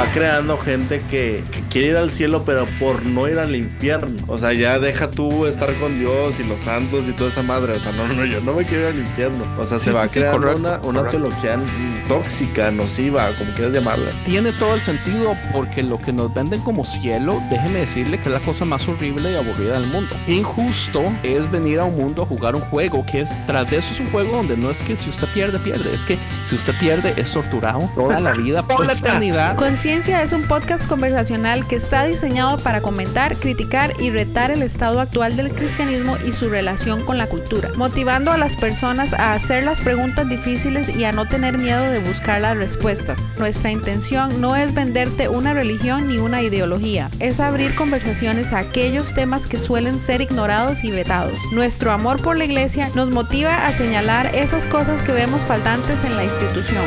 va creando gente que, que quiere ir al cielo, pero por no ir al infierno. O sea, ya deja tú estar con Dios y los santos y toda esa madre. O sea, no, no, yo no me quiero ir al infierno. O sea, Sí, se va sí, sí, creando correcto, una, una correcto. teología tóxica, nociva, como quieras llamarla. Tiene todo el sentido porque lo que nos venden como cielo, déjeme decirle que es la cosa más horrible y aburrida del mundo. Injusto es venir a un mundo a jugar un juego que es, tras de eso es un juego donde no es que si usted pierde, pierde. Es que si usted pierde es torturado toda la vida, por la eternidad. Conciencia es un podcast conversacional que está diseñado para comentar, criticar y retar el estado actual del cristianismo y su relación con la cultura, motivando a las personas a hacer las preguntas difíciles y a no tener miedo de buscar las respuestas. Nuestra intención no es venderte una religión ni una ideología, es abrir conversaciones a aquellos temas que suelen ser ignorados y vetados. Nuestro amor por la iglesia nos motiva a señalar esas cosas que vemos faltantes en la institución.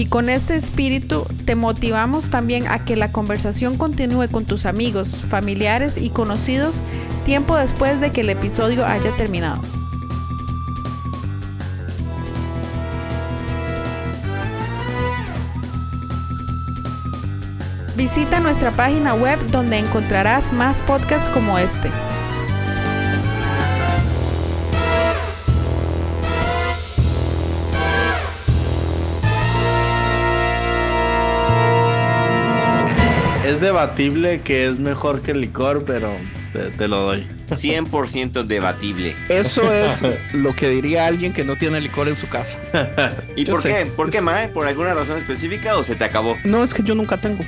Y con este espíritu te motivamos también a que la conversación continúe con tus amigos, familiares y conocidos tiempo después de que el episodio haya terminado. Visita nuestra página web donde encontrarás más podcasts como este. Es debatible que es mejor que el licor, pero te, te lo doy. 100% debatible. Eso es lo que diría alguien que no tiene licor en su casa. ¿Y Yo por sé, qué? ¿Por qué, sé. Mae? ¿Por alguna razón específica o se te acabó? No, es que yo nunca tengo.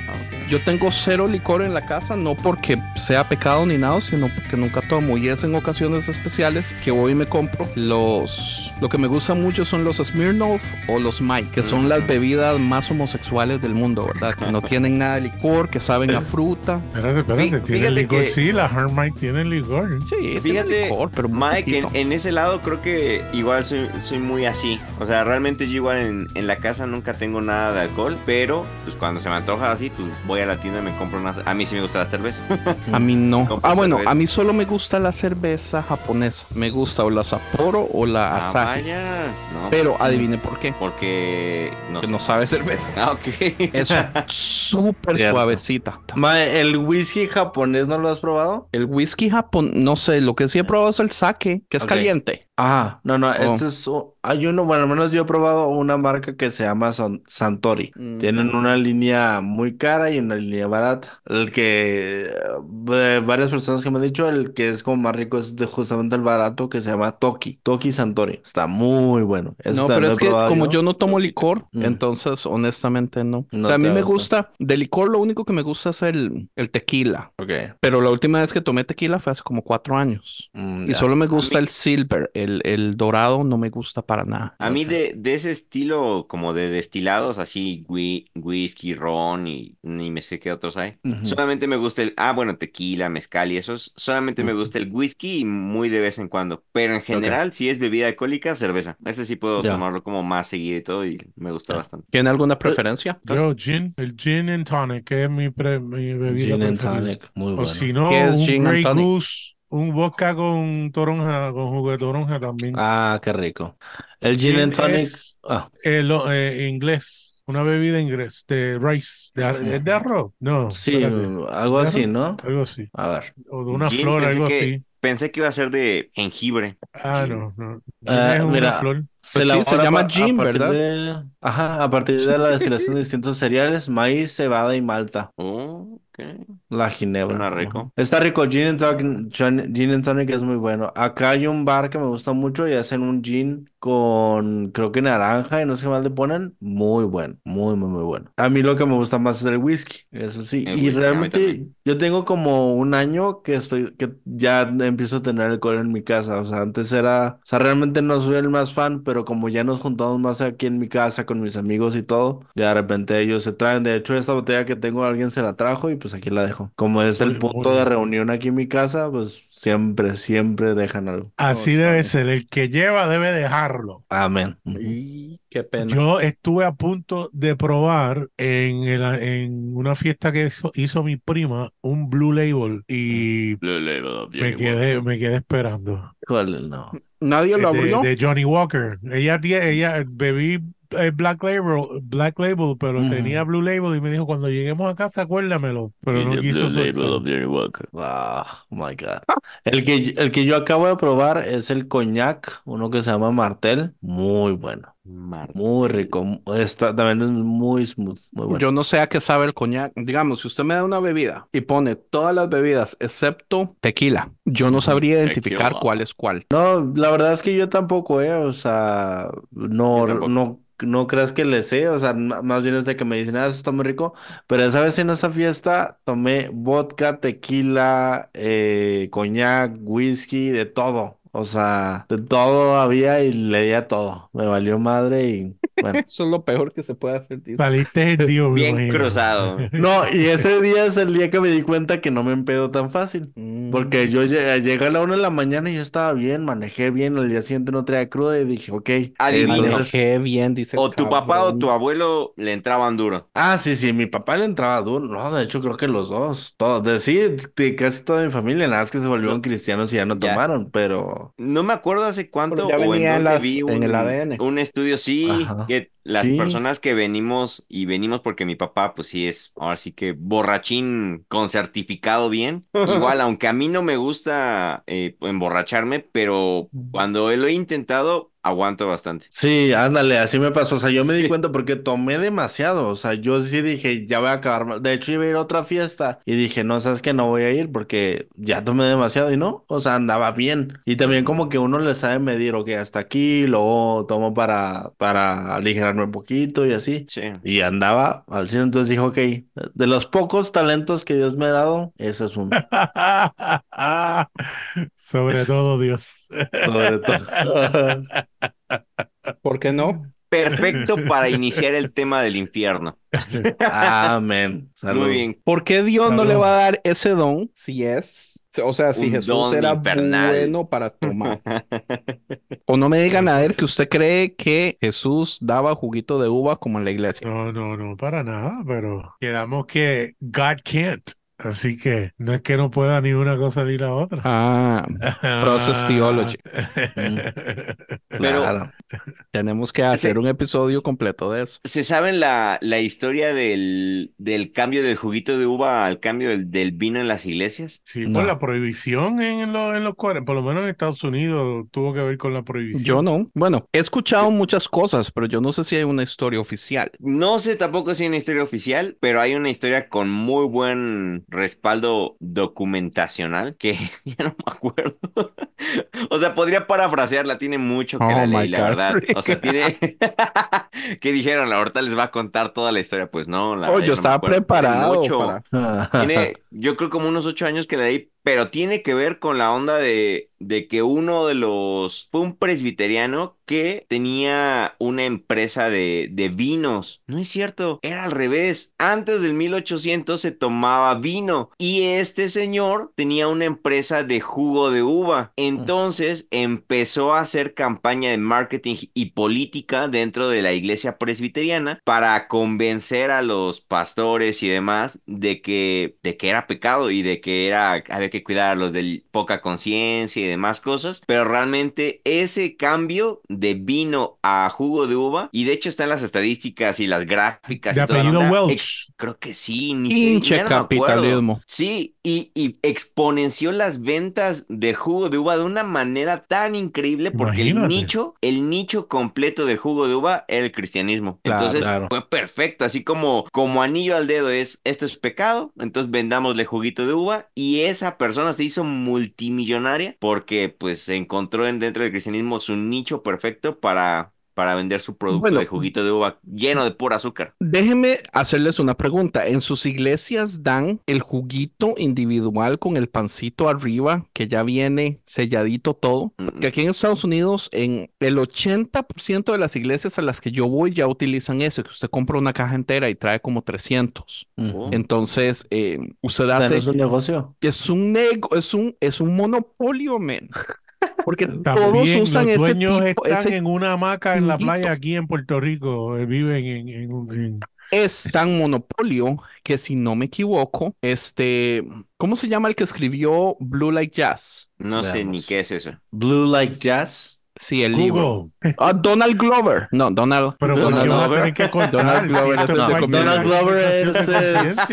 Yo tengo cero licor en la casa, no porque sea pecado ni nada, sino porque nunca tomo. Y es en ocasiones especiales que voy y me compro los... Lo que me gusta mucho son los Smirnoff o los Mike, que son las bebidas más homosexuales del mundo, ¿verdad? Que no tienen nada de licor, que saben a fruta. Espérate, espérate, tiene licor. que- Sí, la Hermite tiene licor. Sí, Fíjate, licor, pero que en, ese lado creo que igual soy, soy muy así. O sea, realmente yo igual en, en la casa nunca tengo nada de alcohol, pero pues cuando se me antoja así, pues voy a la tienda y me compro una... A mí sí me gusta la cerveza. A mí no. Ah, bueno, cerveza. a mí solo me gusta la cerveza japonesa. Me gusta o la Sapporo o la Ah, Asahi. vaya. No, Pero adivine por qué. porque... No Que sé. no sabe cerveza. Ah, ok. Es súper suavecita. Mae, ¿el whisky japonés no lo has probado? El whisky japón, no sé, lo que sí he probado es el sake, que es caliente. Ah, no, no, Oh. este es... Hay uno, bueno, al menos yo he probado una marca que se llama Son- Santori. Mm. Tienen una línea muy cara y una línea barata. El que eh, varias personas que me han dicho, el que es como más rico es de justamente el barato que se llama Toki. Toki Santori. Está muy bueno. No, también pero lo he es que probado como yo no tomo licor, Mm. entonces honestamente no. O sea, a mí te me gusta. gusta, de licor lo único que me gusta es el, el tequila. Ok. Pero la última vez que tomé tequila fue hace como cuatro años. Mm, Y ya. solo me gusta mí- el silver, el, el dorado no me gusta para nada. A mí de, de ese estilo como de destilados, así whi- whisky, ron y ni me sé qué otros hay. Solamente me gusta el, ah, bueno, tequila, mezcal y esos. Solamente me gusta el whisky muy de vez en cuando. Pero en general, si es bebida alcohólica, cerveza. Ese sí puedo Ya. tomarlo como más seguido y todo y me gusta bastante. ¿Tiene alguna preferencia? Yo, gin, el gin and tonic, que es mi, pre- mi bebida Gin and preferida. tonic. Muy O bueno. si no, ¿Qué es un gin and tonic? Goose, un vodka con toronja, con jugo de toronja también. Ah, qué rico. El gin Gin and tonic. es- Ah, Eh, lo- eh, inglés, una bebida inglés, de rice. De ar- ¿Es de arroz? No, sí, espérate, algo ¿De así? ¿no? Algo así. A ver. O de una Gin, flor, algo que- así. Pensé que iba a ser de jengibre. Ah, Gin. no, no. Ah, es una mira, flor. Se Pues sí, se llama partir ¿verdad? de- Ajá, a partir de la destilación de distintos cereales, maíz, cebada y malta. Oh, ok. La ginebra. Suena rico. Está rico. Gin and tonic, gin and tonic es muy bueno. Acá hay un bar que me gusta mucho y hacen un gin con, creo que naranja y no sé qué más le ponen. Muy bueno. Muy, muy, muy bueno. A mí lo que me gusta más es el whisky. Eso sí. El y whisky, realmente yo tengo como un año que estoy, que ya empiezo a tener alcohol en mi casa. O sea, antes era, o sea, realmente no soy el más fan, pero como ya nos juntamos más aquí en mi casa con mis amigos y todo, ya de repente ellos se traen. De hecho, esta botella que tengo alguien se la trajo y pues aquí la dejo. Como es el punto de reunión aquí en mi casa, pues siempre, siempre dejan algo. Así No, debe ser. El que lleva debe dejarlo. Amén. Y qué pena. Yo estuve a punto de probar en, el- en una fiesta que hizo, hizo mi prima un Blue Label y me quedé, me quedé esperando. Híjole, no. Nadie lo De, abrió. de Johnny Walker. Ella, ella bebí eh, Black Label, Black Label, pero tenía Blue Label y me dijo cuando lleguemos a casa acuérdamelo, pero no quiso. Wow, oh my God. El que, el que yo acabo de probar es el coñac, uno que se llama Martel. Muy bueno, muy rico. Está, también es muy smooth, muy bueno. Yo no sé a qué sabe el coñac. Digamos, si usted me da una bebida y pone todas las bebidas excepto tequila, yo no sabría identificar Tequila. cuál es cuál. No, la verdad es que yo tampoco, eh, o sea, no, no, no creas que le sé, o sea, más bien es de que me dicen, ah, eso está muy rico, pero esa vez en esa fiesta tomé vodka, tequila, eh, coñac, whisky, de todo, o sea, de todo había y le di a todo, me valió madre y bueno. Eso es lo peor que se puede hacer. dice. Saliste el Bien cruzado. No, y ese día es el día que me di cuenta que no me empedo tan fácil. Mm. Porque yo lle- llegué a la una de la mañana y yo estaba bien, manejé bien, al día siguiente no traía cruda y dije, ok. Entonces- Qué bien, dice. el O tu papá o cabrón. tu abuelo le entraban duro. Ah, sí, sí, mi papá le entraba duro. No, de hecho creo que los dos. Todos, de, sí, de casi toda mi familia, nada más que se volvieron No. cristianos y ya no Ya. tomaron, pero... No me acuerdo hace cuánto ya o en dónde las- vi en un, el ADN. un estudio, sí, Ajá. que las Sí. personas que venimos y venimos porque mi papá, pues sí es, ahora sí que borrachín con certificado bien. Igual, aunque a mí no me gusta eh, emborracharme, pero cuando lo he intentado, aguanto bastante. Sí, ándale, así me pasó. O sea, yo me di cuenta porque tomé demasiado. O sea, yo sí dije, ya voy a acabar mal. De hecho, iba a ir a otra fiesta y dije, no, sabes que no voy a ir porque ya tomé demasiado y no. O sea, andaba bien. Y también como que uno le sabe medir, ok, hasta aquí, luego tomo para, para aligerarme un poquito y así. Sí. Y andaba al cine, entonces dije, ok, de los pocos talentos que Dios me ha dado, ese es uno. Sobre todo Dios. Sobre todo. ¿Por qué no? Perfecto para iniciar el tema del infierno. Amén. Salud. Muy bien. ¿Por qué Dios no le va a dar ese don si es, o sea, si Un Jesús era infernal. bueno para tomar? O no me digan a ver que usted cree que Jesús daba juguito de uva como en la iglesia. No, no, no, para nada, pero quedamos que God can't. Así que no es que no pueda ni una cosa ni la otra. Ah, Process Theology. Claro. tenemos que hacer un episodio completo de eso. ¿Se saben la, la historia del, del cambio del juguito de uva al cambio del, del vino en las iglesias? Sí, No. por la prohibición en, los en los cuadros, por lo menos en Estados Unidos tuvo que ver con la prohibición. Yo no. Bueno, he escuchado muchas cosas, pero yo no sé si hay una historia oficial. No sé tampoco si hay una historia oficial, pero hay una historia con muy buen respaldo documentacional que ya no me acuerdo. O sea, podría parafrasearla, tiene mucho que Oh la God, verdad. Rick. O sea, tiene... que dijeron, ahorita les va a contar toda la historia. Pues no, la Oh, yo no estaba. Tiene preparado mucho- para... Tiene, yo creo como unos ocho años que la leí, pero tiene que ver con la onda de, de que uno de los, fue un presbiteriano que tenía una empresa de, de vinos. No es cierto, era al revés. Antes del 1800 se tomaba vino y este señor tenía una empresa de jugo de uva. Entonces empezó a hacer campaña de marketing y política dentro de la iglesia presbiteriana para convencer a los pastores y demás de que, de que era pecado y de que era, había que cuidar a los de poca conciencia y demás cosas. Pero realmente ese cambio de vino a jugo de uva, y de hecho están las estadísticas y las gráficas De y toda apellido onda, Welch. ex- creo que sí, ni Hinche no capitalismo. Sí, y, y exponenció las ventas de jugo de uva de una manera tan increíble porque el Imagínate. nicho, el nicho completo del jugo de uva era el cristianismo. Claro, entonces claro. fue perfecto, así como, como anillo al dedo es, esto es pecado, entonces vendámosle juguito de uva y esa persona se hizo multimillonaria porque pues encontró en, dentro del cristianismo su nicho perfecto para para vender su producto Bueno. de juguito de uva lleno de pura azúcar. Déjenme hacerles una pregunta. ¿En sus iglesias dan el juguito individual con el pancito arriba que ya viene selladito todo? Mm, Que aquí en Estados Unidos, en el 80% de las iglesias a las que yo voy ya utilizan eso, que usted compra una caja entera y trae como 300. Oh. Entonces, eh, usted hace, es un negocio. es un nego, es un, es un monopolio, men. Porque todos También usan los ese dueños tipo, están ese en una hamaca en la playa aquí en Puerto Rico. eh, viven en, en- en- es tan monopolio que si no me equivoco, este, ¿cómo se llama el que escribió Blue Like Jazz? No sé ni qué es eso. Blue Like Jazz. Sí, el libro. Ah, Donald Glover. No, Donald. Pero ¿por Donald Glover. que? Donald Glover es cualquier Donald Glover es-.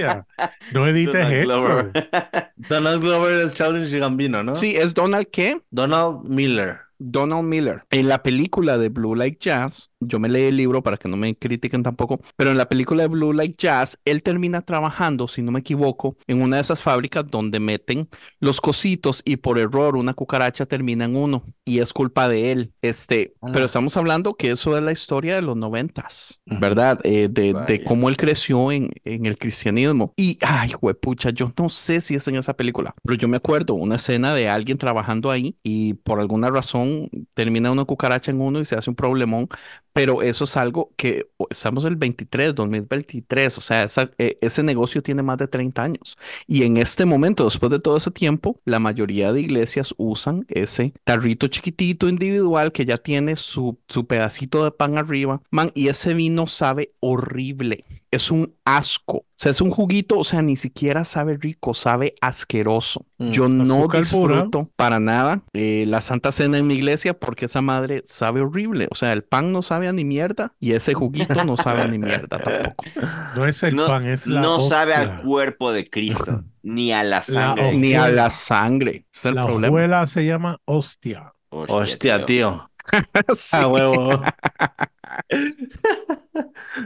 No edites Donald esto. Glover. Donald Glover es Challenge Gambino, ¿no? Sí, es Donald qué? Donald Miller. Donald Miller. En la película de Blue Like Jazz, yo me leí el libro para que no me critiquen tampoco, pero en la película de Blue Like Jazz, él termina trabajando, si no me equivoco, en una de esas fábricas donde meten los cositos y por error una cucaracha termina en uno y es culpa de él. Este, Ah. pero estamos hablando que eso es la historia de los noventas. ¿verdad? Eh, de, cómo él creció en, en el cristianismo. Y, ay, huepucha, yo no sé si es en esa película, pero yo me acuerdo una escena de alguien trabajando ahí y por alguna razón termina una cucaracha en uno y se hace un problemón, pero eso es algo que estamos en el 23, 2023, o sea, esa- eh, ese negocio tiene más de 30 años. Y en este momento, después de todo ese tiempo, la mayoría de iglesias usan ese tarrito chiquitito individual que ya tiene su, su pedacito de pan arriba. Man, y ese vino sabe horrible. Es un asco. O sea, es un juguito, o sea, ni siquiera sabe rico, sabe asqueroso. Mm. Yo no pura. disfruto para nada eh, la Santa Cena en mi iglesia porque esa madre sabe horrible. O sea, el pan no sabe a ni mierda y ese juguito no sabe a ni mierda tampoco. No es el No, pan, es la no sabe al cuerpo de Cristo, ni a la sangre. Ni a la sangre. Es el La problema. se llama hostia. Hostia, tío. Sí. A huevo.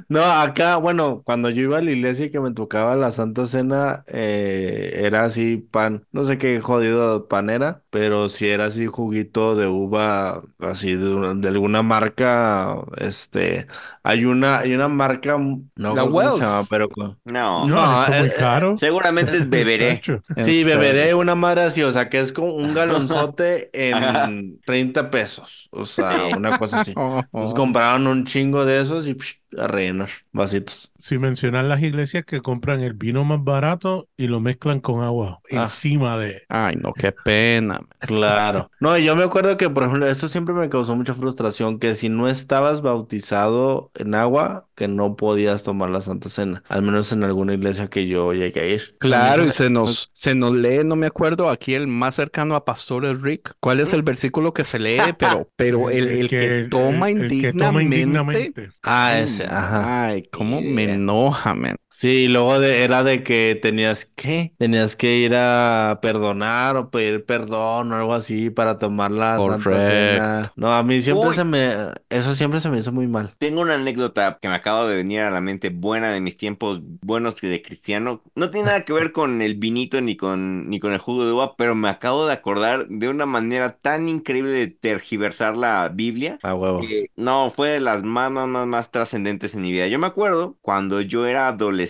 No, acá, bueno, cuando yo iba a la iglesia y que me tocaba la Santa Cena, eh, era así pan, no sé qué jodido pan era, pero sí era así juguito de uva, así de, una- de alguna marca, este, hay una, hay una marca, no La recuerdo cómo Wells. se llama, pero con- No, No, No, eso es muy eh, caro. seguramente es beberé. Tacho. En Sí, serio. beberé una madre así, o sea, que es como un galonzote Ajá. en 30 pesos, o sea, Sí. una cosa así. Entonces compraron un chingo de esos y psh, a rellenar vasitos. Sin mencionar las iglesias que compran el vino más barato y lo mezclan con agua Ah. encima de. Ay, no, qué pena. Claro. No, y yo me acuerdo que, por ejemplo, esto siempre me causó mucha frustración, que si no estabas bautizado en agua, que no podías tomar la Santa Cena, al menos en alguna iglesia que yo llegué a ir. Claro, y se nos, se nos lee, no me acuerdo, aquí el más cercano a Pastor es Rick. ¿Cuál es el versículo que se lee? Pero, pero el, el que toma el- el que toma indignamente. Ah, Ay, ese, ajá. Ay, cómo me enoja, man. Sí, luego de, era de que tenías que, tenías que ir a perdonar o pedir perdón o algo así para tomar la Santa Correcto. Cena. No, a mí siempre Uy. se me, eso siempre se me hizo muy mal. Tengo una anécdota que me acaba de venir a la mente buena de mis tiempos buenos de cristiano. No tiene nada que ver con el vinito ni con, ni con el jugo de uva, pero me acabo de acordar de una manera tan increíble de tergiversar la Biblia. A huevo. que, no, fue de las más, más, más, más trascendentes en mi vida. Yo me acuerdo cuando yo era adolescente,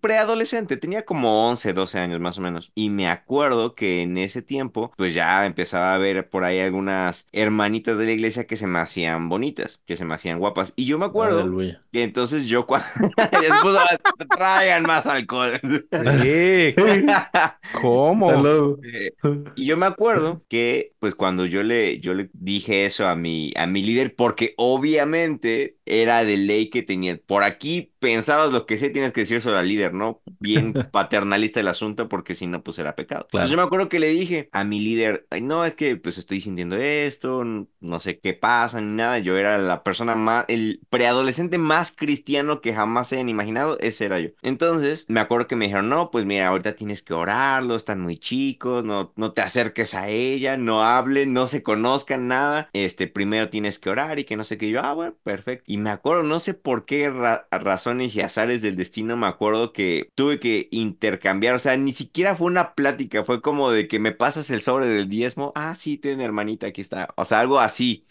preadolescente, tenía como 11, 12 años más o menos. Y me acuerdo que en ese tiempo, pues ya empezaba a ver por ahí algunas hermanitas de la iglesia que se me hacían bonitas, que se me hacían guapas. Y yo me acuerdo Aleluya. que entonces yo cuando... Traigan más alcohol. Eh, ¿Cómo? Salud. Eh, y yo me acuerdo que, pues, cuando yo le, yo le dije eso a mi, a mi líder, porque obviamente era de ley que tenía, por aquí pensabas lo que sé, tienes que decir sobre al líder, ¿no? Bien paternalista el asunto, porque si no, pues era pecado. Claro. Entonces yo me acuerdo que le dije a mi líder, "Ay, no, es que pues estoy sintiendo esto, no sé qué pasa, ni nada. Yo era la persona más, el preadolescente más cristiano que jamás se hayan imaginado, ese era yo. Entonces, me acuerdo que me dijeron, no, pues mira, ahorita tienes que orarlo, están muy chicos, no, no te acerques a ella, no hablen, no se conozcan, nada. Este, primero tienes que orar y que no sé qué. Y yo, ah, bueno, perfecto. Y me acuerdo, no sé por qué ra- razones y azares del destino, me acuerdo que tuve que intercambiar, o sea, ni siquiera fue una plática, fue como de que me pasas el sobre del diezmo, ah, sí, tiene hermanita, aquí está, o sea, algo así,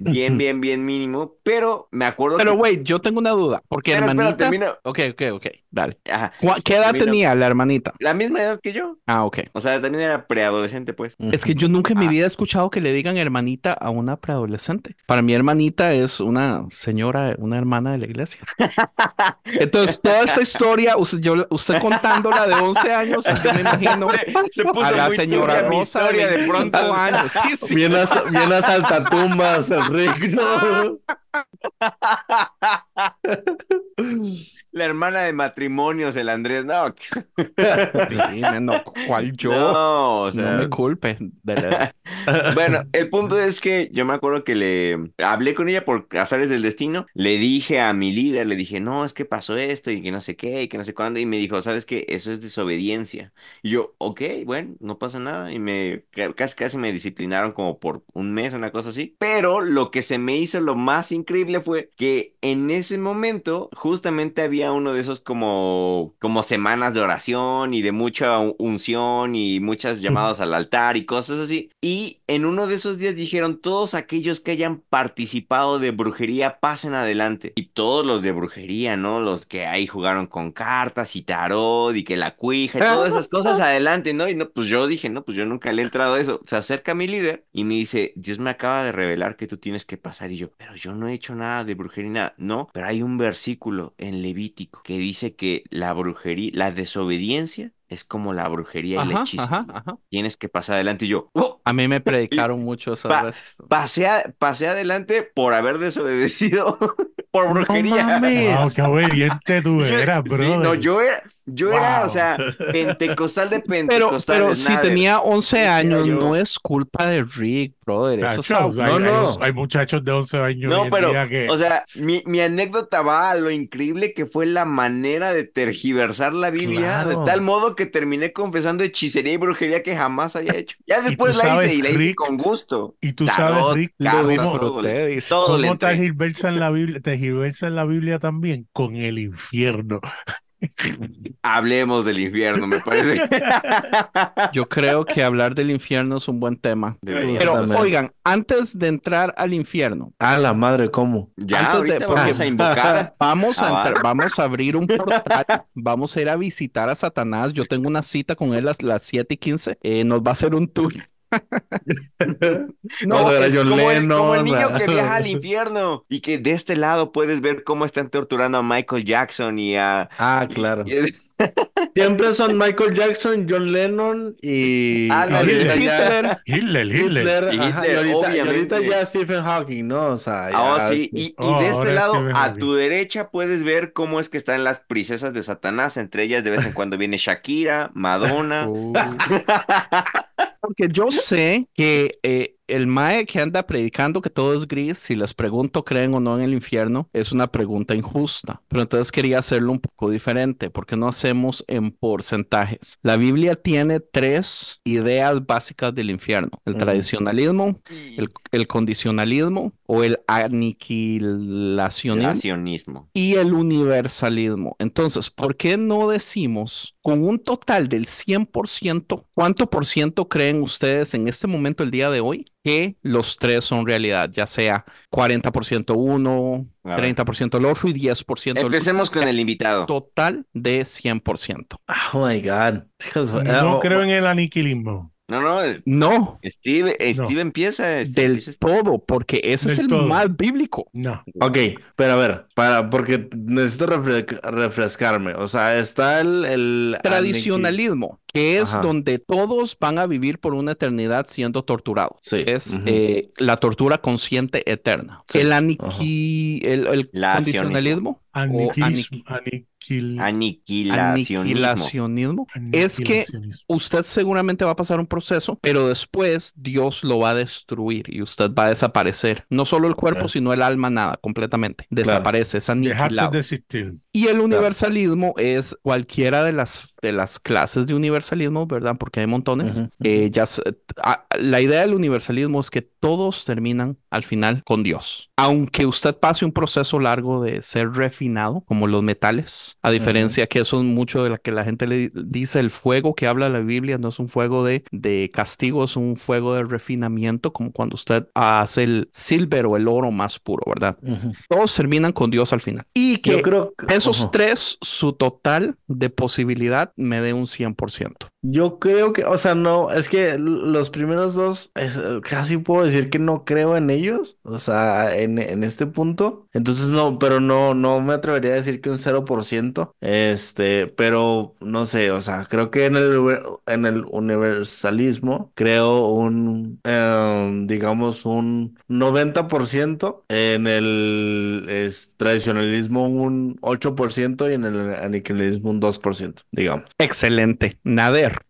bien, bien, bien mínimo, pero me acuerdo Pero, que... güey, yo tengo una duda. Porque Espera, espera, hermanita. termino. Ok, ok, ok. Dale. Ajá, ¿Cuá- ¿Qué edad Termino. tenía la hermanita? la misma edad que yo, Ah, ok. o sea, también era preadolescente, pues. Es que yo nunca en mi Ah. vida he escuchado que le digan hermanita a una preadolescente. Para mí, hermanita es una señora, una hermana de la iglesia. Entonces, toda esta historia, usted, yo, usted contándola de 11 años, yo me imagino Se puso a la muy señora Rosa de historia de 25 pronto. años. Sí, sí. Bien a, bien a saltatumbas, el Rick, ¿no? La hermana de matrimonios, el Andrés, no, Dime, no, ¿cuál yo? no, o sea, no me culpe. la- Bueno, el punto es que yo me acuerdo que le hablé con ella por azares del destino. Le dije a mi líder, le dije, no, es que pasó esto y que no sé qué y que no sé cuándo. Y me dijo, ¿sabes qué? Eso es desobediencia. Y yo, ok, bueno, no pasa nada. Y me ca- casi casi me disciplinaron como por un mes, una cosa así. Pero lo que se me hizo lo más increíble fue que en ese momento justamente había uno de esos como, como semanas de oración y de mucha un- unción y muchas llamadas al altar y cosas así. Y en uno de esos días dijeron, todos aquellos que hayan participado de brujería pasen adelante. Y todos los de brujería, ¿no? Los que ahí jugaron con cartas y tarot y que la cuija y todas esas cosas adelante, ¿no? Y no, pues yo dije, no, pues yo nunca le he entrado a eso. Se acerca mi líder y me dice, Dios me acaba de revelar que tú tienes que pasar. Y yo, pero yo no he hecho nada de brujería, nada. No, pero hay un versículo en Levítico que dice que la brujería, la desobediencia es como la brujería y el Ajá, hechizo. ajá, ajá. Tienes que pasar adelante. Y yo, "Oh". A mí me predicaron mucho esas Pa- veces. pasé, a- pasé adelante por haber desobedecido por brujería. mames. Wow, qué obediente tú eras, Sí, brother. no, yo era, yo era, o sea, pentecostal de Pero, pentecostal. pero si tenía 11 Quisiera años, yo- no es culpa de Rick, brother. Eso Chacho, está- o sea, no, hay, no. hay- hay muchachos de 11 años No, pero, día que... o sea, mi, mi anécdota va a lo increíble que fue la manera de tergiversar la Biblia, de tal modo que terminé confesando hechicería y brujería que jamás haya hecho. Ya después la sabes, hice y la hice Rick, con gusto. y tú Tarot, sabes, Rick, Lo cómo- todo, disfruté, dice. todo le ¿Cómo entré. tergiversa en la Biblia, tergiversa en la Biblia también? Con el infierno. Hablemos del infierno, me parece. Yo creo que hablar del infierno es un buen tema. Pero, oigan, antes de entrar al infierno, Ah, la madre, ¿cómo? Ya, Antes de- vamos a invocar. vamos a, Ah, entrar- vamos a abrir un portal, vamos a ir a visitar a Satanás. Yo tengo una cita con él a las 7 y 15. Eh, nos va a hacer un tour. Vamos a es como, el, como el Lennon, niño que viaja al infierno y que de este lado puedes ver cómo están torturando a Michael Jackson y a... Ah, claro. y- Siempre son Michael Jackson, John Lennon y ya- Hitler, Hitler. Hitler, Y ajá, y Hitler, ahorita, y ahorita ya Stephen Hawking, ¿no? O sea, Ah, oh, ya- sí. Y, y de este es lado, a tu derecha, puedes ver cómo es que están las princesas de Satanás. Entre ellas, de vez en cuando viene Shakira, Madonna. Porque yo sé que eh, el Mae que anda predicando que todo es gris, si les pregunto creen o no en el infierno, es una pregunta injusta. Pero entonces quería hacerlo un poco diferente. ¿Por qué no hacemos en porcentajes? La Biblia tiene tres ideas básicas del infierno: el Mm. tradicionalismo, el, el condicionalismo o el aniquilacionismo y el universalismo. Entonces, ¿por qué no decimos con un total del 100%, cuánto por ciento creen ustedes en este momento, el día de hoy, que los tres son realidad? Ya sea 40% uno, A ver. 30% el otro y 10% el. Empecemos con el invitado. Total de 100%. Oh my God. No Oh, creo en el aniquilismo. No, no, eh, No, Steve, eh, No. Steve empieza. Steve del empieza- todo, porque ese es el todo. más bíblico. No. Ok, pero a ver, para, porque necesito refre- refrescarme. O sea, está el, el Tradicionalismo, que es Ajá. donde todos van a vivir por una eternidad siendo torturados. Sí, Es eh, la tortura consciente eterna. Sí, El, aniqui- el, el condicionalismo. Aniqui- Aniquil- Aniquilacionismo. aniquilacionismo es que usted seguramente va a pasar un proceso pero después Dios lo va a destruir y usted va a desaparecer. No solo el cuerpo, sino el alma, nada, completamente. Desaparece, es aniquilado. de existir. Y el universalismo es cualquiera de las, de las clases de universalismo, ¿verdad? Porque hay montones. Eh, ya, la idea del universalismo es que todos terminan al final con Dios. Aunque usted pase un proceso largo de ser refinado, como los metales, a diferencia que eso es mucho de lo que la gente le dice, el fuego que habla la Biblia no es un fuego de, de castigo, es un fuego de refinamiento, como cuando usted hace el silver o el oro más puro, ¿verdad? Todos terminan con Dios al final. Y que, Yo creo que esos tres, su total de posibilidad me dé un 100%. Yo creo que, o sea, no, es que los primeros dos, casi puedo decir que no creo en ellos, o sea, en, este punto. Entonces, no, pero no, no me atrevería a decir que un 0%, este, pero no sé, o sea, creo que en el, en el universalismo creo un, em, digamos, un 90%, en el tradicionalismo un 8% y en el aniquilismo un 2%, digamos. Excelente.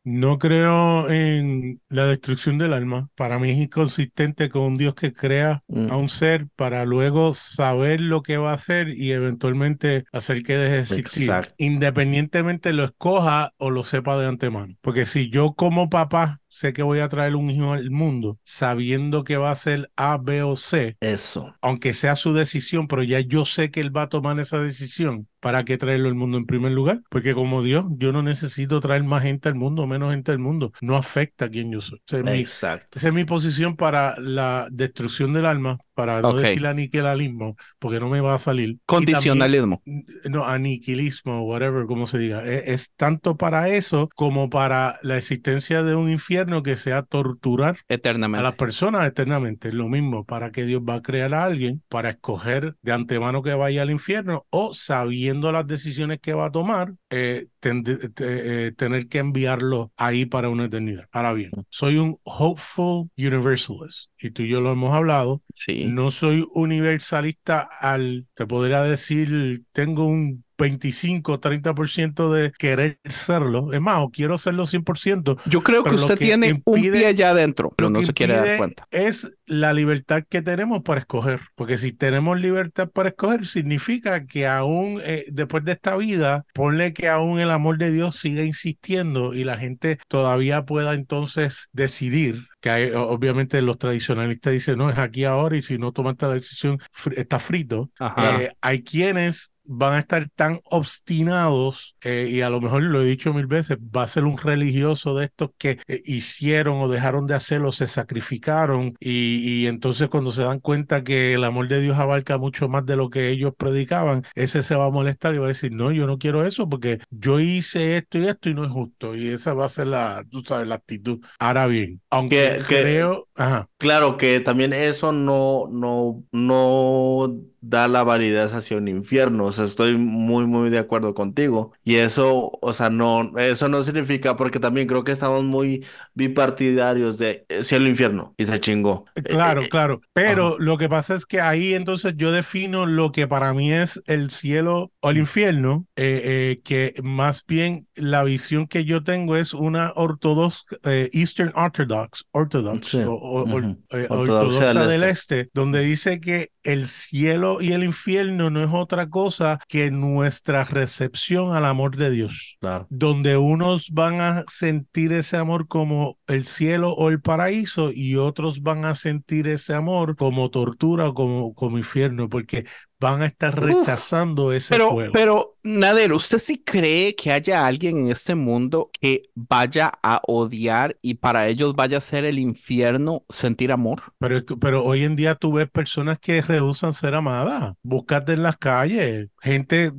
No creo en la destrucción del alma. Para mí es inconsistente con un Dios que crea mm. a un ser para luego saber lo que va a hacer y eventualmente hacer que deje de existir. Independientemente lo escoja o lo sepa de antemano. Porque si yo como papá sé que voy a traer un hijo al mundo sabiendo que va a ser A, B o C. Eso. Aunque sea su decisión, pero ya yo sé que él va a tomar esa decisión. ¿Para qué traerlo al mundo en primer lugar? Porque como Dios, yo no necesito traer más gente al mundo, menos gente al mundo. No afecta a quien yo soy. Exacto. esa es mi posición para la destrucción del alma, para no decir aniquilismo, porque no me va a salir. Condicionalismo. no, aniquilismo, whatever, como se diga. E, es, tanto para eso como para la existencia de un infierno que sea torturar eternamente. a las personas eternamente. Es lo mismo, para que Dios va a crear a alguien para escoger de antemano que vaya al infierno o sabiendo las decisiones que va a tomar, eh, eh, tener que enviarlo ahí para una eternidad. Ahora bien, soy un hopeful universalist y tú y yo lo hemos hablado. Sí. No soy universalista al, te podría decir, tengo un 25, 30% de querer serlo. Es más, o quiero serlo 100%. Yo creo que usted tiene un pie allá adentro, pero no se quiere dar cuenta. Es la libertad que tenemos para escoger. Porque si tenemos libertad para escoger, significa que aún eh, después de esta vida, ponle que aún el amor de Dios siga insistiendo y la gente todavía pueda entonces decidir que hay, obviamente los tradicionalistas dicen, no, es aquí ahora y si no tomaste la decisión, está frito. Eh, hay quienes van a estar tan obstinados eh, y a lo mejor lo he dicho mil veces, va a ser un religioso de estos que eh, hicieron o dejaron de hacerlo, se sacrificaron y, entonces cuando se dan cuenta que el amor de Dios abarca mucho más de lo que ellos predicaban, ese se va a molestar y va a decir, no, yo no quiero eso porque yo hice esto y esto y no es justo y esa va a ser la, tú sabes, la actitud. Ahora bien, aunque creo, claro que también eso no, no, no da la validez hacia un infierno. O sea, estoy muy, muy de acuerdo contigo. Y eso, o sea, no, eso no significa, porque también creo que estamos muy bipartidarios de eh, cielo infierno y se chingó. Eh, claro, eh, claro. Pero lo que pasa es que ahí entonces yo defino lo que para mí es el cielo o el infierno, que más bien la visión que yo tengo es una ortodoxa, Eastern Orthodox, Orthodox, o, ortodoxa del este, donde dice que el cielo y el infierno no es otra cosa que nuestra recepción al amor de Dios. Donde unos van a sentir ese amor como el cielo o el paraíso y otros van a sentir ese amor como tortura o como, como infierno, porque van a estar rechazando ese pero. Pero, Nader, ¿usted sí cree que haya alguien en este mundo que vaya a odiar y para ellos vaya a ser el infierno sentir amor? Pero, pero hoy en día tú ves personas que rehusan ser amadas. Búscate en las calles. Gente,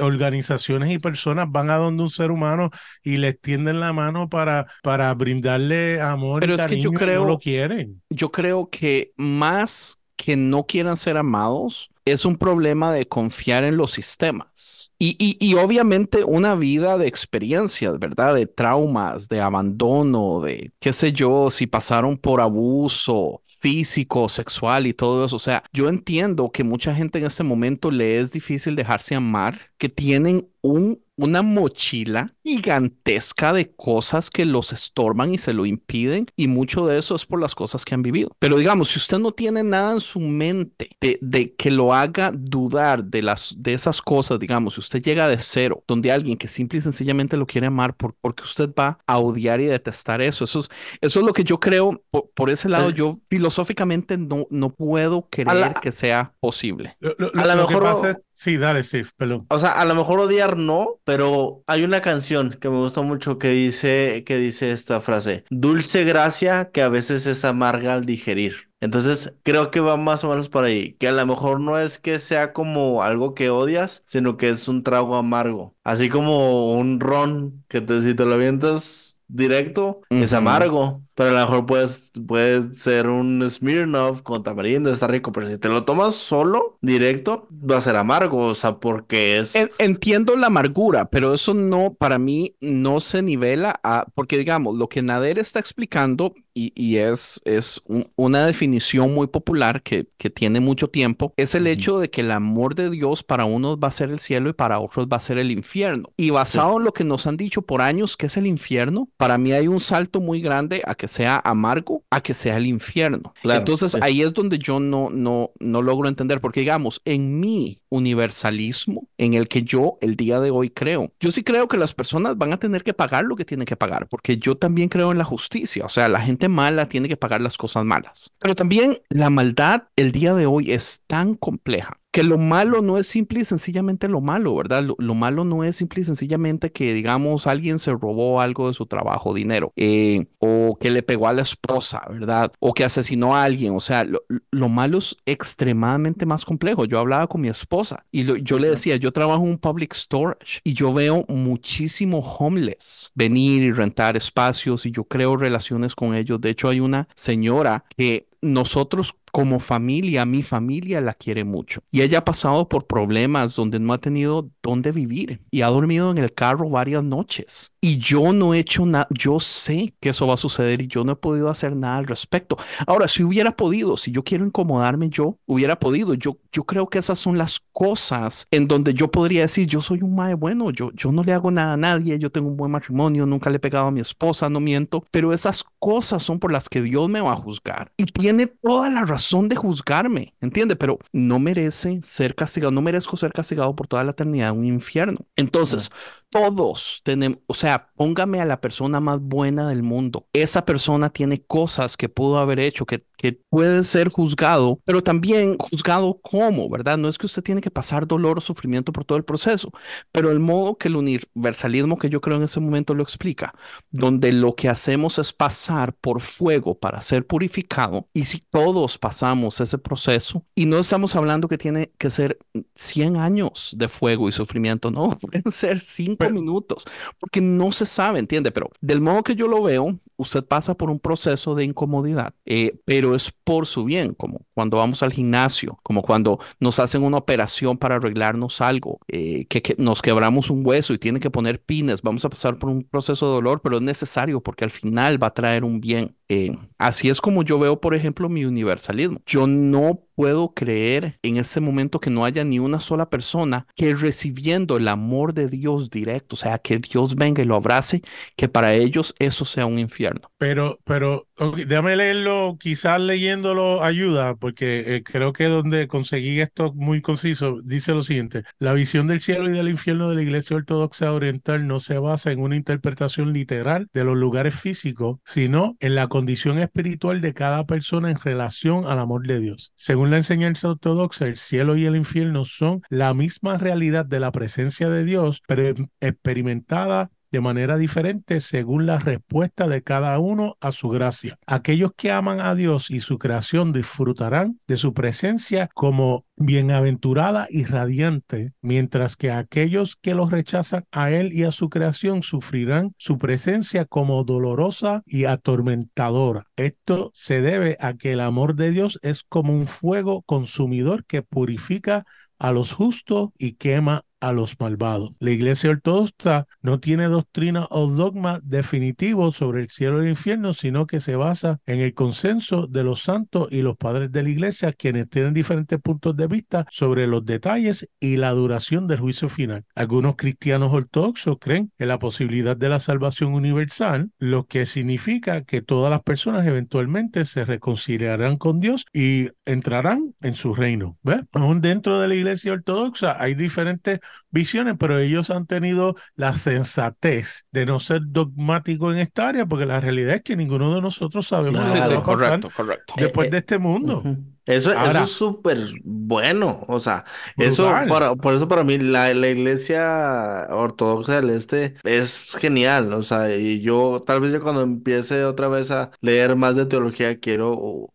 organizaciones y personas van a donde un ser humano y le extienden la mano para, para brindarle amor pero y es que yo creo, no lo quieren. Yo creo que más que no quieran ser amados, es un problema de confiar en los sistemas. Y, y, y obviamente una vida de experiencias, ¿verdad? De traumas, de abandono, de qué sé yo, si pasaron por abuso físico, sexual y todo eso. O sea, yo entiendo que mucha gente en este momento le es difícil dejarse amar, que tienen un una mochila gigantesca de cosas que los estorban y se lo impiden y mucho de eso es por las cosas que han vivido. Pero digamos, si usted no tiene nada en su mente de, que lo haga dudar de, las, de esas cosas, digamos, si usted llega de cero, donde alguien que simple y sencillamente lo quiere amar por, porque usted va a odiar y detestar eso, eso es, eso es lo que yo creo, por, ese lado, yo filosóficamente no, no puedo creer que sea posible. a lo mejor... Sí, dale, Steve, perdón. O sea, a lo mejor odiar no, pero hay una canción que me gusta mucho que dice, que dice esta frase, dulce gracia que a veces es amarga al digerir. Entonces, creo que va más o menos por ahí, que a lo mejor no es que sea como algo que odias, sino que es un trago amargo, así como un ron que te, si te lo avientas directo, es amargo. Pero a lo mejor puedes, puede ser un Smirnoff con tamarindo, está rico. Pero si te lo tomas solo, directo, va a ser amargo. O sea, porque es. Entiendo la amargura, pero eso no, para mí, no se nivela a. Porque digamos, lo que Nader está explicando, y, y es, es una definición muy popular que, que, tiene mucho tiempo, es el hecho de que el amor de Dios para unos va a ser el cielo y para otros va a ser el infierno. Y basado en lo que nos han dicho por años que es el infierno, para mí hay un salto muy grande a que sea amargo a que sea el infierno. Entonces ahí es donde yo no, no, no logro entender, porque digamos, en mi universalismo, en el que yo el día de hoy creo, yo sí creo que las personas van a tener que pagar lo que tienen que pagar, porque yo también creo en la justicia, o sea, la gente mala tiene que pagar las cosas malas. Pero también la maldad el día de hoy es tan compleja que lo malo no es simple y sencillamente lo malo, ¿verdad? Lo, malo no es simple y sencillamente que, digamos, alguien se robó algo de su trabajo, dinero, eh, o que le pegó a la esposa, ¿verdad? O que asesinó a alguien. O sea, lo, malo es extremadamente más complejo. Yo hablaba con mi esposa y yo le decía, yo trabajo en un public storage y yo veo muchísimo homeless venir y rentar espacios y yo creo relaciones con ellos. De hecho, hay una señora que nosotros como familia, mi familia la quiere mucho. Y ella ha pasado por problemas donde no ha tenido dónde vivir y ha dormido en el carro varias noches. Y yo no he hecho nada, yo sé que eso va a suceder y yo no he podido hacer nada al respecto. Ahora, si hubiera podido, si yo quiero incomodarme, yo hubiera podido. Yo, yo creo que esas son las cosas en donde yo podría decir, yo soy un mae bueno, yo, yo no le hago nada a nadie, yo tengo un buen matrimonio, nunca le he pegado a mi esposa, no miento, pero esas cosas son por las que Dios me va a juzgar. Y tiene toda la razón son de juzgarme, ¿entiende? Pero no merece ser castigado, no merezco ser castigado por toda la eternidad en un infierno. Entonces, todos tenemos, o sea, póngame a la persona más buena del mundo. Esa persona tiene cosas que pudo haber hecho, que, que puede ser juzgado, pero también juzgado como, ¿verdad? No es que usted tiene que pasar dolor o sufrimiento por todo el proceso, pero el modo que el universalismo que yo creo en ese momento lo explica, donde lo que hacemos es pasar por fuego para ser purificado, y si todos pasamos ese proceso, y no estamos hablando que tiene que ser 100 años de fuego y sufrimiento, no, pueden ser 5 minutos, porque no se sabe, entiende, pero del modo que yo lo veo, usted pasa por un proceso de incomodidad, eh, pero es por su bien, como cuando vamos al gimnasio, como cuando nos hacen una operación para arreglarnos algo, eh, que, nos quebramos un hueso y tiene que poner pines, vamos a pasar por un proceso de dolor, pero es necesario porque al final va a traer un bien. Eh, así es como yo veo, por ejemplo, mi universalismo. Yo no puedo creer en ese momento que no haya ni una sola persona que recibiendo el amor de Dios directo, o sea, que Dios venga y lo abrace, que para ellos eso sea un infierno. Pero, pero, déjame leerlo, quizás leyéndolo ayuda, porque eh, creo que donde conseguí esto muy conciso, dice lo siguiente, la visión del cielo y del infierno de la Iglesia Ortodoxa Oriental no se basa en una interpretación literal de los lugares físicos, sino en la condición espiritual de cada persona en relación al amor de Dios. Según la enseñanza ortodoxa, el cielo y el infierno son la misma realidad de la presencia de Dios, pero experimentada de manera diferente según la respuesta de cada uno a su gracia. Aquellos que aman a Dios y su creación disfrutarán de su presencia como bienaventurada y radiante, mientras que aquellos que los rechazan a Él y a su creación sufrirán su presencia como dolorosa y atormentadora. Esto se debe a que el amor de Dios es como un fuego consumidor que purifica a los justos y quema a los malvados. La Iglesia Ortodoxa no tiene doctrina o dogma definitivo sobre el cielo y el infierno, sino que se basa en el consenso de los santos y los padres de la Iglesia, quienes tienen diferentes puntos de vista sobre los detalles y la duración del juicio final. Algunos cristianos ortodoxos creen en la posibilidad de la salvación universal, lo que significa que todas las personas eventualmente se reconciliarán con Dios y entrarán en su reino. Aún dentro de la iglesia ortodoxa hay diferentes visiones, pero ellos han tenido la sensatez de no ser dogmático en esta área, porque la realidad es que ninguno de nosotros sabemos Sí, lo que correcto, correcto. después Eh, de este mundo. Eso Ahora- es súper bueno, o sea, eso Brutal. para, por eso para mí la, la iglesia ortodoxa del este es genial, o sea, y yo tal vez yo cuando empiece otra vez a leer más de teología quiero uh,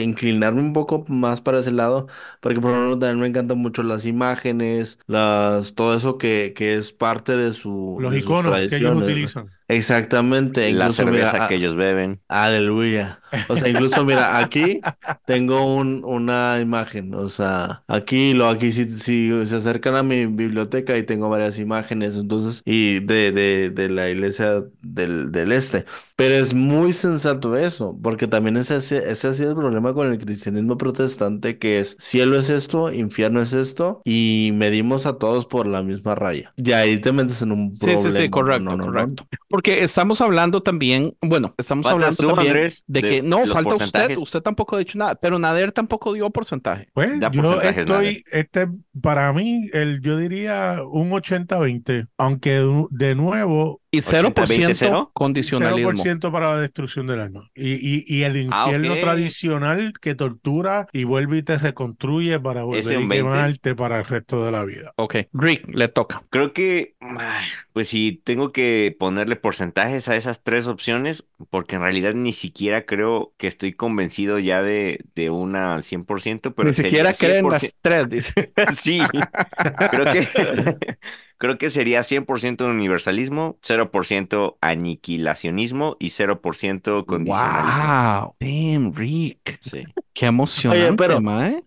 inclinarme un poco más para ese lado, porque por ejemplo también me encantan mucho las imágenes, las, todo eso que, que es parte de su, Los de sus iconos que ellos utilizan. Exactamente, La incluso cerveza mira, que ellos beben. Aleluya. O sea, incluso mira, aquí tengo un, una imagen. O sea, aquí lo, aquí si, si se acercan a mi biblioteca y tengo varias imágenes, entonces, y de, de, de la iglesia del, del este. Pero es muy sensato eso, porque también ese, ese ha sido el problema con el cristianismo protestante, que es cielo es esto, infierno es esto, y medimos a todos por la misma raya. Y ahí te metes en un Sí, sí, sí, problema. correcto, No, no, no. Porque estamos hablando también, bueno, estamos hablando tú, también Andrés, de de que no, falta usted, usted tampoco ha dicho nada, pero Nader tampoco dio porcentaje. Pues Da yo estoy, este, para mí, el, yo diría un 80-20, aunque de nuevo, Y 0% 80-20-0? condicionalismo. 0% para la destrucción del alma. Y, y, y el Ah, infierno ok. tradicional que tortura y vuelve y te reconstruye para volver a un 20. quemarte para el resto de la vida. Ok, Rick, le toca. Creo que, pues si tengo que ponerle porcentajes a esas tres opciones, porque en realidad ni siquiera creo que estoy convencido ya de, de una al 100%, pero Ni siquiera creen 100%. las tres, dice. Sí, creo que, creo que sería 100% universalismo, 0% aniquilacionismo y 0% condicionalismo. Wow, damn, Rick. Sí. Qué emocionante, pero- mae.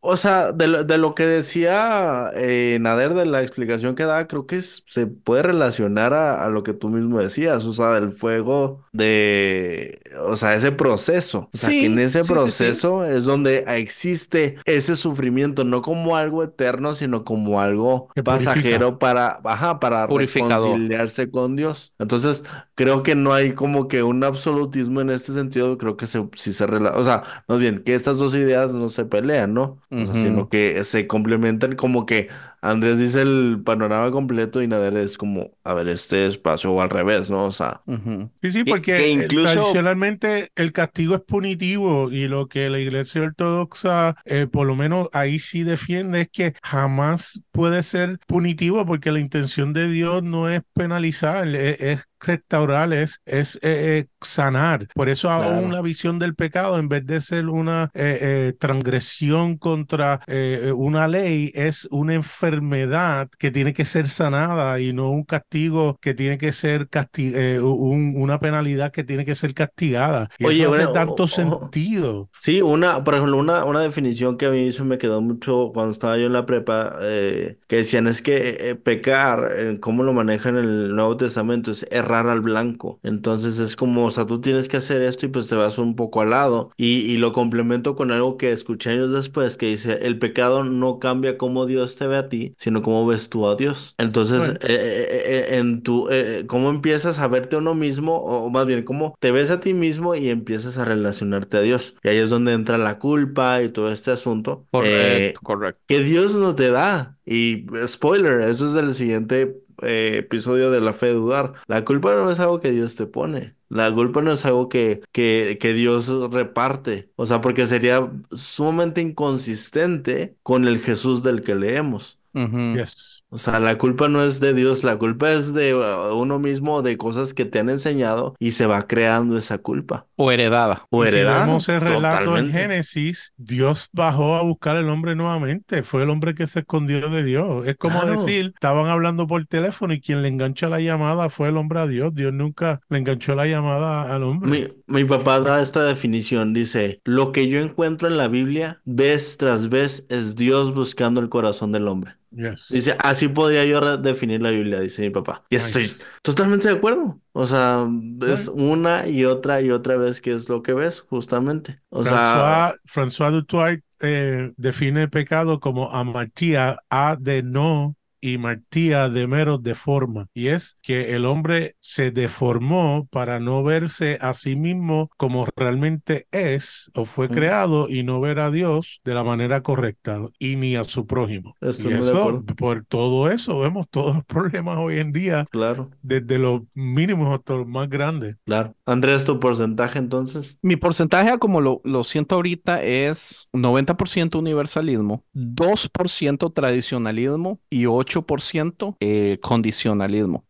O sea, de lo, de lo que decía eh, Nader, de la explicación que da, creo que es- se puede relacionar a, a lo que tú mismo decías, o sea, del fuego de, o sea, ese proceso. O sea, Sí, que en ese sí, sí, sí. proceso es donde existe ese sufrimiento, no como algo eterno, sino como algo Que pasajero para, ajá, para reconciliarse con Dios. Entonces, creo que no hay como que un absolutismo en este sentido, creo que se, sí se relaciona, o sea, más bien, que estas dos ideas no se pelean, ¿no? O sea, sino que se complementan como que Andrés dice el panorama completo y Nader es como, a ver, este espacio o al revés, ¿no? O sea. Sí, sí, Que- porque que eh, incluso- tradicionalmente el castigo es punitivo y lo que la iglesia ortodoxa, eh, por lo menos ahí sí defiende, es que jamás puede ser punitivo porque la intención de Dios no es penalizar, es, es restaurar, es, es eh, eh, sanar. Por eso aún Claro. la visión del pecado, en vez de ser una eh, eh, transgresión contra eh, una ley, es una enfermedad que tiene que ser sanada y no un castigo que tiene que ser un- una penalidad que tiene que ser castigada. Y Oye, eso hace bueno, tanto o- o- sentido. Sí, una, por ejemplo, una, una definición que a mí se me quedó mucho cuando estaba yo en la prepa, que decían es que pecar, cómo lo manejan en el Nuevo Testamento, es errar al blanco. Entonces es como, o sea, tú tienes que hacer esto y pues te vas un poco al lado. Y, y lo complemento con algo que escuché años después, que dice, el pecado no cambia cómo Dios te ve a ti, sino cómo ves tú a Dios. Entonces, Bueno. eh, eh, eh, en tu, eh, cómo empiezas a verte a uno mismo, o más bien, cómo te ves a ti mismo y empiezas a relacionarte a Dios. Y ahí es donde entra la culpa y todo este asunto. Correcto, eh, correcto. que Dios no te da. Y eh, spoiler, eso es del siguiente eh, episodio de la fe de dudar. La culpa no es algo que Dios te pone. La culpa no es algo que, que, que Dios reparte. O sea, porque sería sumamente inconsistente con el Jesús del que leemos. Yes. O sea, la culpa no es de Dios, la culpa es de uh, uno mismo, de cosas que te han enseñado y se va creando esa culpa. O heredada. O Y si heredada. vemos el relato en. Génesis, Dios bajó a buscar al hombre nuevamente. Fue el hombre que se escondió de Dios. Es como Claro. decir, estaban hablando por teléfono y quien le engancha la llamada fue el hombre a Dios. Dios nunca le enganchó la llamada al hombre. Mi, mi papá da esta definición, dice, lo que yo encuentro en la Biblia, vez tras vez, es Dios buscando el corazón del hombre. Yes. Dice, así podría yo definir la Biblia, dice mi papá. Y estoy Nice. totalmente de acuerdo. O sea, es una y otra y otra vez que es lo que ves, justamente. O sea, François, François Dutoit eh, define el pecado como amartía, a de no y martía de mero de forma. Y es que el hombre se deformó para no verse a sí mismo como realmente es o fue creado y no ver a Dios de la manera correcta y ni a su prójimo. Estoy y eso, por todo eso, vemos todos los problemas hoy en día, claro, desde los mínimos hasta los más grandes. claro. Andrés, tu porcentaje entonces. Mi porcentaje, como lo, lo siento ahorita, es 90% universalismo, 2% tradicionalismo y 8% eh, condicionalismo.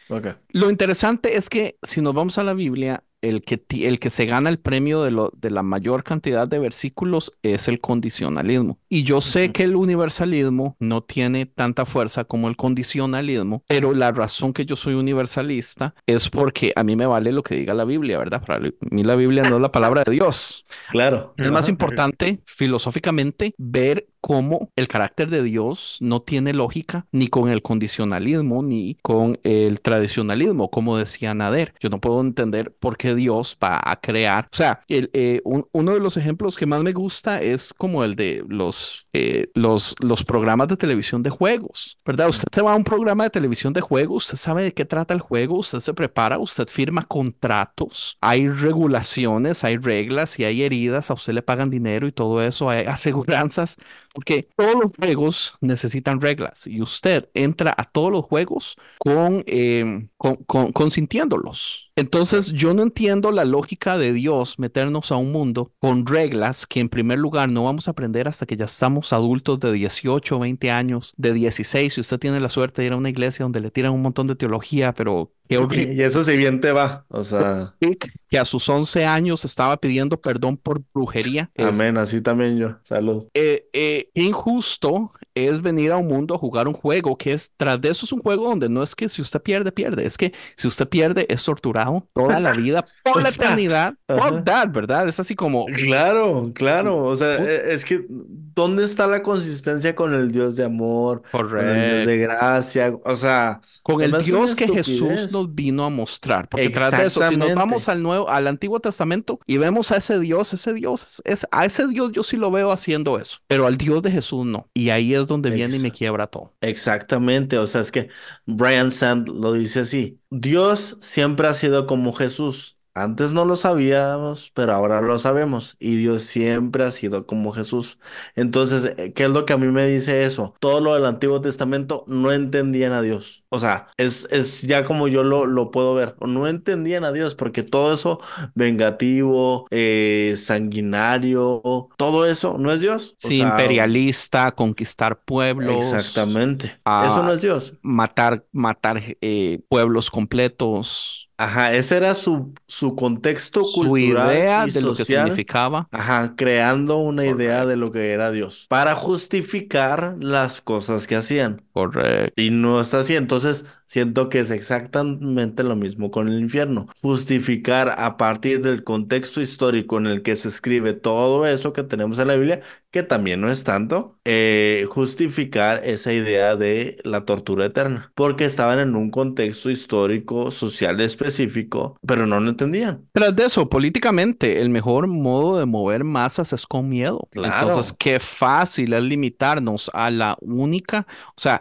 Lo interesante es que si nos vamos a la Biblia, el que, el que se gana el premio de, lo, de la mayor cantidad de versículos es el condicionalismo. Y yo sé que el universalismo no tiene tanta fuerza como el condicionalismo, pero la razón que yo soy universalista es porque a mí me vale lo que diga la Biblia, ¿verdad? Para mí la Biblia no es la palabra de Dios. Claro. Es más importante filosóficamente ver cómo el carácter de Dios no tiene lógica ni con el condicionalismo ni con el tradicionalismo, como decía Nader. Yo no puedo entender por qué Dios va a crear. O sea, el, eh, un- uno de los ejemplos que más me gusta es como el de los, eh, los, los programas de televisión de juegos, ¿verdad? Usted se va a un programa de televisión de juegos, usted sabe de qué trata el juego, usted se prepara, usted firma contratos, hay regulaciones, hay reglas y hay heridas, a usted le pagan dinero y todo eso, hay aseguranzas, porque todos los juegos necesitan reglas y usted entra a todos los juegos con, eh, con, con- consintiéndolos. Entonces, yo no entiendo la lógica de Dios meternos a un mundo con reglas que en primer lugar no vamos a aprender hasta que ya estamos adultos de 18, 20 años, de 16, si usted tiene la suerte de ir a una iglesia donde le tiran un montón de teología, pero qué horrible Y eso si bien te va. O sea, que a sus 11 años estaba pidiendo perdón por brujería. Es- amén. Así también yo. Salud. eh, eh, injusto es venir a un mundo a jugar un juego que es, tras de eso es un juego donde no es que si usted pierde, pierde, es que si usted pierde es torturado toda la vida, por la eternidad, fuck that, ¿verdad? Es así como, Claro, claro. O sea, e- es que ¿dónde está la consistencia con el Dios de amor, con el Dios de gracia? O sea, con el Dios que Jesús nos vino a mostrar, porque tras de eso, si nos vamos al nuevo, al Antiguo Testamento y vemos a ese Dios, ese Dios, es, es- a ese Dios yo sí lo veo haciendo eso, pero al Dios de Jesús no, y ahí es donde viene y me quiebra todo. Exactamente, o sea, es que Brian Sand lo dice así, Dios siempre ha sido como Jesús. Antes no lo sabíamos, pero ahora lo sabemos. Y Dios siempre ha sido como Jesús. Entonces, eh, ¿qué es lo que a mí me dice eso? Todo lo del Antiguo Testamento no entendían a Dios. O sea, es, es ya como yo lo, lo puedo ver. No entendían a Dios porque todo eso vengativo, eh, sanguinario, todo eso no es Dios. O Sí, sea, imperialista, conquistar pueblos, Exactamente. Ah, Eso no es Dios. matar, matar eh, pueblos completos. Ajá, ese era su, su contexto Su cultural idea y de lo que social. significaba. Ajá, creando una idea de lo que era Dios para justificar las cosas que hacían. Correcto. Y no está así, entonces siento que es exactamente lo mismo con el infierno. Justificar a partir del contexto histórico en el que se escribe todo eso que tenemos en la Biblia, que también no es tanto, eh, justificar esa idea de la tortura eterna, porque estaban en un contexto histórico, social específico, pero no lo entendían. Tras de eso, políticamente, el mejor modo de mover masas es con miedo. Claro. Entonces, qué fácil es limitarnos a la única, o sea,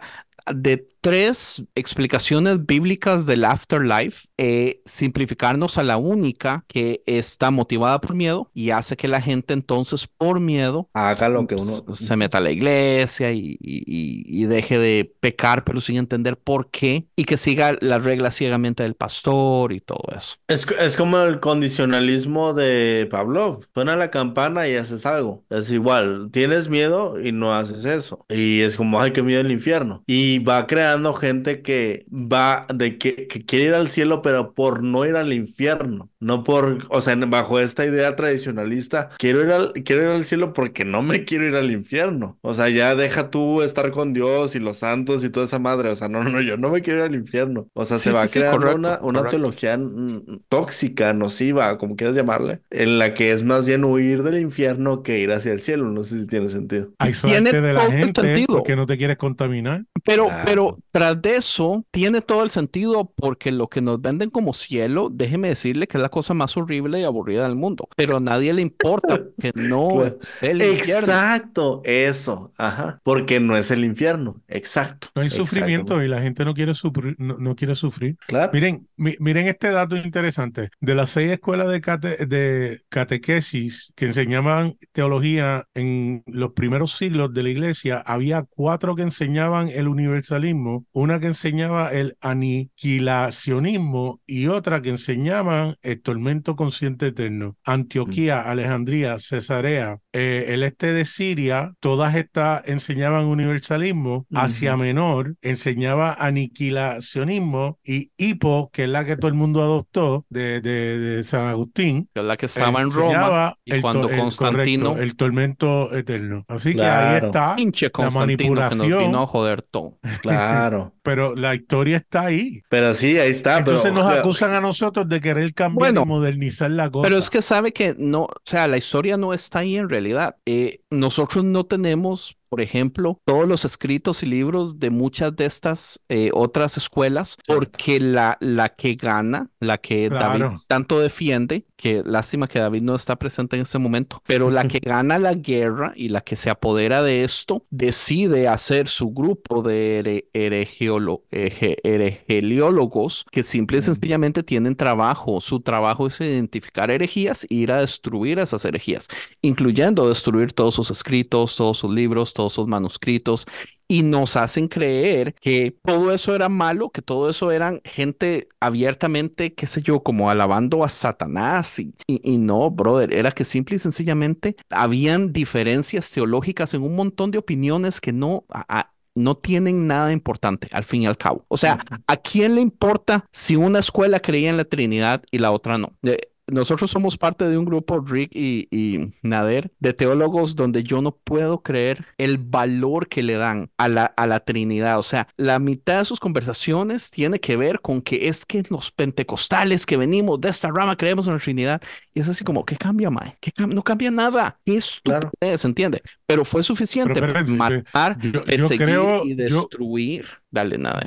de tres explicaciones bíblicas del afterlife, eh, simplificarnos a la única que está motivada por miedo y hace que la gente entonces por miedo Haga lo que uno... se meta a la iglesia y, y- y- y deje de pecar, pero sin entender por qué, y que siga las reglas ciegamente del pastor y todo eso. Es, es como el condicionalismo de Pablo. Suena la campana y haces algo. Es igual, tienes miedo y no haces eso. Y es como, ay, qué miedo el infierno. Y va creando gente que va, de que, que quiere ir al cielo, pero por no ir al infierno. No por, o sea, bajo esta idea tradicionalista, quiero ir al, quiero ir al cielo porque no me quiero ir al infierno. O sea, ya deja tú estar con Dios y los santos y toda esa madre. O sea, no, no, yo no me quiero ir al infierno. O sea, Sí, se va sí, sí, creando correcto, una, una correcto. teología mm, tóxica, nociva, como quieras llamarle, en la que es más bien huir del infierno que ir hacia el cielo. No sé si tiene sentido. Aislarte Tiene de la gente sentido. porque no te quieres contaminar. Pero, Claro. pero tras de eso, tiene todo el sentido porque lo que nos venden como cielo, déjeme decirle que es la cosa más horrible y aburrida del mundo. Pero a nadie le importa que no Claro. es el infierno. Exacto, eso, ajá, porque no es el infierno, exacto. No hay exacto. sufrimiento y la gente no quiere sufrir, no, no quiere sufrir. Claro. Miren, mi- miren este dato interesante. De las seis escuelas de, cate- de catequesis que enseñaban teología en los primeros siglos de la iglesia, había cuatro que enseñaban el universalismo, una que enseñaba el aniquilacionismo y otra que enseñaban el tormento consciente eterno. Antioquía, Alejandría, Cesarea, eh, el este de Siria, todas estas enseñaban universalismo. Asia Ujú. Menor enseñaba aniquilacionismo y Hippo, que es la que todo el mundo adoptó de, de- de San Agustín, Que es la que estaba en Roma. y el, cuando el Constantino- correcto, el tormento eterno. Así que ahí Claro. está, Pinche la Constantino que nos manipulación. vino a joder todo. Claro. pero la historia está ahí. Pero sí, ahí está. Entonces pero, nos acusan a nosotros de querer cambiar Bueno, y modernizar la cosa. Pero es que sabe que no, o sea, la historia no está ahí en realidad. Eh, nosotros no tenemos, por ejemplo, todos los escritos y libros de muchas de estas eh, otras escuelas, porque la, la que gana, la que David tanto defiende, que lástima que David no está presente en este momento, pero la que gana la guerra y la que se apodera de esto, decide hacer su grupo de here- heregiolo- eje- herejeliólogos que simple y sencillamente tienen trabajo. Su trabajo es identificar herejías e ir a destruir esas herejías, incluyendo destruir todos sus escritos, todos sus libros, todos sus manuscritos. Y nos hacen creer que todo eso era malo, que todo eso eran gente abiertamente, qué sé yo, como alabando a Satanás. Y, y, y no, brother, era que simple y sencillamente habían diferencias teológicas en un montón de opiniones que no, a- a- no tienen nada importante al fin y al cabo. O sea, ¿a quién le importa si una escuela creía en la Trinidad y la otra no? Eh, nosotros somos parte de un grupo, Rick y, y Nader, de teólogos donde yo no puedo creer el valor que le dan a la, a la Trinidad. O sea, la mitad de sus conversaciones tiene que ver con que es que los pentecostales que venimos de esta rama creemos en la Trinidad. Y es así como, ¿qué cambia, Mae? ¿Qué cam- no cambia nada. ¿Qué Claro. estupidez, entiende? Pero fue suficiente Pero para matar, yo- yo perseguir creo- y yo-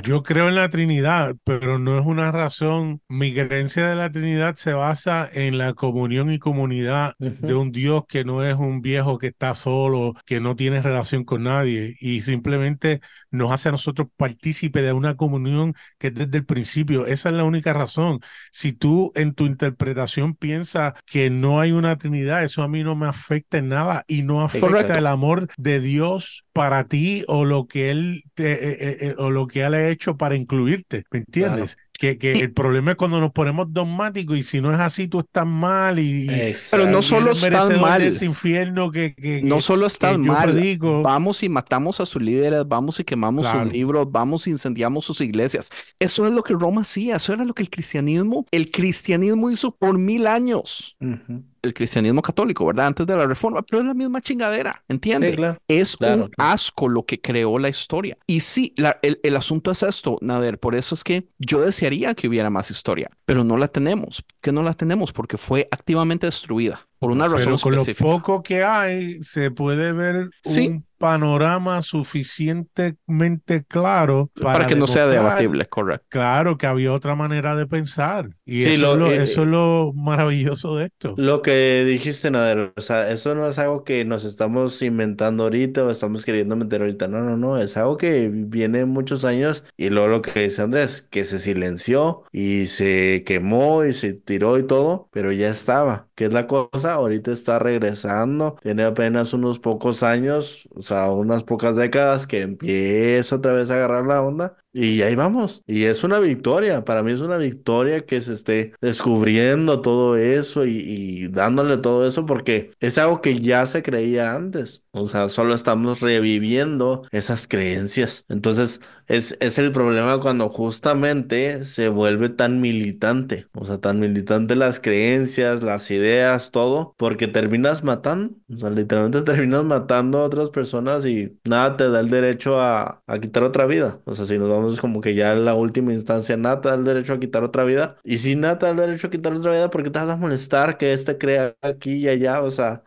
Yo creo en la Trinidad, pero no es una razón. Mi creencia de la Trinidad se basa en la comunión y comunidad de un Dios que no es un viejo que está solo, que no tiene relación con nadie y simplemente nos hace a nosotros partícipe de una comunión que es desde el principio. Esa es la única razón. Si tú en tu interpretación piensas que no hay una Trinidad, eso a mí no me afecta en nada y no afecta Correcto. el amor de Dios para ti o lo que él te, eh, eh, eh, o lo que él ha hecho para incluirte, ¿me entiendes? Que, que el problema es cuando nos ponemos dogmáticos y si no es así tú estás mal y, Exacto. Pero no solo estás mal. ese infierno que, que- No que- solo estás mal, predico. vamos y matamos a sus líderes, vamos y quemamos Claro. sus libros, vamos y incendiamos sus iglesias. Eso es lo que Roma hacía, eso era lo que el cristianismo, el cristianismo hizo por mil años. Ujú. El cristianismo católico, ¿verdad? Antes de la reforma, pero es la misma chingadera, ¿entiendes? Sí, claro. Es Claro, un claro. asco lo que creó la historia. Y sí, la- el, el asunto es esto, Nader, por eso es que yo desearía que hubiera más historia, pero no la tenemos. ¿Por qué no la tenemos? Porque fue activamente destruida por una razón Pero con lo específica. poco que hay, se puede ver Sí. un panorama suficientemente claro para, que no sea debatible, correcto. Claro, que había otra manera de pensar. Y Sí, eso, lo- es lo, eh, eso es lo maravilloso de esto. Lo que dijiste, Nader, o sea, eso no es algo que nos estamos inventando ahorita o estamos queriendo meter ahorita. No, no, no, es algo que viene muchos años y luego lo que dice Andrés, que se silenció y se quemó y se tiró y todo, pero ya estaba. ¿Qué es la cosa? Ahorita está regresando, tiene apenas unos pocos años, o sea, unas pocas décadas que empieza otra vez a agarrar la onda y ahí vamos. Y es una victoria, para mí es una victoria que se esté descubriendo todo eso y, dándole todo eso porque es algo que ya se creía antes. O sea, solo estamos reviviendo esas creencias. Entonces, es, es el problema cuando justamente se vuelve tan militante. O sea, tan militante las creencias, las ideas, todo, porque terminas matando. O sea, literalmente terminas matando a otras personas y nada te da el derecho a, a quitar otra vida. O sea, si nos vamos ¿no? Es como que ya en la última instancia nada te da el derecho a quitar otra vida. Y si nada te da el derecho a quitar otra vida, ¿por qué te vas a molestar que este crea aquí y allá? O sea,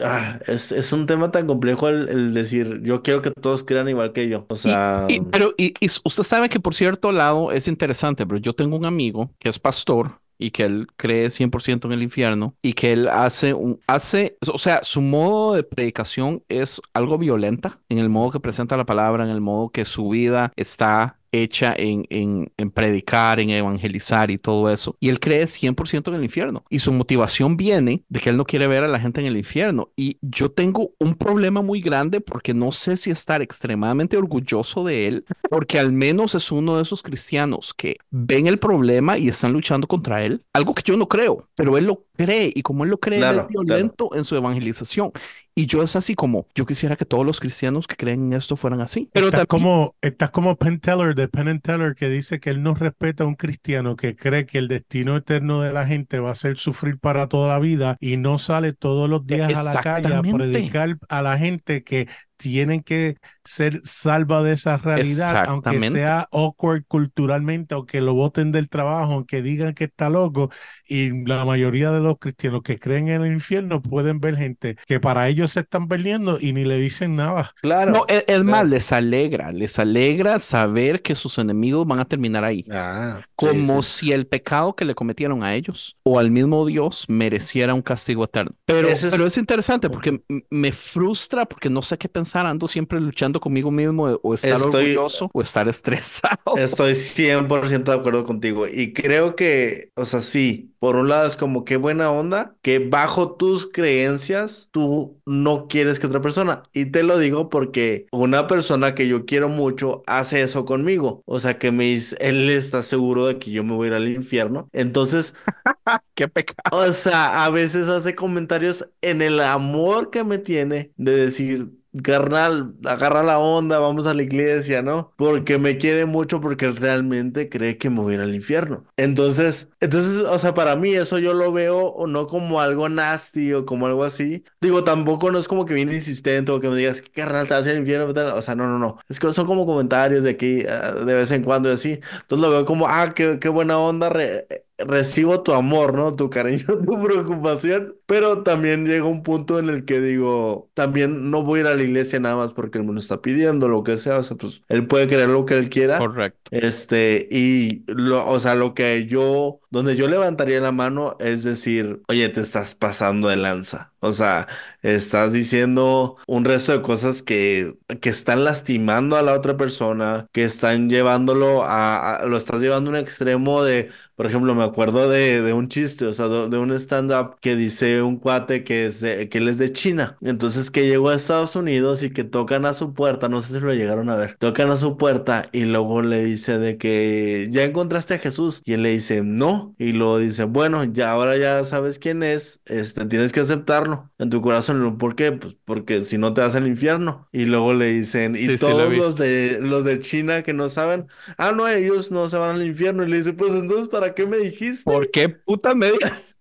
ah, es, es un tema tan complejo el, el decir, yo quiero que todos crean igual que yo. O sea, y- pero y usted sabe que por cierto lado es interesante, pero yo tengo un amigo que es pastor y que él cree 100% en el infierno y que él hace un hace, o sea, su modo de predicación es algo violenta en el modo que presenta la palabra, en el modo que su vida está hecha en, en, en predicar, en evangelizar y todo eso. Y él cree 100% en el infierno. Y su motivación viene de que él no quiere ver a la gente en el infierno. Y yo tengo un problema muy grande porque no sé si estar extremadamente orgulloso de él, porque al menos es uno de esos cristianos que ven el problema y están luchando contra él. Algo que yo no creo, pero él lo cree. Y como él lo cree, él Claro, es violento en su evangelización. Y yo es así como, yo quisiera que todos los cristianos que creen en esto fueran así. Pero estás también- como, estás como Penn Teller de Penn and Teller que dice que él no respeta a un cristiano que cree que el destino eterno de la gente va a ser sufrir para toda la vida y no sale todos los días a la calle a predicar a la gente que tienen que ser salva de esa realidad, aunque sea awkward culturalmente, aunque lo voten del trabajo, aunque digan que está loco. Y la mayoría de los cristianos que creen en el infierno pueden ver gente que para ellos se están perdiendo y ni le dicen nada. claro. No, es, es más, les alegra, les alegra saber que sus enemigos van a terminar ahí. Ah, sí, Como sí. si el pecado que le cometieron a ellos o al mismo Dios mereciera un castigo eterno. Pero, es- pero es interesante porque me frustra porque no sé qué pensar, ando siempre luchando conmigo mismo o estar Estoy- orgulloso o estar estresado. Estoy 100% de acuerdo contigo y creo que, o sea, sí, por un lado es como qué buena onda que bajo tus creencias tú no quieres que otra persona. Y te lo digo porque una persona que yo quiero mucho hace eso conmigo. O sea, que me dice, él está seguro de que yo me voy a ir al infierno. Entonces, Qué pecado. o sea, a veces hace comentarios en el amor que me tiene de decir, carnal, agarra la onda, vamos a la iglesia, ¿no? Porque me quiere mucho porque realmente cree que me voy al infierno. Entonces, entonces, o sea, para mí eso yo lo veo o no como algo nasty o como algo así. Digo, tampoco no es como que viene insistente o que me digas, carnal, te vas al infierno. tal". O sea, no, no, no. Es que son como comentarios de aquí ah, de vez en cuando y así. Entonces lo veo como, ah, qué, buena onda. re- recibo tu amor, ¿no? Tu cariño, tu preocupación, pero también llega un punto en el que digo, también no voy a ir a la iglesia nada más porque él me lo está pidiendo, lo que sea, o sea, pues él puede creer lo que él quiera. Correcto. Este, y lo, o sea, lo que yo, donde yo levantaría la mano es decir, oye, te estás pasando de lanza. O sea, estás diciendo un resto de cosas que, que están lastimando a la otra persona, que están llevándolo a, a- lo estás llevando a un extremo de, por ejemplo, me acuerdo de, de un chiste, o sea, de, de un stand-up que dice un cuate que, es de- que él es de China. Entonces que llegó a Estados Unidos y que tocan a su puerta, no sé si lo llegaron a ver, tocan a su puerta y luego le dice de que ya encontraste a Jesús y él le dice no y luego dice, bueno, ya ahora ya sabes quién es, este, tienes que aceptarlo en tu corazón. ¿Por qué? Pues porque si no te vas al infierno. Y luego le dicen, Sí, y sí, lo todos los de, los de China que no saben, ah, no, ellos no se van al infierno. Y le dice, pues entonces, ¿para qué me dijiste? ¿Por qué puta me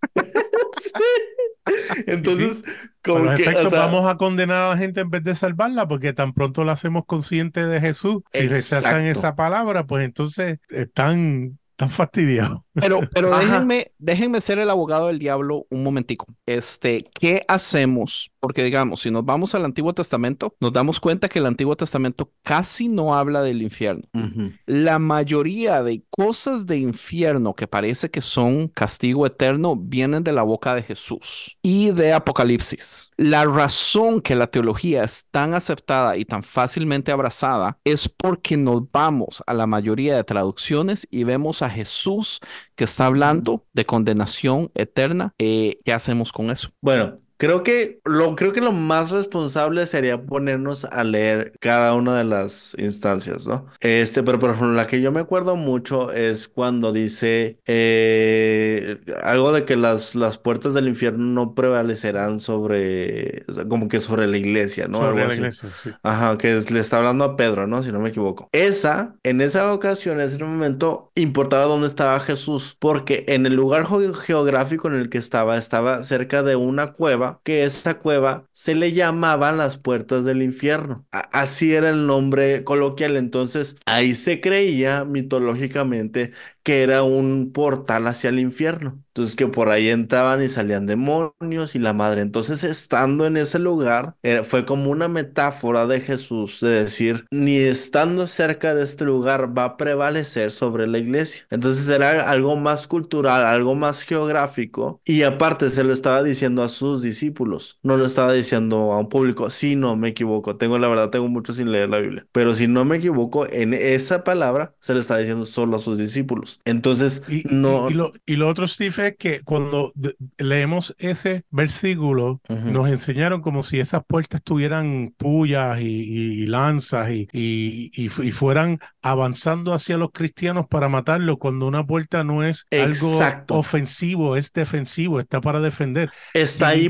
Entonces, como los que, o efectos, sea, vamos a condenar a la gente en vez de salvarla, porque tan pronto la hacemos consciente de Jesús, si rechazan Exacto. esa palabra, pues entonces están, están fastidiados. Pero, pero déjenme, déjenme ser el abogado del diablo un momentico. Este, ¿qué hacemos? Porque digamos, si nos vamos al Antiguo Testamento, nos damos cuenta que el Antiguo Testamento casi no habla del infierno. ujú, La mayoría de cosas de infierno que parece que son castigo eterno vienen de la boca de Jesús y de Apocalipsis. La razón que la teología es tan aceptada y tan fácilmente abrazada es porque nos vamos a la mayoría de traducciones y vemos a Jesús que está hablando de condenación eterna. Eh, ¿qué hacemos con eso? Bueno, creo que lo, creo que lo más responsable sería ponernos a leer cada una de las instancias, ¿no? Este, pero por ejemplo, la que yo me acuerdo mucho es cuando dice eh, algo de que las, las puertas del infierno no prevalecerán sobre, o sea, como que sobre la iglesia, ¿no? Sobre Algo la así. iglesia, sí. Ajá, que es- le está hablando a Pedro, ¿no? Si no me equivoco. Esa, en esa ocasión, en ese momento, importaba dónde estaba Jesús, porque en el lugar geo- geográfico en el que estaba, estaba cerca de una cueva que esa cueva se le llamaban las puertas del infierno. así era el nombre coloquial. Entonces, ahí se creía mitológicamente que era un portal hacia el infierno. Entonces que por ahí entraban y salían demonios y la madre. Entonces estando en ese lugar eh, fue como una metáfora de Jesús de decir, ni estando cerca de este lugar va a prevalecer sobre la iglesia. Entonces era algo más cultural, algo más geográfico y aparte se lo estaba diciendo a sus discípulos, no lo estaba diciendo a un público. Si no me equivoco, tengo la verdad, tengo mucho sin leer la Biblia, pero si no me equivoco, en esa palabra se lo estaba diciendo solo a sus discípulos. Entonces, y, no... Y, lo, y, lo, otro, Steve, que cuando leemos ese versículo, nos enseñaron como si esas puertas tuvieran pullas y, lanzas y, fueran avanzando hacia los cristianos para matarlos, cuando una puerta no es algo ofensivo, es defensivo, está para defender. Está ahí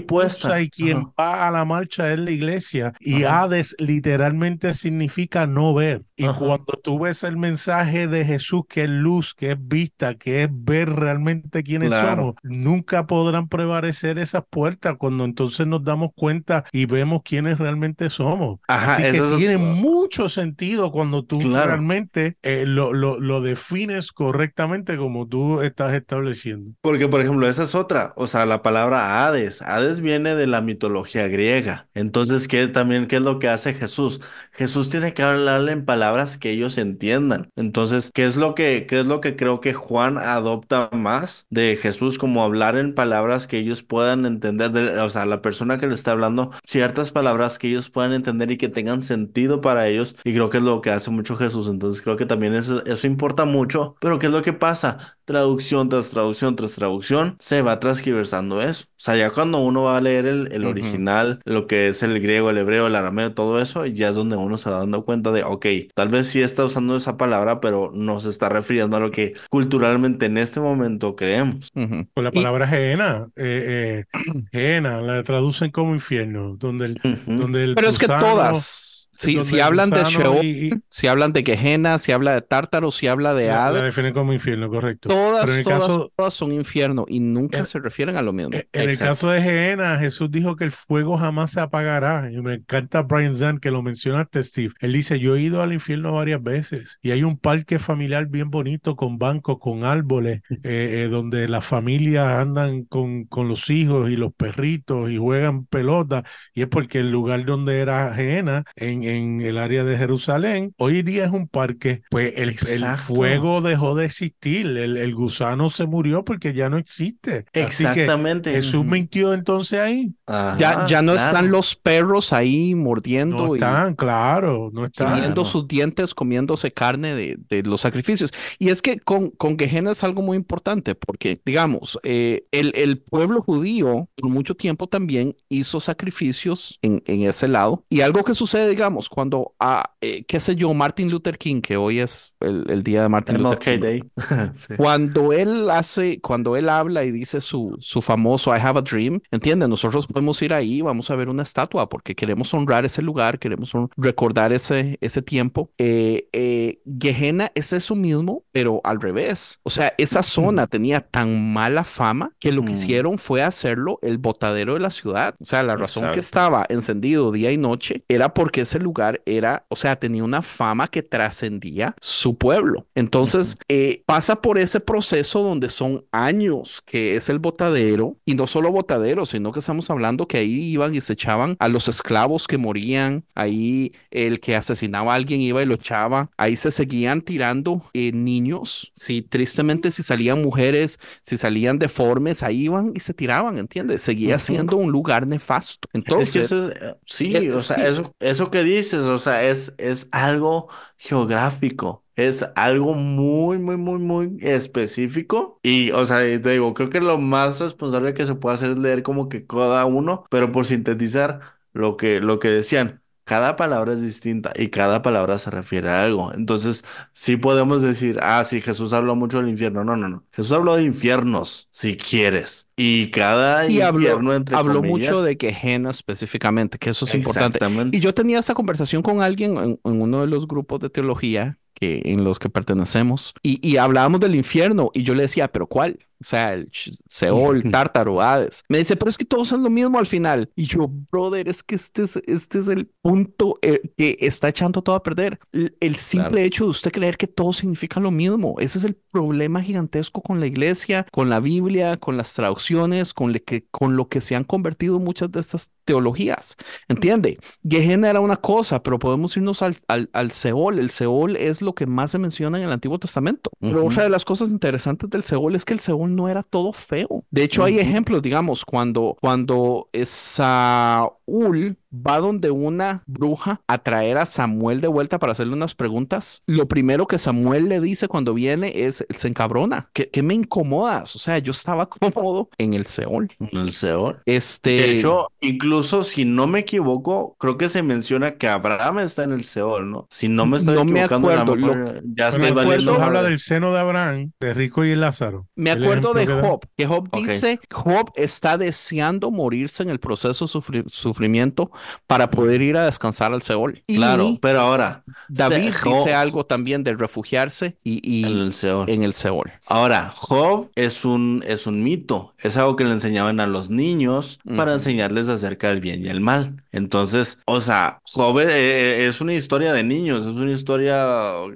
Y quien va a la marcha es la iglesia. Y Hades literalmente significa no ver. Y cuando tú ves el mensaje de Jesús, que es luz, que es vista, que es ver realmente quiénes somos, nunca podrán prevalecer esas puertas cuando entonces nos damos cuenta y vemos quiénes realmente somos. Ajá, Así que tiene mucho sentido cuando tú realmente eh, lo, lo, lo, defines correctamente como tú estás estableciendo. Porque, por ejemplo, esa es otra, o sea, la palabra Hades. Hades viene de la mitología griega. Entonces, ¿qué también qué es lo que hace Jesús? Jesús tiene que hablarle en palabras que ellos entiendan. Entonces, ¿qué es lo que, qué es lo que creo que Juan adopta más de Jesús como hablar en palabras que ellos puedan entender, o sea, la persona que le está hablando, ciertas palabras que ellos puedan entender y que tengan sentido para ellos. Y creo que es lo que hace mucho Jesús. Entonces creo que también eso, eso importa mucho. Pero ¿qué es lo que pasa? Traducción tras traducción tras traducción, se va transgiversando eso. O sea, ya cuando uno va a leer el, el original, lo que es el griego, el hebreo, el arameo, todo eso, ya es donde uno se va dando cuenta de, ok, tal vez sí está usando esa palabra, pero no se está refiriendo a lo que culturalmente en este momento creemos. Con la palabra Geena, eh, eh la traducen como infierno, donde el, donde el Pero es que todas, si, si hablan de Sheol, si hablan de Gehenna, si habla de Tártaro, si habla de Hades. La definen como infierno, correcto. Todas, en el todas, caso, todas son infierno y nunca se refieren a lo mismo. En, el caso de Gehenna, Jesús dijo que el fuego jamás se apagará. Y me encanta Brian Zahn que lo mencionaste, Steve. Él dice, yo he ido al infierno varias veces y hay un parque familiar bien bonito con bancos, con árboles, eh, eh, donde las familias andan con, con los hijos y los perritos y juegan pelota. Y es porque el lugar donde era Gehenna, en, en el área de Jerusalén, hoy día es un parque. Pues el, el fuego dejó de existir, el, el, gusano se murió porque ya no existe. Exactamente. Jesús mintió entonces ahí. ya, ya no están los perros ahí mordiendo. No están, claro, no están. Comiendo sus dientes, comiéndose carne de, de, los sacrificios. Y es que con, con Gehenna es algo muy importante porque, digamos, eh, el, el pueblo judío por mucho tiempo también hizo sacrificios en, en ese lado. Y algo que sucede, digamos, cuando, a, eh, qué sé yo, Martin Luther King, que hoy es el, el día de Martin Luther King. Day. Cuando él hace, cuando él habla y dice su, su famoso I have a dream, entiende, nosotros podemos ir ahí, vamos a ver una estatua porque queremos honrar ese lugar, queremos recordar ese, ese tiempo. Eh, eh, Gehenna es eso mismo, pero al revés. O sea, esa zona tenía tan mala fama que lo que hicieron fue hacerlo el botadero de la ciudad. O sea, la razón que estaba encendido día y noche era porque ese lugar era, o sea, tenía una fama que trascendía su pueblo. Entonces, eh, pasa por ese proceso donde son años que es el botadero y no solo botadero, sino que estamos hablando que ahí iban y se echaban a los esclavos que morían, ahí el que asesinaba a alguien iba y lo echaba, ahí se seguían tirando eh, niños, si tristemente si salían mujeres, si salían deformes, ahí iban y se tiraban, ¿entiendes? Seguía siendo un lugar nefasto. Entonces, eh, sí, o sea, eso, eso que dices, o sea, es, es algo geográfico. Es algo muy, muy, muy, muy específico. Y, o sea, te digo, creo que lo más responsable que se puede hacer es leer como que cada uno, pero por sintetizar lo que, lo que decían. Cada palabra es distinta y cada palabra se refiere a algo. Entonces, sí podemos decir, ah, sí, Jesús habló mucho del infierno. No, no, no. Jesús habló de infiernos, si quieres. Y cada y infierno, habló, habló mucho de Gehenna específicamente, que eso es importante. Y yo tenía esa conversación con alguien en, en uno de los grupos de teología que, en los que pertenecemos y, y hablábamos del infierno y yo le decía, pero ¿cuál? O sea, el Seol, Tártaro, Hades. Me dice, pero es que todos son lo mismo al final. Y yo, brother, es que este es, este es el punto eh, que está echando todo a perder. El, el simple Claro. hecho de usted creer que todo significa lo mismo. Ese es el problema gigantesco con la iglesia, con la Biblia, con las traducciones, con, le que, con lo que se han convertido muchas de estas teologías. ¿Entiende? Gehenna era una cosa, pero podemos irnos al, al, al Seol. El Seol es lo que más se menciona en el Antiguo Testamento. Pero Ujú. otra de las cosas interesantes del Seol es que el Seol no era todo feo. De hecho, hay ejemplos, digamos, cuando, cuando Saúl va donde una bruja a traer a Samuel de vuelta para hacerle unas preguntas, lo primero que Samuel le dice cuando viene es, se encabrona, que, que me incomodas. O sea, yo estaba cómodo en el Seol. En el Seol. Este, De hecho, incluso si no me equivoco, creo que se menciona que Abraham está en el Seol, ¿no? Si no me estoy No me equivocando, acuerdo, lo- ya estoy nos acuerdo- habla del seno de Abraham, de Rico y Lázaro. Me acuerdo de. Job, que Job dice, Job está deseando morirse en el proceso de sufri- sufrimiento para poder ir a descansar al Seol. Y Claro, pero ahora, David dice algo también de refugiarse y, y en el Seol. en el Seol. Ahora, Job es un, es un mito, es algo que le enseñaban a los niños para enseñarles acerca del bien y el mal. Entonces, o sea, Job eh, eh, es una historia de niños, es una historia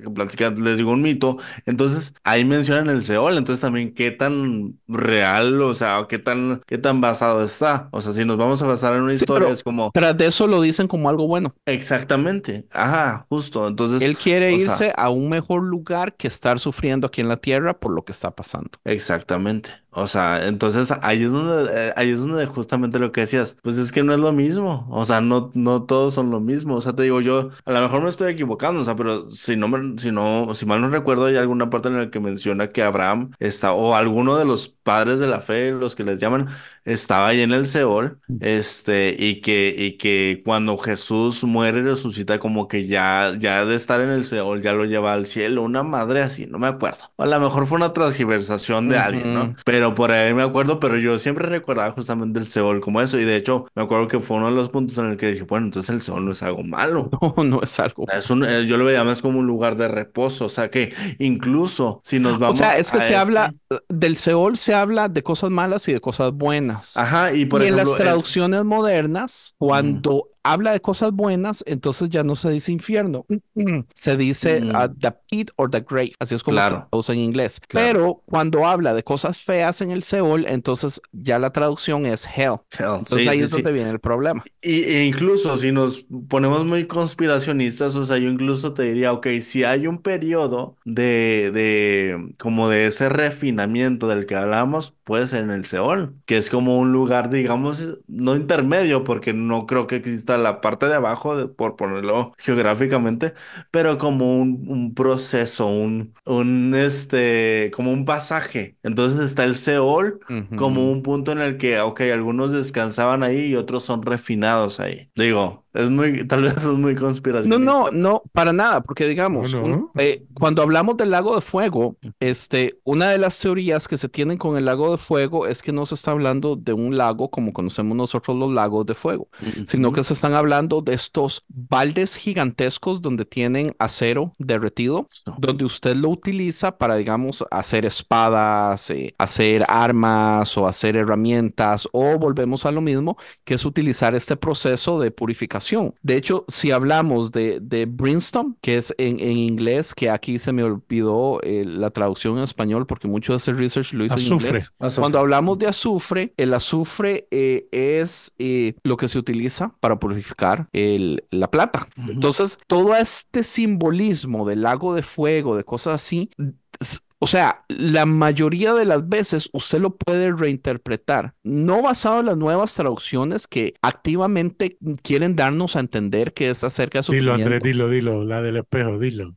que platica, les digo, un mito. Entonces, ahí mencionan el Seol, entonces también qué tan real, o sea, qué tan, qué tan basado está. O sea, si nos vamos a basar en una Sí, historia, pero- es como, De eso lo dicen como algo bueno. exactamente, ajá, justo. Entonces, Él quiere sea, irse a un mejor lugar que estar sufriendo aquí en la tierra por lo que está pasando. Exactamente. O sea, entonces ahí es donde, eh, ahí es donde justamente lo que decías, pues es que no es lo mismo. O sea, no, no todos son lo mismo. O sea, te digo yo, a lo mejor me estoy equivocando, o sea, pero si no me, si no, si mal no recuerdo, hay alguna parte en la que menciona que Abraham está, o alguno de los padres de la fe, los que les llaman, estaba ahí en el Seol, este, y que, y que cuando Jesús muere y resucita, como que ya, ya de estar en el Seol, ya lo lleva al cielo, una madre así, no me acuerdo. A lo mejor fue una transgiversación de alguien, ¿no? Ujú. Pero por ahí me acuerdo, pero yo siempre recordaba justamente el Seol como eso, y de hecho, me acuerdo que fue uno de los puntos en el que dije, bueno, entonces el Seol no es algo malo. No, no es algo. Es un, eh, yo lo veía más como un lugar de reposo, o sea que incluso si nos O vamos sea, es que a se este- habla del Seol, se habla de cosas malas y de cosas buenas. Ajá, y por y en ejemplo, las es- traducciones modernas, cuando habla de cosas buenas, entonces ya no se dice infierno, se dice Mm. uh, the pit or the grave, así es como Claro. se traduce en inglés. Claro. Pero cuando habla de cosas feas en el Seol, entonces ya la traducción es hell. Hell, Entonces sí, ahí sí, es sí. donde viene el problema. Y, e incluso si nos ponemos muy conspiracionistas, o sea, yo incluso te diría, ok, si hay un periodo de, de, como de ese refinamiento del que hablamos, puede ser en el Seol, que es como un lugar, digamos, no intermedio, porque no creo que exista la parte de abajo, de- por ponerlo geográficamente, pero como un, un proceso, un, un, este, como un pasaje. Entonces está el Seol como un punto en el que, ok, algunos descansaban ahí y otros son refinados ahí. Digo, es muy, tal vez es muy No, conspiracionista. no, no, para nada, porque digamos, No, un- no. eh, cuando hablamos del lago de fuego, este, una de las teorías que se tienen con el lago de fuego es que no se está hablando de un lago como conocemos nosotros los lagos de fuego, sino que se están hablando de estos baldes gigantescos donde tienen acero derretido, donde usted lo utiliza para, digamos, hacer espadas, eh, hacer armas o hacer herramientas, o volvemos a lo mismo, que es utilizar este proceso de purificación. De hecho, si hablamos de, de brimstone, que es en, en inglés, que aquí se me olvidó eh, la traducción en español porque mucho de ese research lo hice en inglés. Azufre. Cuando hablamos de azufre, el azufre eh, es eh, lo que se utiliza para purificar el- la plata. Ujú. Entonces, todo este simbolismo del lago de fuego, de cosas así, o sea, la mayoría de las veces usted lo puede reinterpretar, no basado en las nuevas traducciones que activamente quieren darnos a entender que es acerca de Dilo, sufrimiento. Andrés, dilo, dilo, la del espejo, dilo.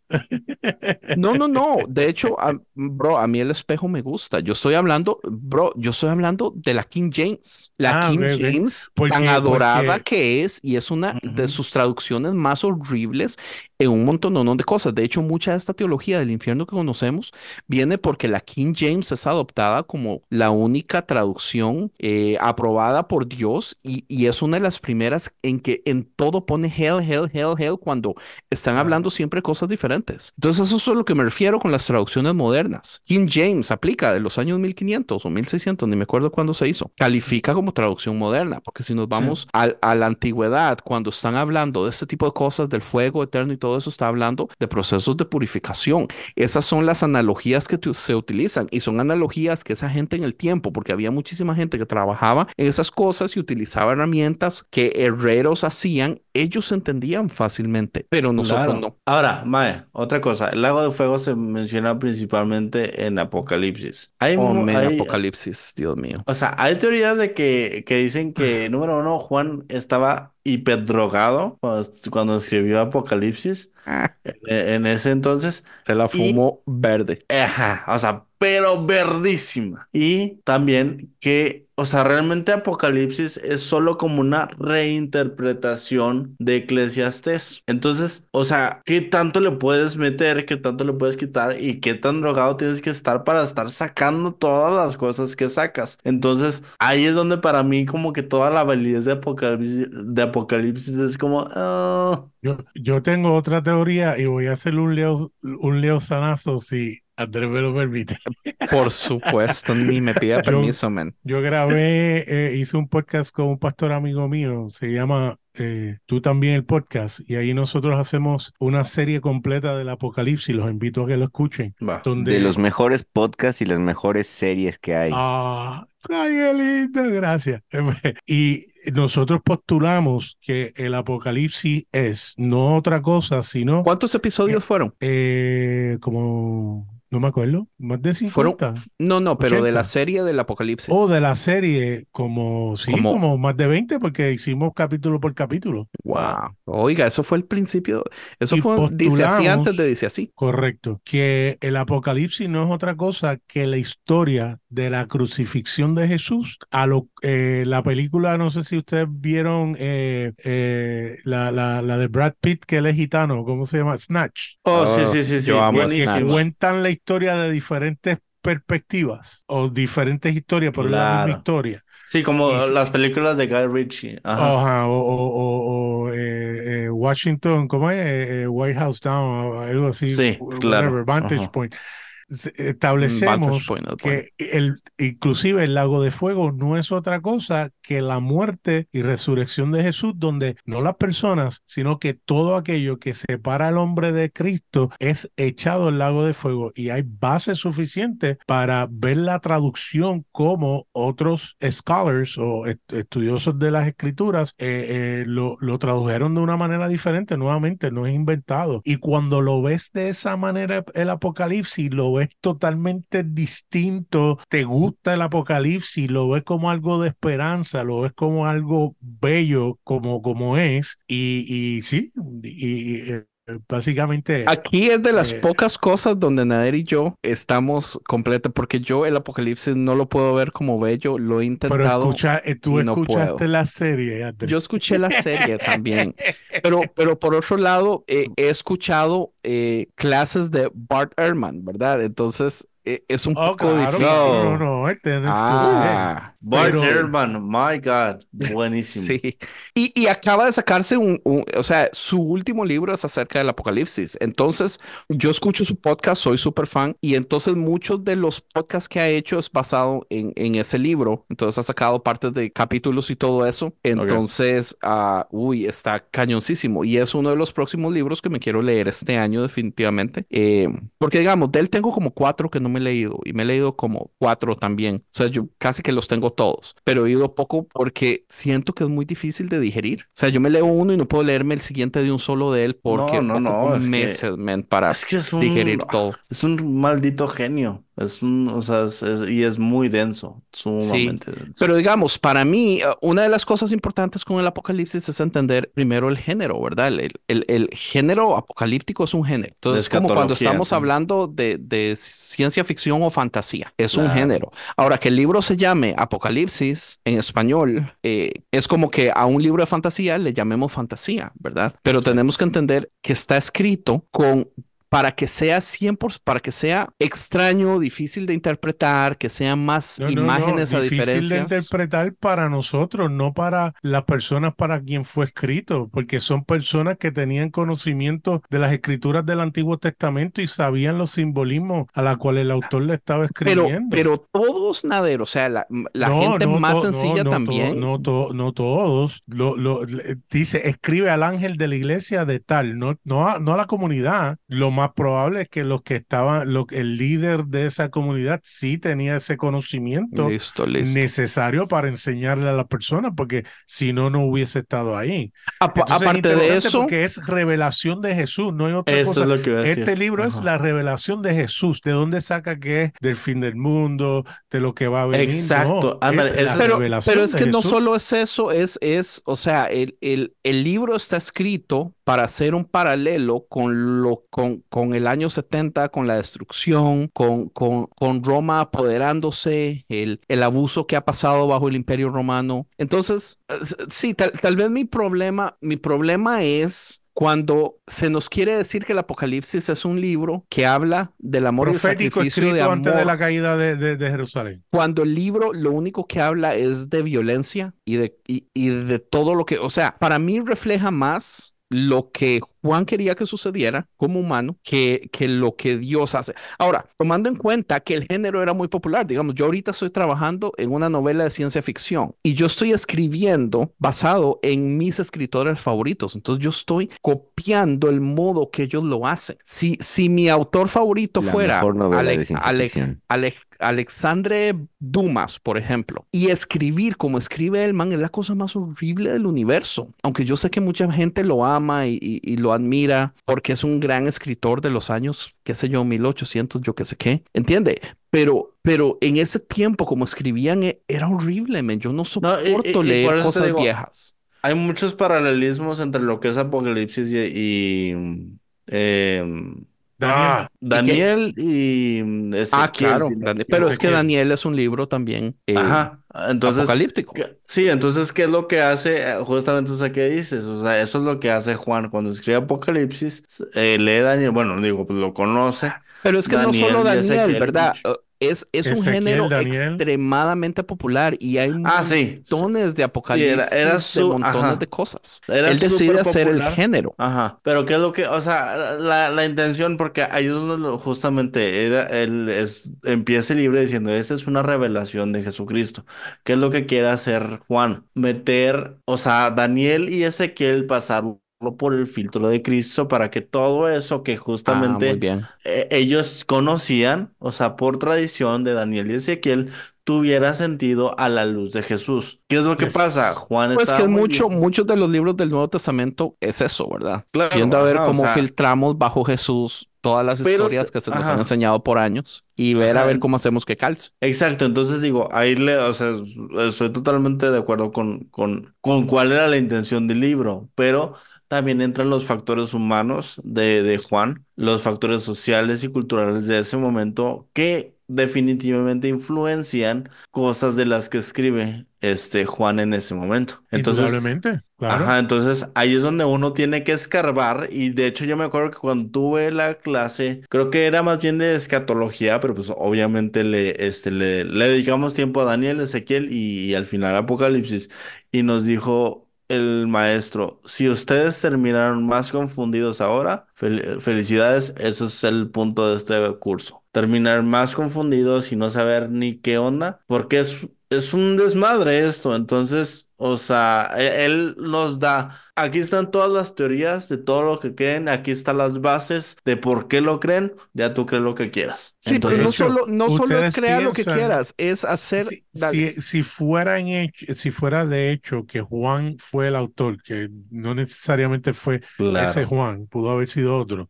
No, no, no. De hecho, a- bro, a mí el espejo me gusta. Yo estoy hablando, bro, yo estoy hablando de la King James. La Ah, King. James, Porque- tan adorada porque- que es y es una de sus traducciones más horribles. En un montón de cosas. De hecho, mucha de esta teología del infierno que conocemos viene porque la King James es adoptada como la única traducción eh, aprobada por Dios y, y, es una de las primeras en que en todo pone hell, hell, hell, hell cuando están hablando siempre cosas diferentes. Entonces, eso es a lo que me refiero con las traducciones modernas. King James aplica de los años 1500 o 1600, ni me acuerdo cuándo se hizo, califica como traducción moderna, porque si nos vamos a, la antigüedad, cuando están hablando de este tipo de cosas, del fuego eterno y todo eso, está hablando de procesos de purificación. Esas son las analogías que se utilizan y son analogías que esa gente en el tiempo, porque había muchísima gente que trabajaba en esas cosas y utilizaba herramientas que herreros hacían, ellos entendían fácilmente, pero nosotros no. Ahora, Mae, otra cosa, el lago de fuego se menciona principalmente en Apocalipsis. Hay, oh, Apocalipsis, Dios mío. O sea, hay teorías de que, que dicen que, número uno, Juan estaba hiperdrogado cuando, cuando escribió Apocalipsis. Ah. En, ese entonces. Se la fumó verde. Ajá, o sea, pero verdísima. Y también que, o sea, realmente Apocalipsis es solo como una reinterpretación de Eclesiastes. Entonces, o sea, ¿qué tanto le puedes meter? ¿Qué tanto le puedes quitar? ¿Y qué tan drogado tienes que estar para estar sacando todas las cosas que sacas? Entonces, ahí es donde para mí como que toda la validez de Apocalipsis, de Apocalipsis es como... Ah". Yo, yo tengo otra teoría y voy a hacer un leo, un leo sanazo si Andrés me lo permite. Por supuesto, ni me pida permiso, man. Yo grabé, eh, hice un podcast con un pastor amigo mío, se llama eh, Tú también el podcast, y ahí nosotros hacemos una serie completa del Apocalipsis, los invito a que lo escuchen. De los mejores podcasts y las mejores series que hay. Ah, ay, qué lindo, gracias. Y nosotros postulamos que el Apocalipsis es no otra cosa, sino... ¿Cuántos episodios fueron? Eh, como no me acuerdo, más de 50. no, no, pero de la serie del Apocalipsis. O de la serie, como, sí, como, más de 20, porque hicimos capítulo por capítulo. Wow. Oiga, eso fue el principio. Eso fue, dice así antes de dice así. Correcto. Que el Apocalipsis no es otra cosa que la historia de la crucifixión de Jesús. A lo, eh, la película, no sé si ustedes vieron eh, eh, la, la, la, de Brad Pitt, que él es gitano, ¿cómo se llama? Snatch. Oh, sí, sí, sí, sí. Que cuentan la historia de diferentes perspectivas o diferentes historias por la misma historia. Sí, como las películas de Guy Ritchie. Ajá. o, o, eh, eh, Washington, ¿cómo es? Eh, White House Down, algo así. Sí, claro. Vantage Point establecemos que el, inclusive el lago de fuego no es otra cosa que la muerte y resurrección de Jesús, donde no las personas, sino que todo aquello que separa al hombre de Cristo es echado al lago de fuego. Y hay base suficiente para ver la traducción como otros scholars o estudiosos de las escrituras eh, eh, lo, lo tradujeron de una manera diferente. Nuevamente, no es inventado. Y cuando lo ves de esa manera, el Apocalipsis, lo ves totalmente distinto, te gusta el apocalipsis, lo ves como algo de esperanza, lo ves como algo bello, como, como es, y, y sí, y, eh, básicamente. Aquí es de las eh, pocas cosas donde Nader y yo estamos completos, porque yo el apocalipsis no lo puedo ver como bello, lo he intentado. Pero eh, tú escuchaste la serie. Yo escuché la serie también, pero, pero por otro lado, he escuchado eh, clases de Bart Ehrman, ¿verdad? Entonces, es un oh, poco difícil. No, no, no. Ah, Bart Ehrman, my God, buenísimo. sí. Y, y, acaba de sacarse un, o sea, su último libro es acerca del apocalipsis. Entonces, yo escucho su podcast, soy súper fan, y entonces muchos de los podcasts que ha hecho es basado en, en ese libro. Entonces, ha sacado partes de capítulos y todo eso. Entonces, uh, uy, está cañoncísimo. Y es uno de los próximos libros que me quiero leer este año, definitivamente. Eh, porque, digamos, de él tengo como cuatro que no me he leído, y me he leído como cuatro también. O sea, yo casi que los tengo todos, pero he ido poco porque siento que es muy difícil de digerir. O sea, yo me leo uno y no puedo leerme el siguiente de un solo de él porque no, no, no, meses, para digerir todo. Es un maldito genio. Es un, o sea, es- es- y es muy denso, sumamente denso. Pero digamos, para mí, eh, una de las cosas importantes con el apocalipsis es entender primero el género, ¿verdad? El, el- el género apocalíptico es un género. Entonces, como cuando estamos sí. hablando de, de ciencia ficción o fantasía, es un género. Ahora, que el libro se llame Apocalipsis en español, eh, es como que a un libro de fantasía le llamemos fantasía, ¿verdad? Pero tenemos que entender que está escrito con para que sea 100%, para que sea extraño, difícil de interpretar, que sean más No, no, no, imágenes a difícil de diferencias. interpretar para nosotros, no para las personas para quien fue escrito, porque son personas que tenían conocimiento de las escrituras del Antiguo Testamento y sabían los simbolismos a la cual el autor le estaba Pero, escribiendo. pero todos, Nader, o sea, la, la No, gente no más no, sencilla no también. no, to- no todos. Lo, lo- dice, escribe al ángel de la iglesia de tal, no, no, a, no a la comunidad. Lo más probable es que los que estaban, lo, el líder de esa comunidad sí tenía ese conocimiento Listo, listo. necesario para enseñarle a las personas, porque si no, no hubiese estado ahí. Apa- Entonces, es aparte de interesante eso, porque es revelación de Jesús, no hay otra Eso cosa. es lo que iba a decir. Este libro es Ajá. la revelación de Jesús. ¿De dónde saca que es? Del fin del mundo, de lo que va a venir. Exacto. No, es es- pero, pero es de que no solo es eso, es, es, o sea, el, el, el libro está escrito para hacer un paralelo con lo, con, con el año 70, con la destrucción, con, con, con Roma apoderándose, el, el abuso que ha pasado bajo el Imperio Romano. Entonces, sí, tal, tal vez mi problema, mi problema es cuando se nos quiere decir que el Apocalipsis es un libro que habla del amor y el profético sacrificio escrito de amor antes de la caída de, de- de Jerusalén. cuando el libro lo único que habla es de violencia y de, y, y de todo lo que, o sea, para mí refleja más lo que Juan quería que sucediera como humano que, que lo que Dios hace. Ahora, tomando en cuenta que el género era muy popular, digamos, yo ahorita estoy trabajando en una novela de ciencia ficción y yo estoy escribiendo basado en mis escritores favoritos, entonces yo estoy copiando el modo que ellos lo hacen. Si, si mi autor favorito La fuera Ale- Ale-. Ale- Alexandre Dumas, por ejemplo, y escribir como escribe el man es la cosa más horrible del universo. Aunque yo sé que mucha gente lo ama y, y- y lo admira porque es un gran escritor de los años, qué sé yo, 1800, yo qué sé qué, ¿entiende? Pero, pero en ese tiempo, como escribían, e- era horrible, men. Yo no No, y- soporto y- y por leer cosas digo, viejas. Hay muchos paralelismos entre lo que es Apocalipsis y, y, em, Daniel. ah, Daniel y Ah, claro, si no- Dani- pero es que. Daniel es un libro también eh, Ajá. Entonces, apocalíptico. ¿qué- sí, entonces, ¿qué es lo que hace? Eh, Justamente, o sea, ¿qué dices? O sea, eso es lo que hace Juan cuando escribe Apocalipsis, eh, lee Daniel, bueno, digo, pues lo conoce. Pero es que no Daniel solo y Daniel, ¿verdad? Es, es un Ezequiel, género Daniel. extremadamente popular y hay Ah, sí. montones de apocalipsis, era de su- montones ajá. de cosas. Era Él decide hacer el género. Ajá, pero qué es lo que, o sea, la, la intención, porque donde lo- justamente era, él es, empieza el libro diciendo, esta es una revelación de Jesucristo. ¿Qué es lo que quiere hacer Juan? Meter, o sea, Daniel y Ezequiel pasarlo por el filtro de Cristo para que todo eso que Ah, justamente bien. eh, ellos conocían, o sea, por tradición de Daniel y Ezequiel, tuviera sentido a la luz de Jesús. ¿Qué es lo que Yes. pasa? Juan Pues que mucho, bien. muchos de los libros del Nuevo Testamento es eso, ¿verdad? Claro, Viendo a ver ajá, o cómo sea, filtramos bajo Jesús todas las Pero historias que se nos ajá. han enseñado por años y ver a Ajá. ver cómo hacemos que calce. Exacto, entonces digo, ahí le, o sea, estoy totalmente de acuerdo con, con, con cuál era la intención del libro, pero también entran los factores humanos de, de Juan, los factores sociales y culturales de ese momento que definitivamente influencian cosas de las que escribe este Juan en ese momento. Entonces, claro. Ajá, entonces ahí es donde uno tiene que escarbar y de hecho yo me acuerdo que cuando tuve la clase, creo que era más bien de escatología, pero pues obviamente le, este, le, le dedicamos tiempo a Daniel, Ezequiel y, y al final Apocalipsis y nos dijo el maestro, si ustedes terminaron más confundidos ahora, fel- felicidades, ese es el punto de este curso. Terminar más confundidos y no saber ni qué onda, porque es, es un desmadre esto, entonces O sea, e- él nos da, aquí están todas las teorías de todo lo que creen, aquí están las bases de por qué lo creen, ya tú crees lo que quieras. Sí, pero no hecho, solo, no solo es crear lo que quieras, es hacer. Si, si, si fuera en hecho- si fuera de hecho que Juan fue el autor, que no necesariamente fue claro. ese Juan, pudo haber sido otro,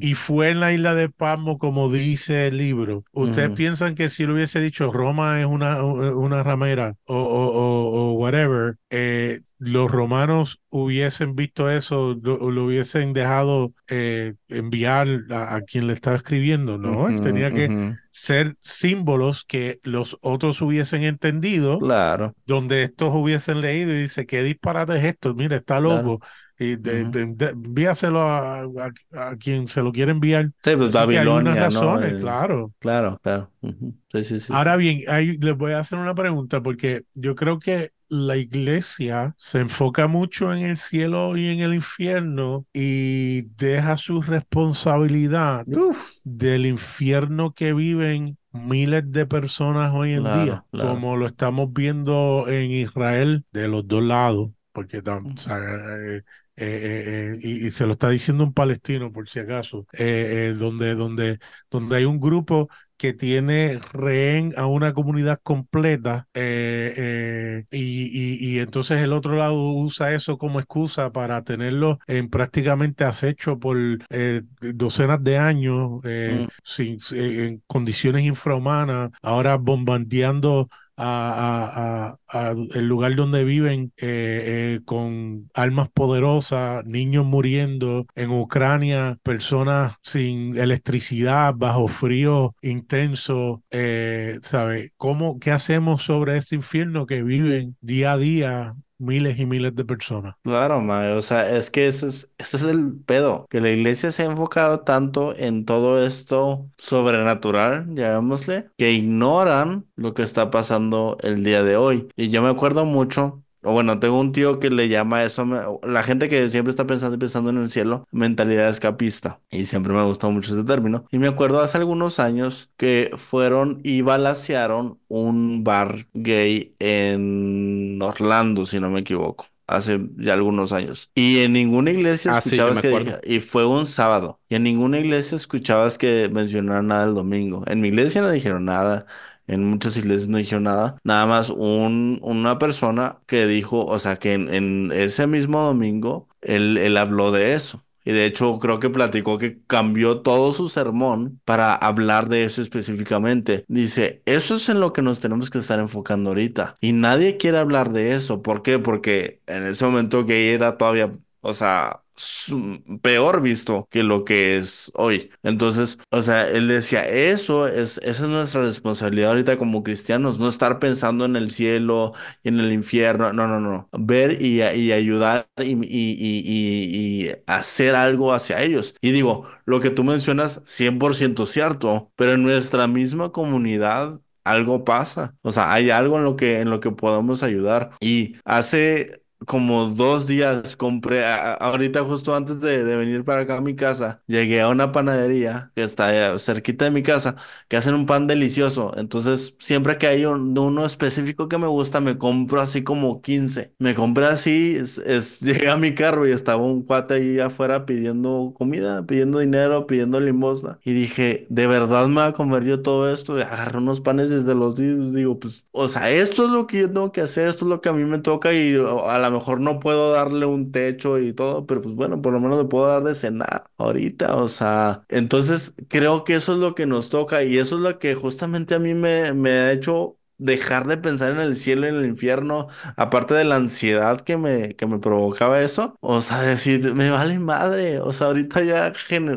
y fue en la isla de Pasmo como dice el libro, ¿ustedes Ujú. piensan que si lo hubiese dicho Roma es una, una ramera o, o, o- o whatever, eh, los romanos hubiesen visto eso, lo, lo hubiesen dejado eh, enviar a, a quien le estaba escribiendo? No, tenía que ser símbolos que los otros hubiesen entendido, Claro. donde estos hubiesen leído y dice, ¿qué disparate es esto? Mira, está Claro. loco. Y de, Ujú. de- de- envíaselo a, a- a quien se lo quiere enviar. Sí, pues que hay unas Babilonia, ¿no? razones, claro. Claro, claro. Ujú. Sí, sí, sí. Ahora bien, ahí les voy a hacer una pregunta porque yo creo que la iglesia se enfoca mucho en el cielo y en el infierno y deja su responsabilidad Uf, del infierno que viven miles de personas hoy en Claro, día, claro. como lo estamos viendo en Israel de los dos lados, porque o sea, eh, eh, eh, y, y se lo está diciendo un palestino por si acaso, donde, donde, donde hay un grupo que tiene rehén a una comunidad completa eh, eh, y, y- y entonces el otro lado usa eso como excusa para tenerlo en prácticamente acecho por eh, docenas de años Mm. sin- en condiciones infrahumanas, ahora bombardeando el lugar donde viven eh, eh, con armas poderosas, niños muriendo, en Ucrania, personas sin electricidad, bajo frío intenso, eh, ¿sabe? ¿Cómo, qué hacemos sobre ese infierno que viven día a día miles y miles de personas? Claro, mae, o sea, es que ese es, ese es el pedo, que la iglesia se ha enfocado tanto en todo esto sobrenatural, llamémosle, que ignoran lo que está pasando el día de hoy. Y yo me acuerdo mucho, o bueno, tengo un tío que le llama eso, la gente que siempre está pensando y pensando en el cielo, mentalidad escapista. Y siempre me ha gustado mucho ese término. Y me acuerdo hace algunos años que fueron y balacearon un bar gay en Orlando, si no me equivoco. Hace ya algunos años. Y en ninguna iglesia Ah, escuchabas que y fue un sábado. Y en ninguna iglesia escuchabas que mencionaran nada el domingo. En mi iglesia no dijeron nada. En muchas iglesias no dijeron nada. Nada más un, una persona que dijo, o sea, que en, ese mismo domingo él, habló de eso. Y de hecho creo que platicó que cambió todo su sermón para hablar de eso específicamente. Dice, eso es en lo que nos tenemos que estar enfocando ahorita. Y nadie quiere hablar de eso. ¿Por qué? Porque en ese momento gay era todavía, o sea, peor visto que lo que es hoy. Entonces, o sea, él decía, eso es, esa es nuestra responsabilidad ahorita como cristianos, no estar pensando en el cielo y en el infierno, no, no, no, ver y, y ayudar y, y, y, hacer algo hacia ellos. Y digo, lo que tú mencionas, 100% cierto, pero en nuestra misma comunidad algo pasa. O sea, hay algo en lo que, en lo que podemos ayudar. Y hace como dos días compré, a- ahorita justo antes de, de venir para acá a mi casa, llegué a una panadería que está eh, cerquita de mi casa, que hacen un pan delicioso. Entonces, siempre que hay un- uno específico que me gusta, me compro así como 15. Me compré así, es, es- llegué a mi carro y estaba un cuate ahí afuera pidiendo comida, pidiendo dinero, pidiendo limosna. Y dije, ¿de verdad me voy a comer yo todo esto? Y agarré unos panes desde los días, digo, pues, o sea, esto es lo que yo tengo que hacer, esto es lo que a mí me toca y a mejor no puedo darle un techo y todo, pero pues bueno, por lo menos le puedo dar de cenar ahorita, o sea, entonces creo que eso es lo que nos toca y eso es lo que justamente a mí me, me ha hecho dejar de pensar en el cielo y en el infierno, aparte de la ansiedad que me, que me provocaba eso, o sea, decir, me vale madre, o sea, ahorita ya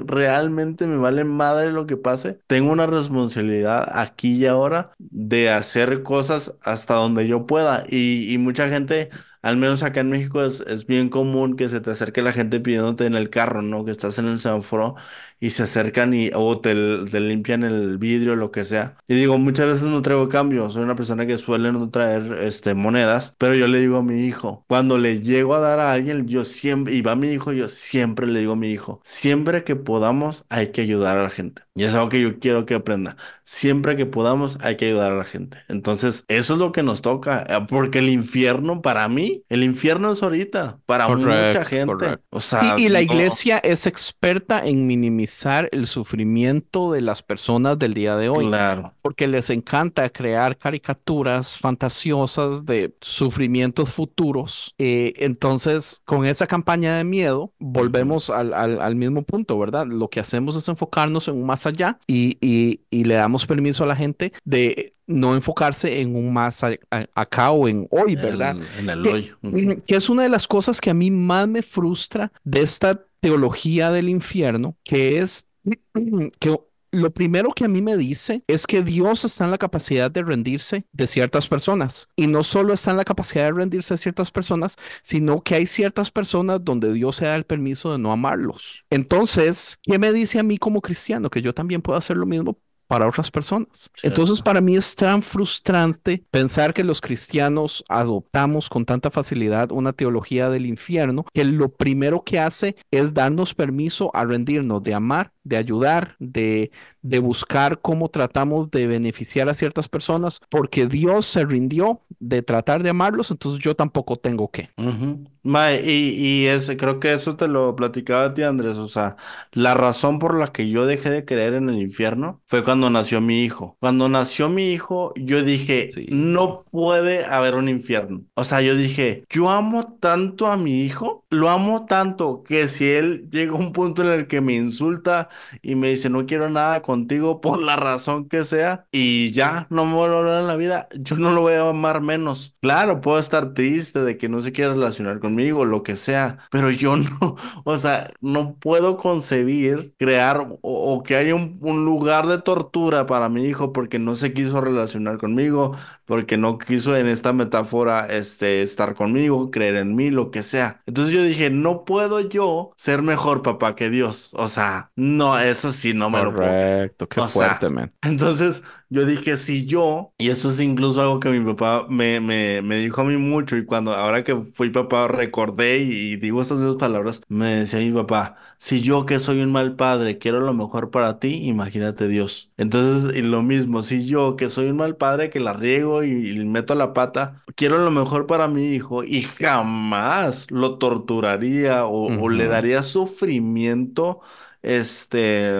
realmente me vale madre lo que pase, tengo una responsabilidad aquí y ahora de hacer cosas hasta donde yo pueda y mucha gente... Al menos acá en México es, bien común que se te acerque la gente pidiéndote en el carro, ¿no? Que estás en el semáforo y se acercan y o te, te limpian el vidrio, lo que sea. Y digo, muchas veces no traigo cambio, soy una persona que suele no traer este, monedas, pero yo le digo a mi hijo, cuando le llego a dar a alguien, yo siempre, y va mi hijo, yo siempre le digo a mi hijo, siempre que podamos hay que ayudar a la gente. Y es algo que yo quiero que aprenda. Siempre que podamos hay que ayudar a la gente. Entonces, eso es lo que nos toca, eh, porque el infierno para mí el infierno es ahorita para mucha Correcto, gente. O sea, Y, y la no- iglesia es experta en minimizar el sufrimiento de las personas del día de hoy. Claro. porque les encanta crear caricaturas fantasiosas de sufrimientos futuros. Eh, entonces, con esa campaña de miedo, volvemos al, al- al mismo punto, ¿verdad? Lo que hacemos es enfocarnos en un más allá y, y- y le damos permiso a la gente de no enfocarse en un más a- a- acá o en hoy, ¿verdad? En, en el Que-. Ujú, Que es una de las cosas que a mí más me frustra de esta teología del infierno, que es que lo primero que a mí me dice es que Dios está en la capacidad de rendirse de ciertas personas. Y no solo está en la capacidad de rendirse de ciertas personas, sino que hay ciertas personas donde Dios se da el permiso de no amarlos. Entonces, ¿qué me dice a mí como cristiano? Que yo también puedo hacer lo mismo para otras personas. Entonces, para mí es tan frustrante pensar que los cristianos adoptamos con tanta facilidad una teología del infierno que lo primero que hace es darnos permiso a rendirnos, de amar, de ayudar, de, de buscar cómo tratamos de beneficiar a ciertas personas, porque Dios se rindió de tratar de amarlos, entonces yo tampoco tengo que. Ujú. Mae, y, y ese, creo que eso te lo platicaba a ti, Andrés. O sea, la razón por la que yo dejé de creer en el infierno fue cuando nació mi hijo. Cuando nació mi hijo, yo dije, Sí. no puede haber un infierno. O sea, yo dije, yo amo tanto a mi hijo, lo amo tanto que si él llega a un punto en el que me insulta y me dice, no quiero nada contigo por la razón que sea, y ya no me vuelvo a hablar en la vida, yo no lo voy a amar menos. Claro, puedo estar triste de que no se quiera relacionar conmigo, lo que sea, pero yo no, o sea, no puedo concebir crear o, o que haya un, un lugar de tortura para mi hijo porque no se quiso relacionar conmigo, porque no quiso en esta metáfora este, estar conmigo, creer en mí, lo que sea. Entonces yo dije, no puedo yo ser mejor papá que Dios. O sea, no, eso sí, no me lo puedo. Correcto, qué O sea, fuerte, man. Entonces yo dije, si yo, y eso es incluso algo que mi papá me, me, me dijo a mí mucho, y cuando ahora que fui papá recordé y, y digo estas mismas palabras, me decía mi papá, si yo que soy un mal padre quiero lo mejor para ti, imagínate Dios. Entonces, y lo mismo, si yo que soy un mal padre que la riego y, y meto la pata, quiero lo mejor para mi hijo y jamás lo torturaría o, o le daría sufrimiento este,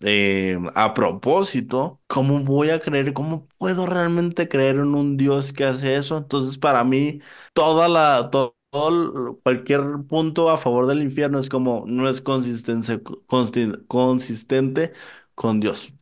eh, a propósito, ¿cómo voy a creer? ¿Cómo puedo realmente creer en un Dios que hace eso? Entonces, para mí, toda la, to- todo, cualquier punto a favor del infierno es como no es consistencia, consistente con Dios.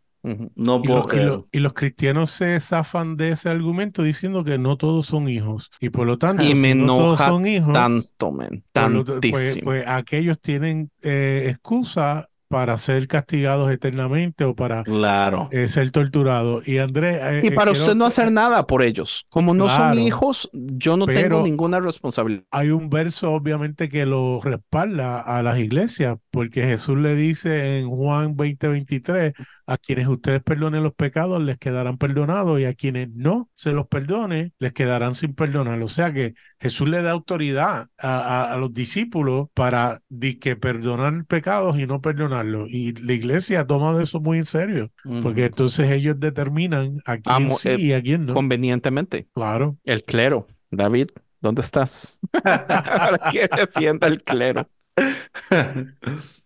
No Y, puedo lo- y creer. y los cristianos se zafan de ese argumento diciendo que no todos son hijos. Y por lo tanto, Y si me no todos son hijos, tanto, ta- pues, tantísimo. pues aquellos tienen eh, excusa para ser castigados eternamente o para Claro. eh, ser torturados. Y Andrés, eh, Y eh, para quiero- usted no hacer nada por ellos. Como no son Claro. hijos, yo no tengo ninguna responsabilidad. hay un verso obviamente que lo respalda a las iglesias, porque Jesús le dice en Juan 20, 23, a quienes ustedes perdonen los pecados les quedarán perdonados y a quienes no se los perdone les quedarán sin perdonar. O sea que Jesús le da autoridad a, a- a los discípulos para di que perdonar pecados y no perdonarlos. Y la iglesia ha tomado eso muy en serio, porque Ujú. entonces ellos determinan a quién Amo- sí eh, y a quién no. Convenientemente. Claro. El clero. David, ¿dónde estás? Para que defienda el clero.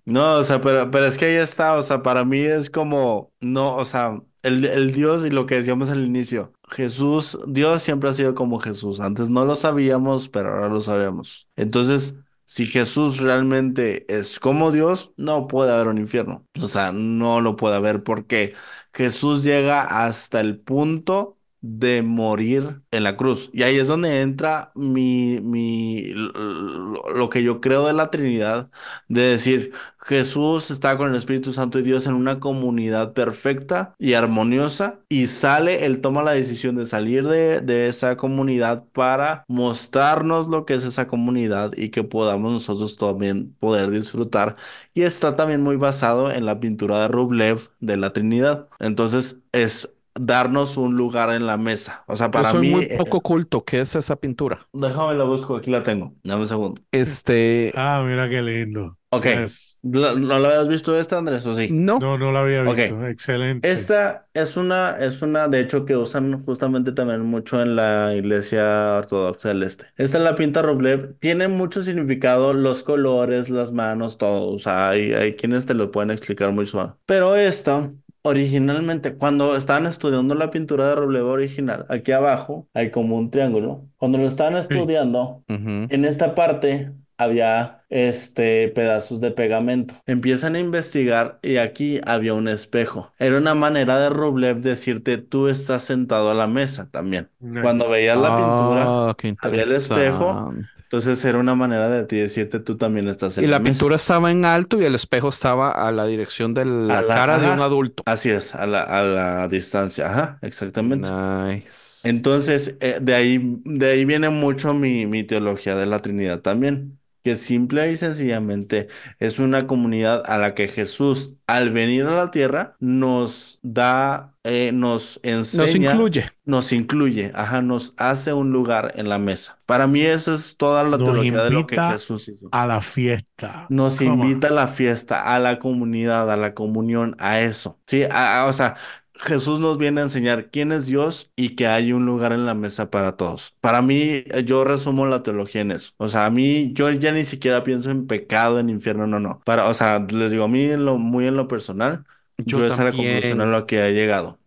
No, o sea, pero, pero es que ahí está, o sea, para mí es como, no, o sea, el, el Dios y lo que decíamos al inicio, Jesús, Dios siempre ha sido como Jesús, antes no lo sabíamos, pero ahora lo sabemos. Entonces, si Jesús realmente es como Dios, no puede haber un infierno, o sea, no lo puede haber porque Jesús llega hasta el punto de morir en la cruz. Y ahí es donde entra mi, mi, lo que yo creo de la Trinidad de decir, Jesús está con el Espíritu Santo y Dios en una comunidad perfecta y armoniosa y sale, él toma la decisión de salir de, de esa comunidad para mostrarnos lo que es esa comunidad y que podamos nosotros también poder disfrutar. Y está también muy basado en la pintura de Rublev de la Trinidad. Entonces es darnos un lugar en la mesa. O sea, Yo para soy mí... muy eh, poco culto. ¿Qué es esa pintura? Déjame la busco, aquí la tengo. Dame un segundo. Este, Ah, mira qué lindo. Ok. Yes. ¿No, no lo habías visto esta, Andrés, o sí? No. No, no la había visto. Excelente. Esta es una, es una, de hecho, que usan justamente también mucho en la iglesia ortodoxa del este. Esta es la pinta Rublev. Tiene mucho significado, los colores, las manos, todo. O sea, hay, hay quienes te lo pueden explicar muy suave. Pero esta, originalmente, cuando estaban estudiando la pintura de Rublev original, aquí abajo hay como un triángulo. Cuando lo estaban estudiando, en esta parte había este pedazos de pegamento. Empiezan a investigar y aquí había un espejo. Era una manera de Rublev decirte tú estás sentado a la mesa también. Nice. Cuando veías la pintura, Ah, había el espejo. Entonces era una manera de ti decirte tú también estás en Y la pintura estaba en alto y el espejo estaba a la dirección de la cara de un adulto. Así es, a la, a la distancia. Ajá, exactamente. Nice. Entonces, eh, de ahí, de ahí viene mucho mi, mi teología de la Trinidad también, que simple y sencillamente es una comunidad a la que Jesús, al venir a la tierra, nos da, eh, nos Nos enseña, incluye. nos incluye, ajá, nos hace un lugar en la mesa. Para mí esa es toda la Nos teología de lo que Jesús hizo. A la fiesta. Nos invita a la fiesta, a la comunidad, a la comunión, a eso. Sí, a- a- o sea, Jesús nos viene a enseñar quién es Dios y que hay un lugar en la mesa para todos. Para mí, eh, yo resumo la teología en eso. O sea, a mí, yo ya ni siquiera pienso en pecado, en infierno, no, no. Para, o sea, les digo, a mí, en lo, muy en lo personal, yo, Yo esa es la conclusión a lo que he llegado.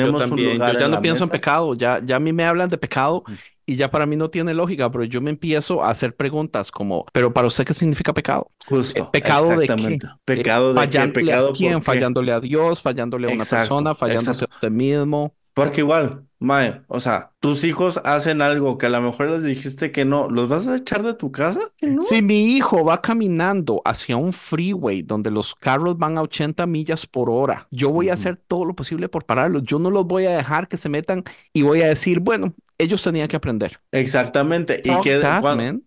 Yo Tenemos un también. lugar Yo ya en no la pienso en mesa. pecado. Ya, ya a mí me hablan de pecado y ya para mí no tiene lógica, pero yo me empiezo a hacer preguntas como, ¿pero para usted qué significa pecado? Justo, Eh, ¿Pecado de qué? exactamente. Eh, Pecado de qué, ¿Fallándole pecado a quién? por. ¿Fallándole a Dios? ¿Fallándole a una Exacto, persona? ¿Fallándose exacto. a usted mismo? Porque igual, Mae, o sea, tus hijos hacen algo que a lo mejor les dijiste que no, ¿los vas a echar de tu casa? No. Si mi hijo va caminando hacia un freeway donde los carros van a 80 millas por hora, yo voy a hacer todo lo posible por pararlos. Yo no los voy a dejar que se metan y voy a decir, bueno, ellos tenían que aprender. Exactamente. Y que that.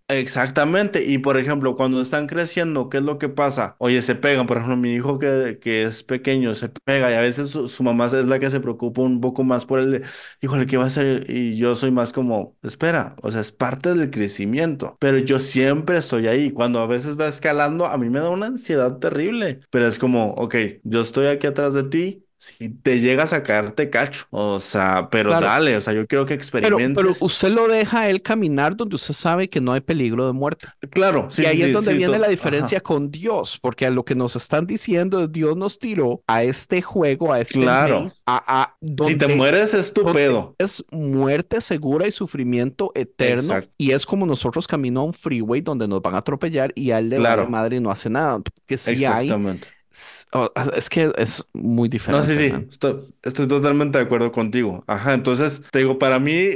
Exactamente. Y por ejemplo, cuando están creciendo, ¿qué es lo que pasa? Oye, se pegan. Por ejemplo, mi hijo que, que es pequeño se pega y a veces su, su mamá es la que se preocupa un poco más por él. de, Híjole, ¿qué va a hacer? Y yo soy más como, espera, o sea, es parte del crecimiento. Pero yo siempre estoy ahí. Cuando a veces va escalando, a mí me da una ansiedad terrible. Pero es como, ok, yo estoy aquí atrás de ti. Si te llegas a caer, te cacho. O sea, pero Claro. dale, o sea, yo quiero que Pero, pero experimentes. usted lo deja a él caminar donde usted sabe que no hay peligro de muerte. Claro, sí, y ahí sí, es donde sí, viene la ajá. diferencia con Dios, porque a lo que nos están diciendo es Dios nos tiró a este juego, a este Claro. a, a Si te mueres es tu pedo. Es muerte segura y sufrimiento eterno. Exacto. Y es como nosotros camino a un freeway donde nos van a atropellar y a él le Claro. madre no hace nada. Que sí hay. Oh, Es que es muy No, diferente. sí, sí, man. estoy, estoy totalmente de acuerdo contigo. Ajá, entonces, te digo, para mí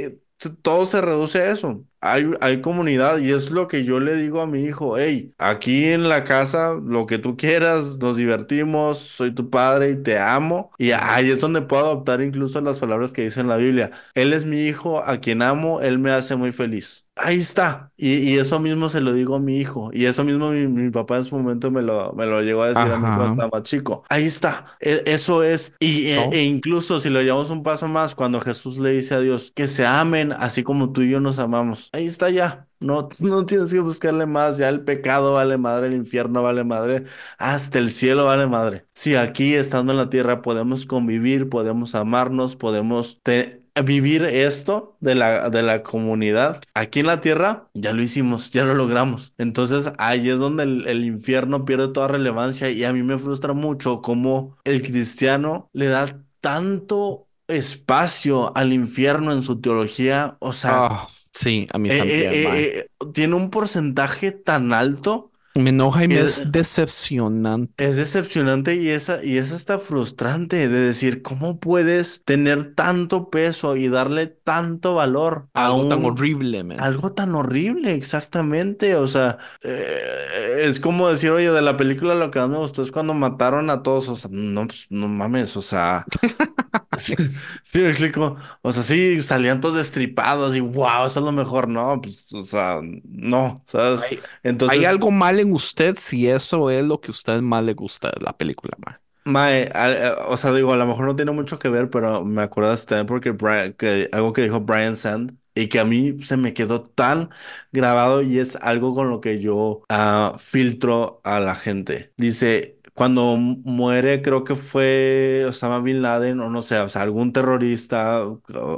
todo se reduce a eso. Hay, hay comunidad y es lo que yo le digo a mi hijo, hey, aquí en la casa, lo que tú quieras, nos divertimos, soy tu padre y te amo. Y ahí es donde puedo adoptar incluso las palabras que dice en la Biblia. Él es mi hijo, a quien amo, él me hace muy feliz. Ahí está. Y, y eso mismo se lo digo a mi hijo. Y eso mismo mi, mi papá en su momento me lo, me lo llegó a decir a mí cuando estaba chico. Ahí está. E- eso es. Y, e- No. e incluso si lo llevamos un paso más, cuando Jesús le dice a Dios que se amen así como tú y yo nos amamos. Ahí está ya. No, no tienes que buscarle más. Ya el pecado vale madre, el infierno vale madre, hasta el cielo vale madre. Si aquí estando en la tierra podemos convivir, podemos amarnos, podemos te- vivir esto de la, de la comunidad, aquí en la tierra ya lo hicimos, ya lo logramos. Entonces ahí es donde el, el infierno pierde toda relevancia y a mí me frustra mucho cómo el cristiano le da tanto espacio al infierno en su teología. O sea, Ah, sí, a mí eh, también. eh, man. eh, tiene un porcentaje tan alto. Me enoja y me es decepcionante. Es decepcionante y esa, y es hasta frustrante de decir, ¿cómo puedes tener tanto peso y darle tanto valor a Algo tan un- horrible, man. algo tan horrible? Exactamente. O sea, eh, es como decir, oye, de la película lo que más me gustó es cuando mataron a todos. O sea, no, pues, no mames, o sea. Sí, sí, me explico. O sea, sí, salían todos destripados y wow, eso es lo mejor. No, pues, o sea, no, ¿sabes? Hay, Entonces. hay algo mal en usted si eso es lo que a usted más le gusta de la película, man. Mae, a- a- o sea, digo, a lo mejor no tiene mucho que ver, pero me acordaste también porque Brian- que, algo que dijo Brian Sand, y que a mí se me quedó tan grabado y es algo con lo que yo ah, filtro a la gente. Dice, cuando muere, creo que fue Osama Bin Laden, o no sé, o sea, algún terrorista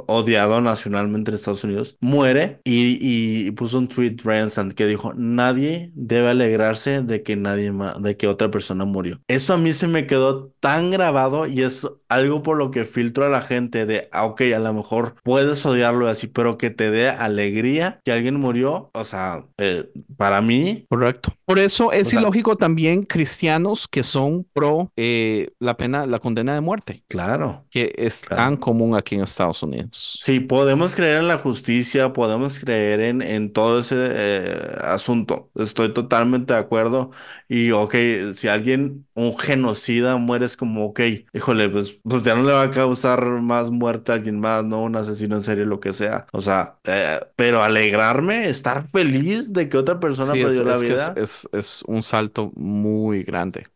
odiado nacionalmente en Estados Unidos, muere y, y puso un tweet Ransom que dijo, nadie debe alegrarse de que nadie más, de que otra persona murió. Eso a mí se me quedó tan grabado y es algo por lo que filtro a la gente de, ah, ok, a lo mejor puedes odiarlo así, pero que te dé alegría que alguien murió, o sea, eh, para mí. Correcto. Por eso es ilógico también cristianos que son pro eh, la pena, la condena de muerte. Claro. Que es tan común aquí en Estados Unidos. Sí, podemos creer en la justicia, podemos creer en, en todo ese eh, asunto. Estoy totalmente de acuerdo. Y, ok, si alguien, un genocida muere, es como, ok, híjole, pues, pues ya no le va a causar más muerte a alguien más, ¿no? Un asesino en serie, lo que sea. O sea, eh, pero alegrarme, estar feliz de que otra persona perdió la vida. Es, es, un salto muy grande.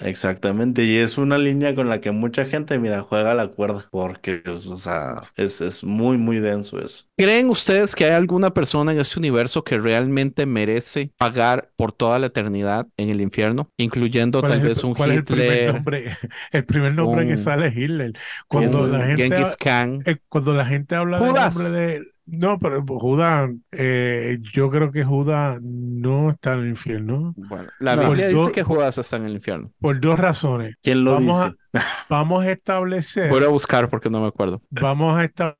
Exactamente, y es una línea con la que mucha gente, mira, juega la cuerda, porque, pues, o sea, es, es muy, muy denso eso. ¿Creen ustedes que hay alguna persona en este universo que realmente merece pagar por toda la eternidad en el infierno, incluyendo tal vez un ¿cuál Hitler? Es el primer nombre, el primer nombre que sale es Hitler. Cuando la gente, Genghis Khan. eh, cuando la gente habla del Judas. nombre de, no, pero Judas, eh, yo creo que Judas no está en el infierno Bueno, la No. Biblia dice do- que Judas está en el infierno. por dos razones. ¿Quién lo Vamos dice? Vamos a establecer, Voy a buscar porque no me acuerdo. vamos a establecer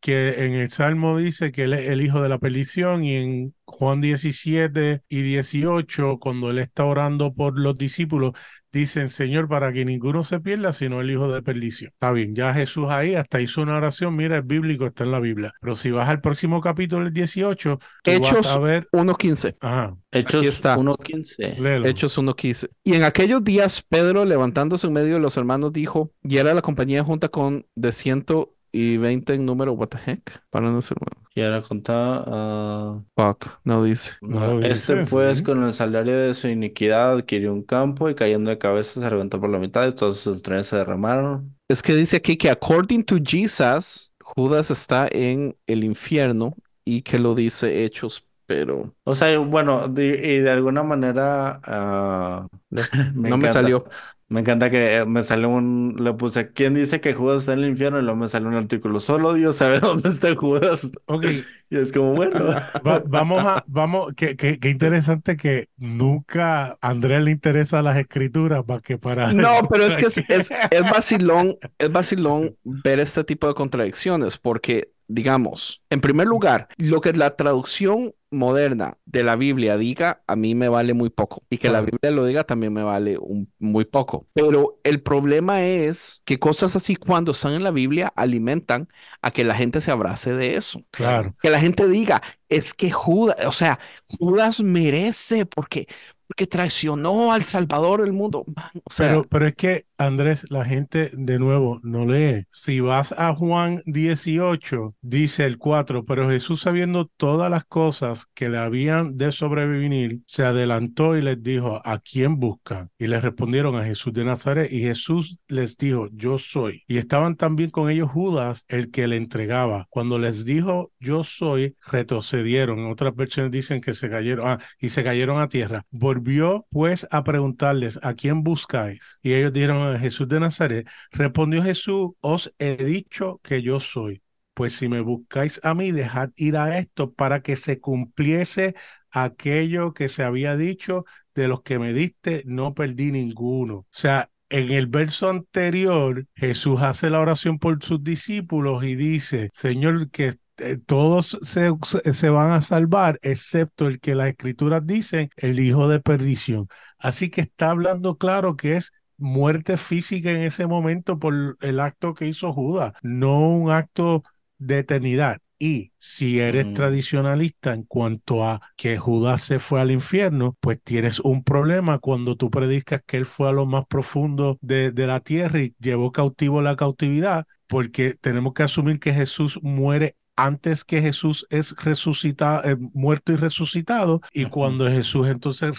que en el Salmo dice que él es el hijo de la perdición y en Juan 17 y 18, cuando él está orando por los discípulos, dicen, Señor, para que ninguno se pierda, sino el hijo de perdición. Está bien, ya Jesús ahí hasta hizo una oración, mira, es bíblico, está en la Biblia. Pero si vas al próximo capítulo, el 18, tú Hechos vas a ver, 1.15. ajá, Hechos está. 1.15. léelo. Hechos 1.15. Y en aquellos días, Pedro, levantándose en medio de los hermanos, dijo, y era la compañía junta con de ciento y veinte en número, what the heck, para no ser bueno. Y ahora contaba. ah, Fuck, no dice. No este dice, pues sí. con el salario de su iniquidad adquirió un campo y cayendo de cabeza se reventó por la mitad y todos sus trenes se derramaron. Es que dice aquí que according to Jesus, Judas está en el infierno y que lo dice Hechos, pero O sea, bueno, de- y de alguna manera ah, no me salió. Me encanta que eh, me salió un, le puse, ¿quién dice que Judas está en el infierno? Y luego me salió un artículo, solo Dios sabe dónde está Judas. Ok, Y es como, bueno, Va- vamos a, vamos, qué, qué, qué interesante que nunca a Andrés le interesan las escrituras más que para... No, pero es que es, es, es vacilón, es vacilón ver este tipo de contradicciones, porque, digamos, en primer lugar, lo que la traducción moderna de la Biblia diga, a mí me vale muy poco. Y que la. Biblia lo diga también me vale un- muy poco. Pero el problema es que cosas así cuando están en la Biblia alimentan a que la gente se abrace de eso. Claro. Que la gente diga, es que Judas, o sea, Judas merece porque, porque traicionó al Salvador del mundo. Man, o sea, Pero, pero es que, Andrés, la gente de nuevo no lee. Si vas a Juan 18, dice el 4, pero Jesús sabiendo todas las cosas que le habían de sobrevivir, se adelantó y les dijo, ¿a quién buscan? Y les respondieron a Jesús de Nazaret y Jesús les dijo, yo soy. Y estaban también con ellos Judas, el que le entregaba. Cuando les dijo, yo soy, retrocedieron. En otras versiones dicen que se cayeron, ah, y se cayeron a tierra. Volvió pues a preguntarles, ¿a quién buscáis? Y ellos dijeron, Jesús de Nazaret. Respondió Jesús, os he dicho que yo soy. Pues si me buscáis a mí, dejad ir a esto para que se cumpliese aquello que se había dicho, de los que me diste, no perdí ninguno. O sea, en el verso anterior, Jesús hace la oración por sus discípulos y dice, Señor, que eh, todos se- se van a salvar, excepto el que las escrituras dicen, el hijo de perdición. Así que está hablando claro que es muerte física en ese momento por el acto que hizo Judas, no un acto de eternidad. Y si eres Mm. tradicionalista en cuanto a que Judas se fue al infierno, pues tienes un problema cuando tú predicas que él fue a lo más profundo de, de la tierra y llevó cautivo la cautividad, porque tenemos que asumir que Jesús muere antes que Jesús es resucitado, eh, muerto y resucitado, y cuando Jesús entonces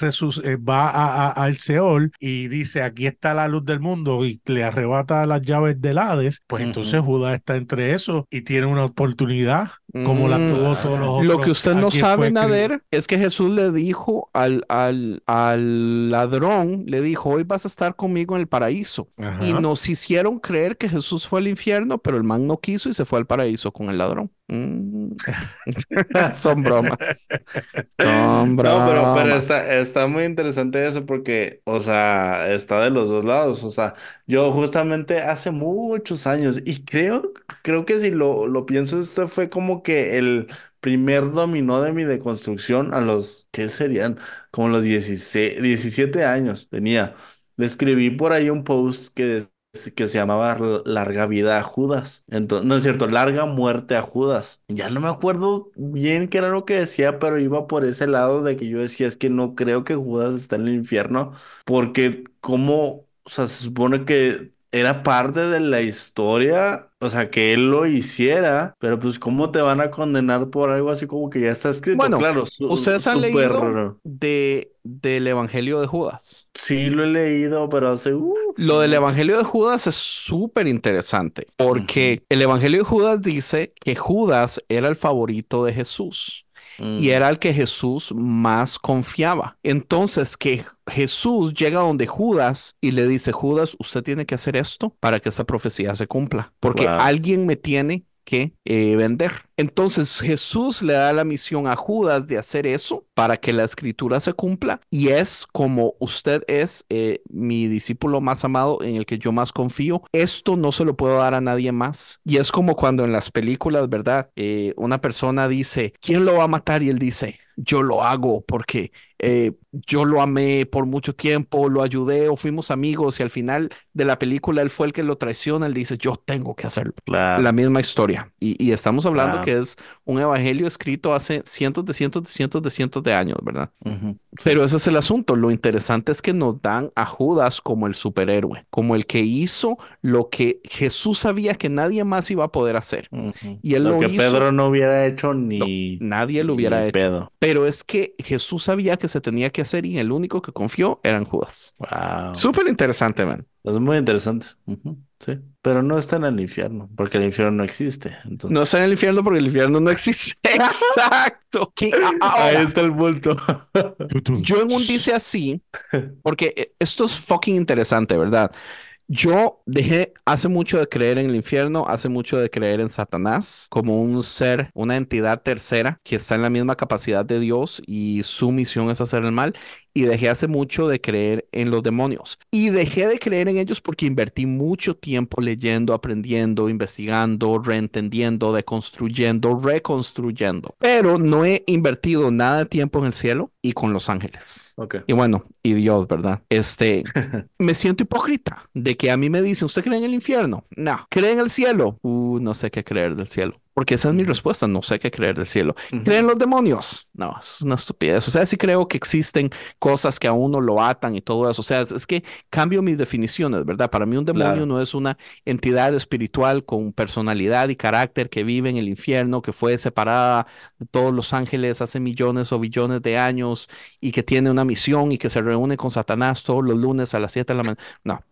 eh, va a, al Seol y dice, aquí está la luz del mundo y le arrebata las llaves del Hades, pues entonces Judas está entre eso y tiene una oportunidad como la tuvo Mm, todos los otros. Lo que usted no sabe. Nader, es que Jesús le dijo al, al, al ladrón, le dijo, hoy vas a estar conmigo en el paraíso. Y Ajá. nos hicieron creer que Jesús fue al infierno, pero el man no quiso y se fue al paraíso con el ladrón. Mm. Son bromas. Son No, pero, pero bromas. está, está muy interesante eso porque, o sea, está de los dos lados. O sea, yo justamente hace muchos años, y creo, creo que si lo, lo pienso, este fue como que el primer dominó de mi deconstrucción a los, ¿qué serían? Como los 16, 17 años tenía. Le escribí por ahí un post que, que se llamaba Larga vida a Judas. Entonces, no es cierto, Larga muerte a Judas. Ya no me acuerdo bien qué era lo que decía, pero iba por ese lado de que yo decía, es que no creo que Judas esté en el infierno, porque como, o sea, se supone que era parte de la historia, o sea, que él lo hiciera, pero pues ¿cómo te van a condenar por algo así como que ya está escrito? Bueno, claro, su- ¿Ustedes han leído de, del Evangelio de Judas? Sí, lo he leído, pero hace... uh, Lo del Evangelio de Judas es súper interesante porque el Evangelio de Judas dice que Judas era el favorito de Jesús y mm, era el que Jesús más confiaba. Entonces que Jesús llega donde Judas y le dice, Judas, usted tiene que hacer esto para que esta profecía se cumpla, porque Wow. alguien me tiene que eh, vender. Entonces Jesús le da la misión a Judas de hacer eso para que la escritura se cumpla y es como usted es eh, mi discípulo más amado en el que yo más confío. Esto no se lo puedo dar a nadie más. Y es como cuando en las películas, ¿verdad? Eh, una persona dice, ¿quién lo va a matar? Y él dice, yo lo hago porque eh, yo lo amé por mucho tiempo, lo ayudé o fuimos amigos y al final de la película él fue el que lo traiciona, él dice, yo tengo que hacerlo. claro. La misma historia. Y, y estamos hablando Wow. que es un evangelio escrito hace cientos de cientos de cientos de cientos de años, ¿verdad? Ujú. Pero ese es el asunto. Lo interesante es que nos dan a Judas como el superhéroe, como el que hizo lo que Jesús sabía que nadie más iba a poder hacer. Ujú. Y él Lo lo que hizo- Pedro no hubiera hecho ni... Nadie lo hubiera hecho. pedo. Pero es que Jesús sabía que se tenía que hacer y el único que confió era en Judas. Wow. Súper interesante, man. Es muy interesante. Ujú, Sí. Pero no está en el infierno, porque el infierno no existe. Entonces... No está en el infierno porque el infierno no existe. Exacto. Que a- Ahí ahora, está el bulto. Yo en un dice así, porque eh, esto es fucking interesante, ¿verdad? Yo dejé hace mucho de creer en el infierno, hace mucho de creer en Satanás como un ser, una entidad tercera que está en la misma capacidad de Dios y su misión es hacer el mal. Y dejé hace mucho de creer en los demonios. Y dejé de creer en ellos porque invertí mucho tiempo leyendo, aprendiendo, investigando, reentendiendo, deconstruyendo, reconstruyendo. Pero no he invertido nada de tiempo en el cielo y con los ángeles. Y bueno, y Dios, ¿verdad? Este, me siento hipócrita de que a mí me dicen, ¿usted cree en el infierno? No. ¿Cree en el cielo? Uh, no sé qué creer del cielo. Porque esa es mi respuesta, no sé qué creer del cielo. ¿Creen los demonios? No, es una estupidez. O sea, sí creo que existen cosas que a uno lo atan y todo eso. O sea, es, que cambio mis definiciones, ¿verdad? Para mí un demonio Claro. no es una entidad espiritual con personalidad y carácter que vive en el infierno, que fue separada de todos los ángeles hace millones o billones de años y que tiene una misión y que se reúne con Satanás todos los lunes a las 7 de la mañana. No,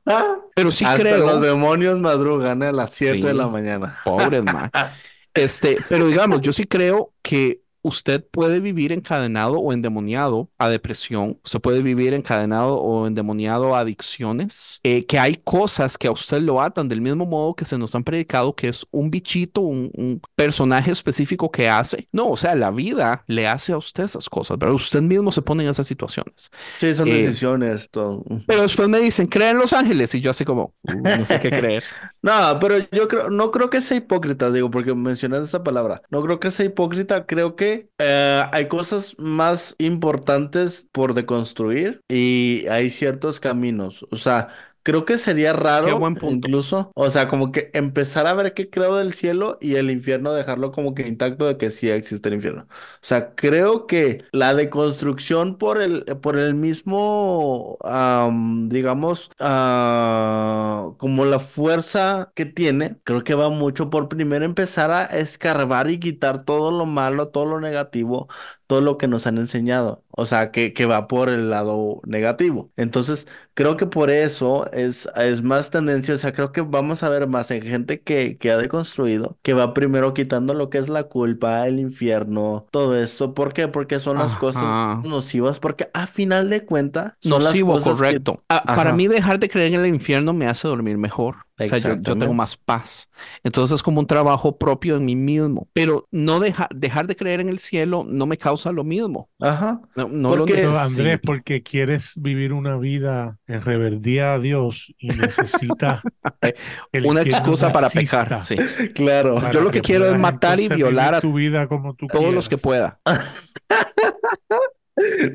pero sí Hasta creo. los demonios madrugan ¿eh? a las 7 de la mañana. Pobres, man. Este, pero digamos, yo sí creo que usted puede vivir encadenado o endemoniado a depresión, usted puede vivir encadenado o endemoniado a adicciones, eh, que hay cosas que a usted lo atan del mismo modo que se nos han predicado que es un bichito, un, un personaje específico que hace. No, o sea, la vida le hace a usted esas cosas, pero usted mismo se pone en esas situaciones. Sí, son Eh, decisiones, todo. Pero después me dicen, ¿creen los ángeles? Y yo así como, "Uh, no sé qué creer. No, pero yo creo, no creo que sea hipócrita, digo, porque mencionas esa palabra. No creo que sea hipócrita, creo que eh, hay cosas más importantes por deconstruir y hay ciertos caminos. O sea, creo que sería raro, Qué buen punto. incluso, o sea, como que empezar a ver qué creo del cielo y el infierno dejarlo como que intacto de que sí existe el infierno. O sea, creo que la deconstrucción por el, por el mismo, am, digamos, ah, como la fuerza que tiene, creo que va mucho por primero empezar a escarbar y quitar todo lo malo, todo lo negativo, todo lo que nos han enseñado. O sea, que, que va por el lado negativo. Entonces, creo que por eso es, es más tendencia. O sea, creo que vamos a ver más en gente que, que ha deconstruido, que va primero quitando lo que es la culpa, el infierno, todo eso. ¿Por qué? Porque son las cosas nocivas, porque a final de cuentas son las Nocivo, cosas que- correcto. Ah, para mí dejar de creer en el infierno me hace dormir mejor. O sea, yo, yo tengo más paz. Entonces es como un trabajo propio en mí mismo. Pero no deja- dejar de creer en el cielo no me causa lo mismo. Ajá. No, no lo Porque-. Andrés, porque quieres vivir una vida en rebeldía a Dios y necesitas el Una excusa para pecar, sí. Claro. para Yo lo que quiero es matar y violar a tu vida como tú Todos los que pueda.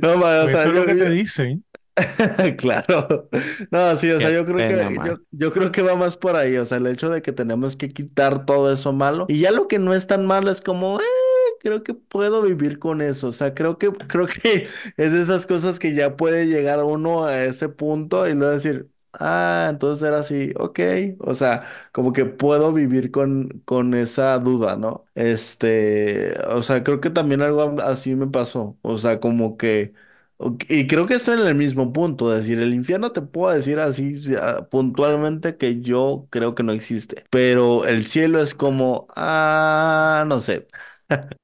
No, ma, o Pues sea, eso es lo que te dicen. Claro. No, sí, o sea, Qué yo creo pena, que man. yo creo que va más por ahí, o sea, el hecho de que tenemos que quitar todo eso malo y ya lo que no es tan malo es como, eh, creo que puedo vivir con eso, o sea, creo que creo que es de esas cosas que ya puede llegar uno a ese punto y luego decir, ah, entonces era así, ok, o sea, como que puedo vivir con con esa duda, ¿no? Este, o sea, creo que también algo así me pasó, o sea, como que Y creo que estoy en el mismo punto, decir, el infierno te puedo decir así sí, ah, puntualmente que yo creo que no existe, pero el cielo es como, ah, no sé.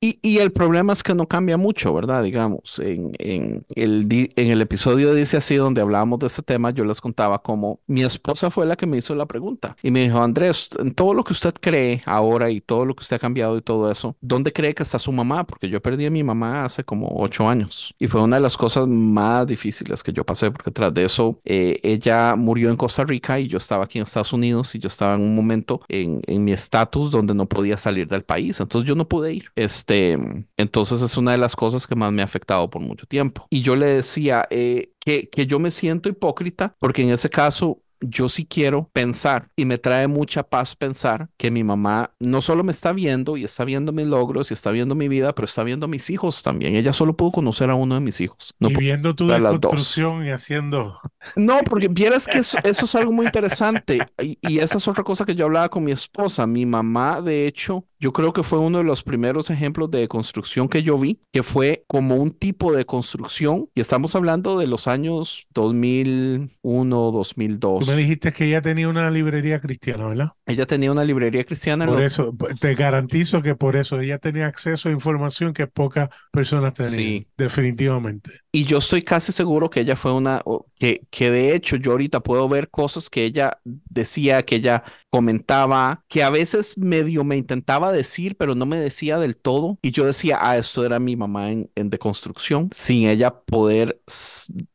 Y, y el problema es que no cambia mucho, ¿verdad? Digamos, en, en el, en el episodio Dice así, donde hablábamos de este tema, yo les contaba cómo mi esposa fue la que me hizo la pregunta y me dijo, Andrés, en todo lo que usted cree ahora y todo lo que usted ha cambiado y todo eso, ¿dónde cree que está su mamá? Porque yo perdí a mi mamá hace como ocho años y fue una de las cosas más difíciles que yo pasé, porque tras de eso, eh, ella murió en Costa Rica y yo estaba aquí en Estados Unidos y yo estaba en un momento en, en mi estatus donde no podía salir del país, entonces yo no pude ir. Este, entonces es una de las cosas que más me ha afectado por mucho tiempo. Y yo le decía eh, que, que yo me siento hipócrita porque en ese caso yo sí quiero pensar y me trae mucha paz pensar que mi mamá no solo me está viendo y está viendo mis logros y está viendo mi vida, pero está viendo a mis hijos también. Ella solo pudo conocer a uno de mis hijos. No y viendo tu desconstrucción y haciendo. no, porque vieras que eso, eso es algo muy interesante. Y, y esa es otra cosa que yo hablaba con mi esposa. Mi mamá, de hecho, yo creo que fue uno de los primeros ejemplos de construcción que yo vi, que fue como un tipo de construcción. Y estamos hablando de los años 2001, 2002. Tú me dijiste que ella tenía una librería cristiana, ¿verdad? Ella tenía una librería cristiana. Por eso, te garantizo que por eso ella tenía acceso a información que pocas personas tenían, Sí. definitivamente. Y yo estoy casi seguro que ella fue una, que, que de hecho yo ahorita puedo ver cosas que ella decía, que ella comentaba, que a veces medio me intentaba decir, pero no me decía del todo. Y yo decía, ah, esto era mi mamá en, en deconstrucción, sin ella poder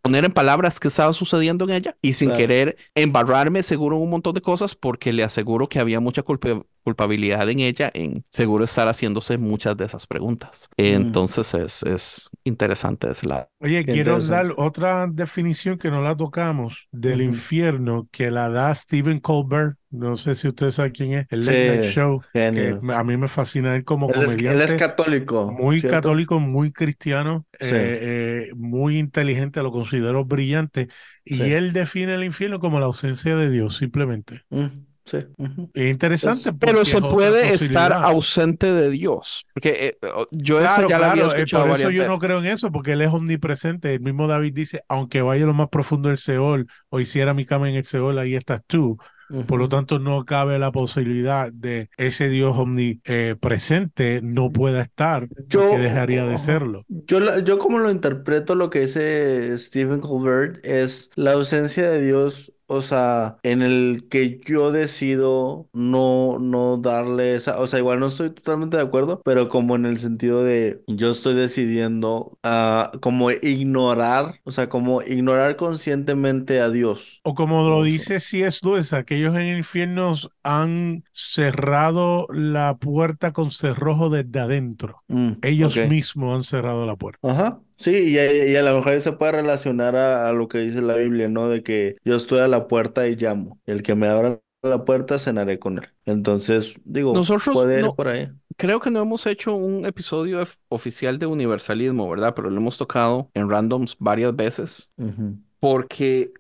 poner en palabras qué estaba sucediendo en ella y sin Claro. querer embarrarme seguro en un montón de cosas, porque le aseguro que había mucha culpa- culpabilidad en ella, en seguro estar haciéndose muchas de esas preguntas. Entonces es, es interesante ese lado. Oye, quiero dar otra definición que no la tocamos del infierno que la da Stephen Colbert. No sé si ustedes saben quién es, el Sí, Late Night Show, que genio. me- a mí me fascina él como Él es, él es comediante. católico, Muy ¿cierto? católico, muy cristiano, Sí. eh, eh, muy inteligente, lo considero brillante. Y Sí. él define el infierno como la ausencia de Dios, simplemente. Mm, sí. Es interesante Pero se puede estar ausente de Dios. Porque eh, yo esa Claro, ya la había claro, eh, escuchado por eso varias yo no veces. creo en eso, porque él es omnipresente. El mismo David dice, aunque vaya a lo más profundo del Seol o hiciera mi cama en el Seol, ahí estás tú. Por lo tanto, no cabe la posibilidad de ese Dios omnipresente no pueda estar, Yo- porque dejaría de serlo. Yo, yo como lo interpreto lo que dice Stephen Colbert es la ausencia de Dios, o sea, en el que yo decido no, no darle esa, o sea, igual no estoy totalmente de acuerdo, pero como en el sentido de yo estoy decidiendo ah, como ignorar, o sea, como ignorar conscientemente a Dios. O como lo dice C.S. Lewis, aquellos en el infierno han cerrado la puerta con cerrojo desde adentro. Mm, Ellos mismos han cerrado la puerta. Ajá, sí, y, a- y a lo mejor se puede relacionar a, a lo que dice la Biblia, ¿no? De que yo estoy a la puerta y llamo. El que me abra la puerta, cenaré con él. Entonces, digo, Nosotros puede ir no- por ahí. Creo que no hemos hecho un episodio of- oficial de universalismo, ¿verdad? Pero lo hemos tocado en randoms varias veces. Porque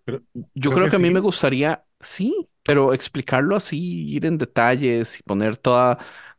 yo creo creo que que a mí sí. me gustaría, sí, pero explicarlo así, ir en detalles y poner toda,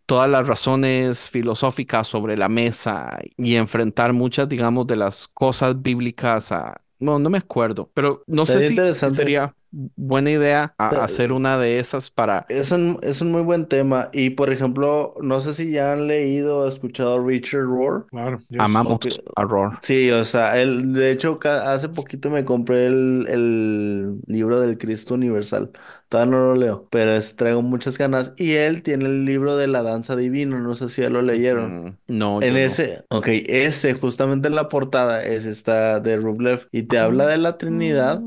todas las razones filosóficas sobre la mesa y enfrentar muchas, digamos, de las cosas bíblicas a... No, no me acuerdo, pero no sé Sería si interesante. sería buena idea a- Pero- hacer una de esas para... Es un, es un muy buen tema. Y por ejemplo, no sé si ya han leído o escuchado Richard Rohr. Claro. yes. Amamos a Roar. Sí, o sea, él, de hecho, ca- hace poquito me compré el, el libro del Cristo Universal. Todavía no lo leo, pero es- traigo muchas ganas. Y él tiene el libro de la danza divina, no sé si ya lo leyeron. Mm, no, En yo no. ese, ok, ese justamente en la portada es esta de Rublev y te habla de la Trinidad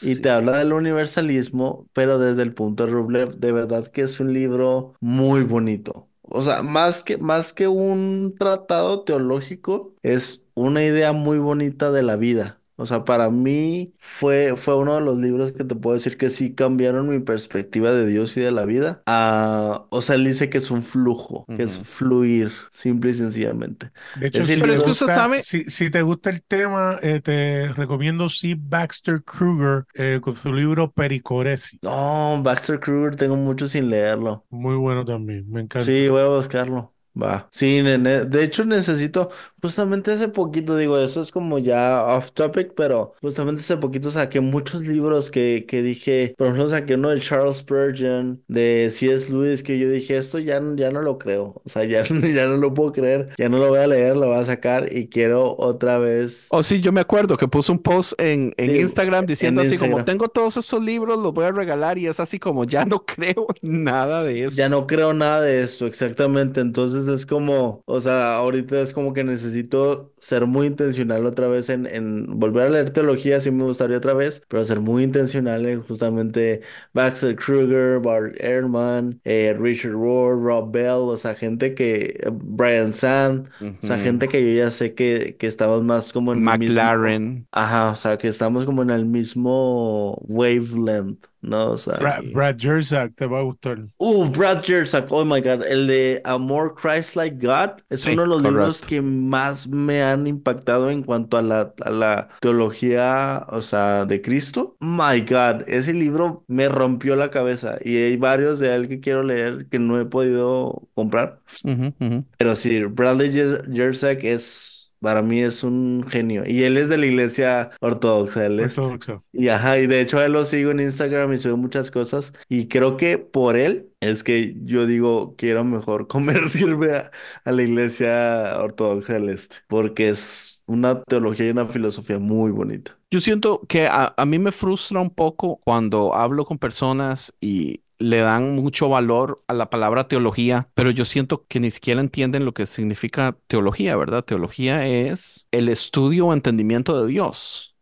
y sí. te habla del universalismo, pero desde el punto de Rublev, de verdad que es un libro muy bonito. O sea, más que, más que un tratado teológico, es una idea muy bonita de la vida. O sea, para mí fue, fue uno de los libros que te puedo decir que sí cambiaron mi perspectiva de Dios y de la vida. Ah, o sea, él dice que es un flujo, que es Ujú. fluir, simple y sencillamente. De hecho, Ese si Pero te es que libro- usted gusta, sabe- si, si te gusta el tema, eh, te recomiendo C. Baxter Kruger eh, con su libro Pericoresi. No, Baxter Kruger tengo mucho sin leerlo. Muy bueno también, me encanta. Sí, voy a buscarlo. Va. Sí. De hecho, necesito, justamente hace poquito, digo, eso es como ya off topic, pero justamente hace poquito saqué muchos libros que, que dije, por ejemplo, saqué uno de Charles Spurgeon, de C.S. Lewis, que yo dije, esto ya, no- ya no lo creo. O sea, ya, ya no lo puedo creer, ya no lo voy a leer, lo voy a sacar y quiero otra vez. Oh, sí, yo me acuerdo que puso un post en, en Sí, Instagram diciendo en así como, Instagram. tengo todos estos libros, los voy a regalar y es así como, ya no creo nada de eso. Ya no creo nada de esto, exactamente. Entonces es como, o sea, ahorita es como que necesito ser muy intencional otra vez en, en volver a leer teología, sí me gustaría otra vez, pero ser muy intencional en justamente Baxter Kruger, Bart Ehrman, eh, Richard Rohr, Rob Bell, o sea, gente que, eh, Brian Sand, o sea, gente que yo ya sé que, que estamos más como en el mismo- McLaren. Ajá, o sea, que estamos como en el mismo wavelength, ¿no? O sea. Brad, Brad Jersak, te va a gustar. Uh, Brad Jersak, oh my God, el de Amor Christ Like God es Sí, uno de los libros correcto. que más me han impactado en cuanto a la, a la teología, o sea, de Cristo. My God, ese libro me rompió la cabeza y hay varios de él que quiero leer que no he podido comprar. Ujú, ujú. Pero sí, Bradley Jer- Jersak es, para mí es un genio y él es de la iglesia ortodoxa, él es Ortodoxo. y ajá, y de hecho a él lo sigo en Instagram y sube muchas cosas. Y creo que por él es que yo digo, quiero mejor convertirme a, a la iglesia ortodoxa del este. Porque es una teología y una filosofía muy bonita. Yo siento que a, a mí me frustra un poco cuando hablo con personas y le dan mucho valor a la palabra teología, pero yo siento que ni siquiera entienden lo que significa teología, ¿verdad? Teología es el estudio o entendimiento de Dios,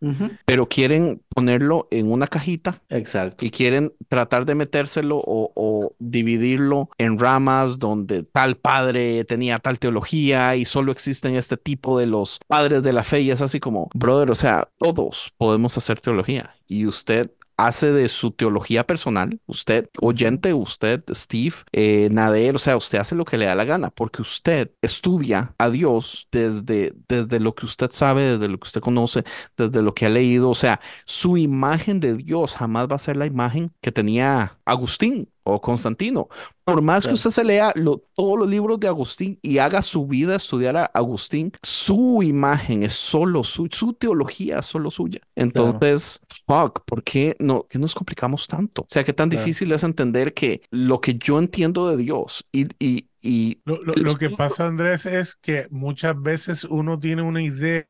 pero quieren ponerlo en una cajita Exacto. y quieren tratar de metérselo o, o dividirlo en ramas donde tal padre tenía tal teología y solo existen este tipo de los padres de la fe y es así como, brother, o sea, todos podemos hacer teología y usted hace de su teología personal, usted oyente, usted Steve, eh, o sea, usted hace lo que le da la gana porque usted estudia a Dios desde, desde lo que usted sabe, desde lo que usted conoce, desde lo que ha leído, o sea, su imagen de Dios jamás va a ser la imagen que tenía Agustín o Constantino. Por más que usted se lea lo- todos los libros de Agustín y haga su vida estudiar a Agustín, su imagen es solo su, su teología es solo suya. Entonces, fuck, ¿por qué no, qué nos complicamos tanto? O sea, qué tan Claro. difícil es entender que lo que yo entiendo de Dios y, y, y Lo, lo- lo que pasa, Andrés, es que muchas veces uno tiene una idea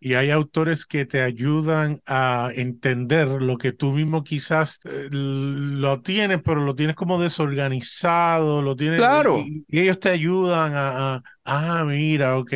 y hay autores que te ayudan a entender lo que tú mismo quizás eh, lo tienes, pero lo tienes como desorganizado, lo tienes Claro. y, y ellos te ayudan a, a, ah, mira, ok.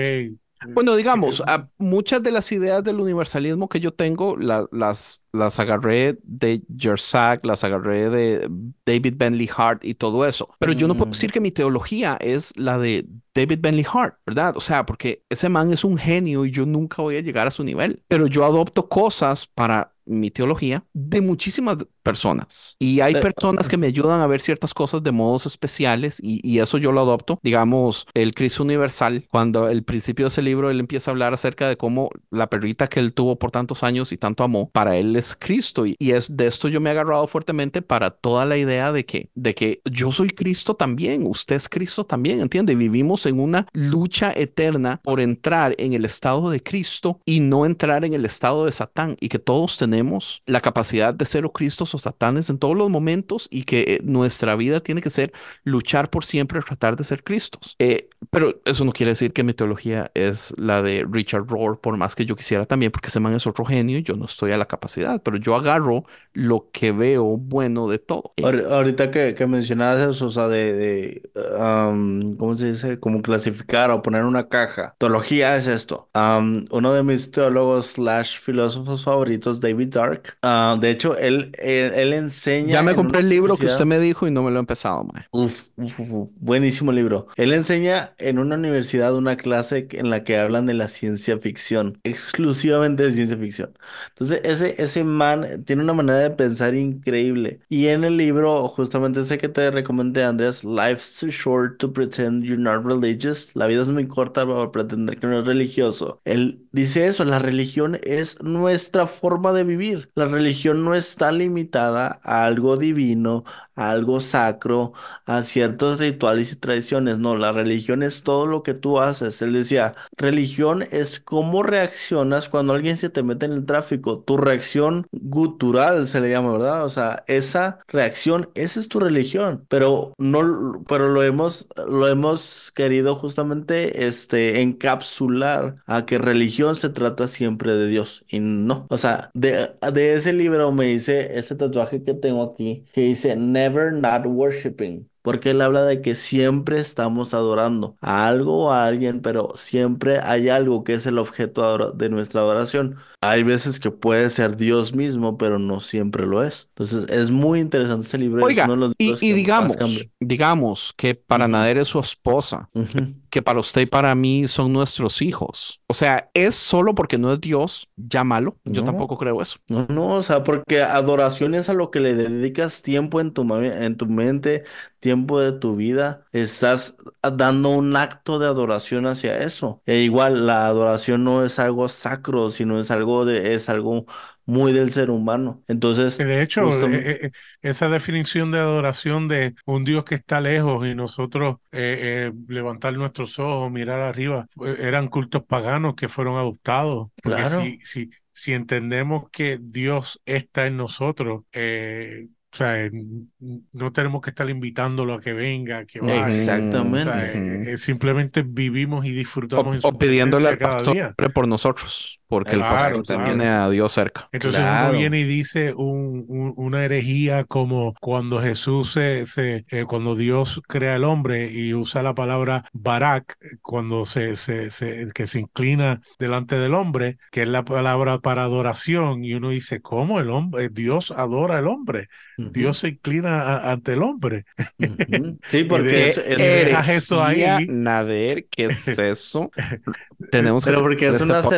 Bueno, digamos, a- muchas de las ideas del universalismo que yo tengo la- las, las agarré de Jersak, las agarré de David Bentley Hart y todo eso. Pero yo no puedo Mm. decir que mi teología es la de David Bentley Hart, ¿verdad? O sea, porque ese man es un genio y yo nunca voy a llegar a su nivel. Pero yo adopto cosas para mi teología de muchísimas personas. Y hay personas que me ayudan a ver ciertas cosas de modos especiales y, y eso yo lo adopto. Digamos, el Cristo Universal, cuando el principio de ese libro él empieza a hablar acerca de cómo la perrita que él tuvo por tantos años y tanto amó, para él es Cristo. Y, y es de esto yo me he agarrado fuertemente para toda la idea de que, de que yo soy Cristo también, usted es Cristo también, ¿entiende? Vivimos en una lucha eterna por entrar en el estado de Cristo y no entrar en el estado de Satán y que todos tenemos la capacidad de ser o Cristos o Satanes en todos los momentos y que eh, nuestra vida tiene que ser luchar por siempre, tratar de ser Cristos. Eh, pero eso no quiere decir que mi teología es la de Richard Rohr, por más que yo quisiera también, porque ese man es otro genio y yo no estoy a la capacidad, pero yo agarro lo que veo bueno de todo. Eh, Ahor- Ahorita que, que mencionabas eso, o sea, de, de um, ¿cómo se dice? Como clasificar o poner una caja. Teología es esto. Um, uno de mis teólogos slash filósofos favoritos, David Dark, ah, de hecho, él, él, él enseña... ya me compré el libro que usted me dijo y no me lo he empezado, mae. Uf, uf, uf, uf, buenísimo libro. Él enseña en una universidad una clase en la que hablan de la ciencia ficción, exclusivamente de ciencia ficción. Entonces, ese, ese man tiene una manera de pensar increíble. Y en el libro, justamente ese que te recomendé, Andrés, Life's too short to pretend you're not religious. La vida es muy corta para pretender que no es religioso. Él dice eso, la religión es nuestra forma de vivir. La religión no está limitada a algo divino, a algo sacro, a ciertos rituales y tradiciones. No, la religión es todo lo que tú haces. Él decía, religión es cómo reaccionas cuando alguien se te mete en el tráfico. Tu reacción gutural se le llama, ¿verdad? O sea, esa reacción, esa es tu religión. Pero no, pero lo hemos, lo hemos querido justamente, este, encapsular a que religión se trata siempre de Dios. Y no, o sea, de, de ese libro me dice este tatuaje que tengo aquí, que dice Never Not Worshipping. Porque él habla de que siempre estamos adorando a algo o a alguien, pero siempre hay algo que es el objeto de nuestra adoración. Hay veces que puede ser Dios mismo, pero no siempre lo es. Entonces es muy interesante ese libro. es Oiga, uno de los y, digamos, digamos que para. Nader es su esposa, Ujú. Que para usted y para mí son nuestros hijos. O sea, ¿es solo porque no es Dios ya malo? Yo No. tampoco creo eso. No, no, o sea, porque adoración es a lo que le dedicas tiempo en tu, en tu mente, tiempo de tu vida. Estás dando un acto de adoración hacia eso. E igual, la adoración no es algo sacro, sino es algo de, es algo muy del ser humano. Entonces, De hecho, justamente- eh, eh, esa definición de adoración de un Dios que está lejos y nosotros eh, eh, levantar nuestros ojos, mirar arriba, eran cultos paganos que fueron adoptados. Claro. si, si, si entendemos que Dios está en nosotros, eh, o sea, no tenemos que estar invitándolo a que venga, que vaya. O sea, Exactamente. eh, eh, simplemente vivimos y disfrutamos O, en su o pidiéndole al pastor día. por nosotros, porque el Claro, pastor claro. tiene a Dios cerca. Entonces Claro. uno viene y dice un- un- una herejía como cuando Jesús se, se eh, cuando Dios crea el hombre y usa la palabra barak, cuando se, se, se- que se inclina delante del hombre, que es la palabra para adoración, y uno dice, ¿cómo el hombre? Dios adora al hombre, Ujú, Dios se inclina a- ante el hombre. ujú. Sí, Y porque de- es, es- eso ahí. Nader, ¿qué es eso? Tenemos que pero porque es una podcast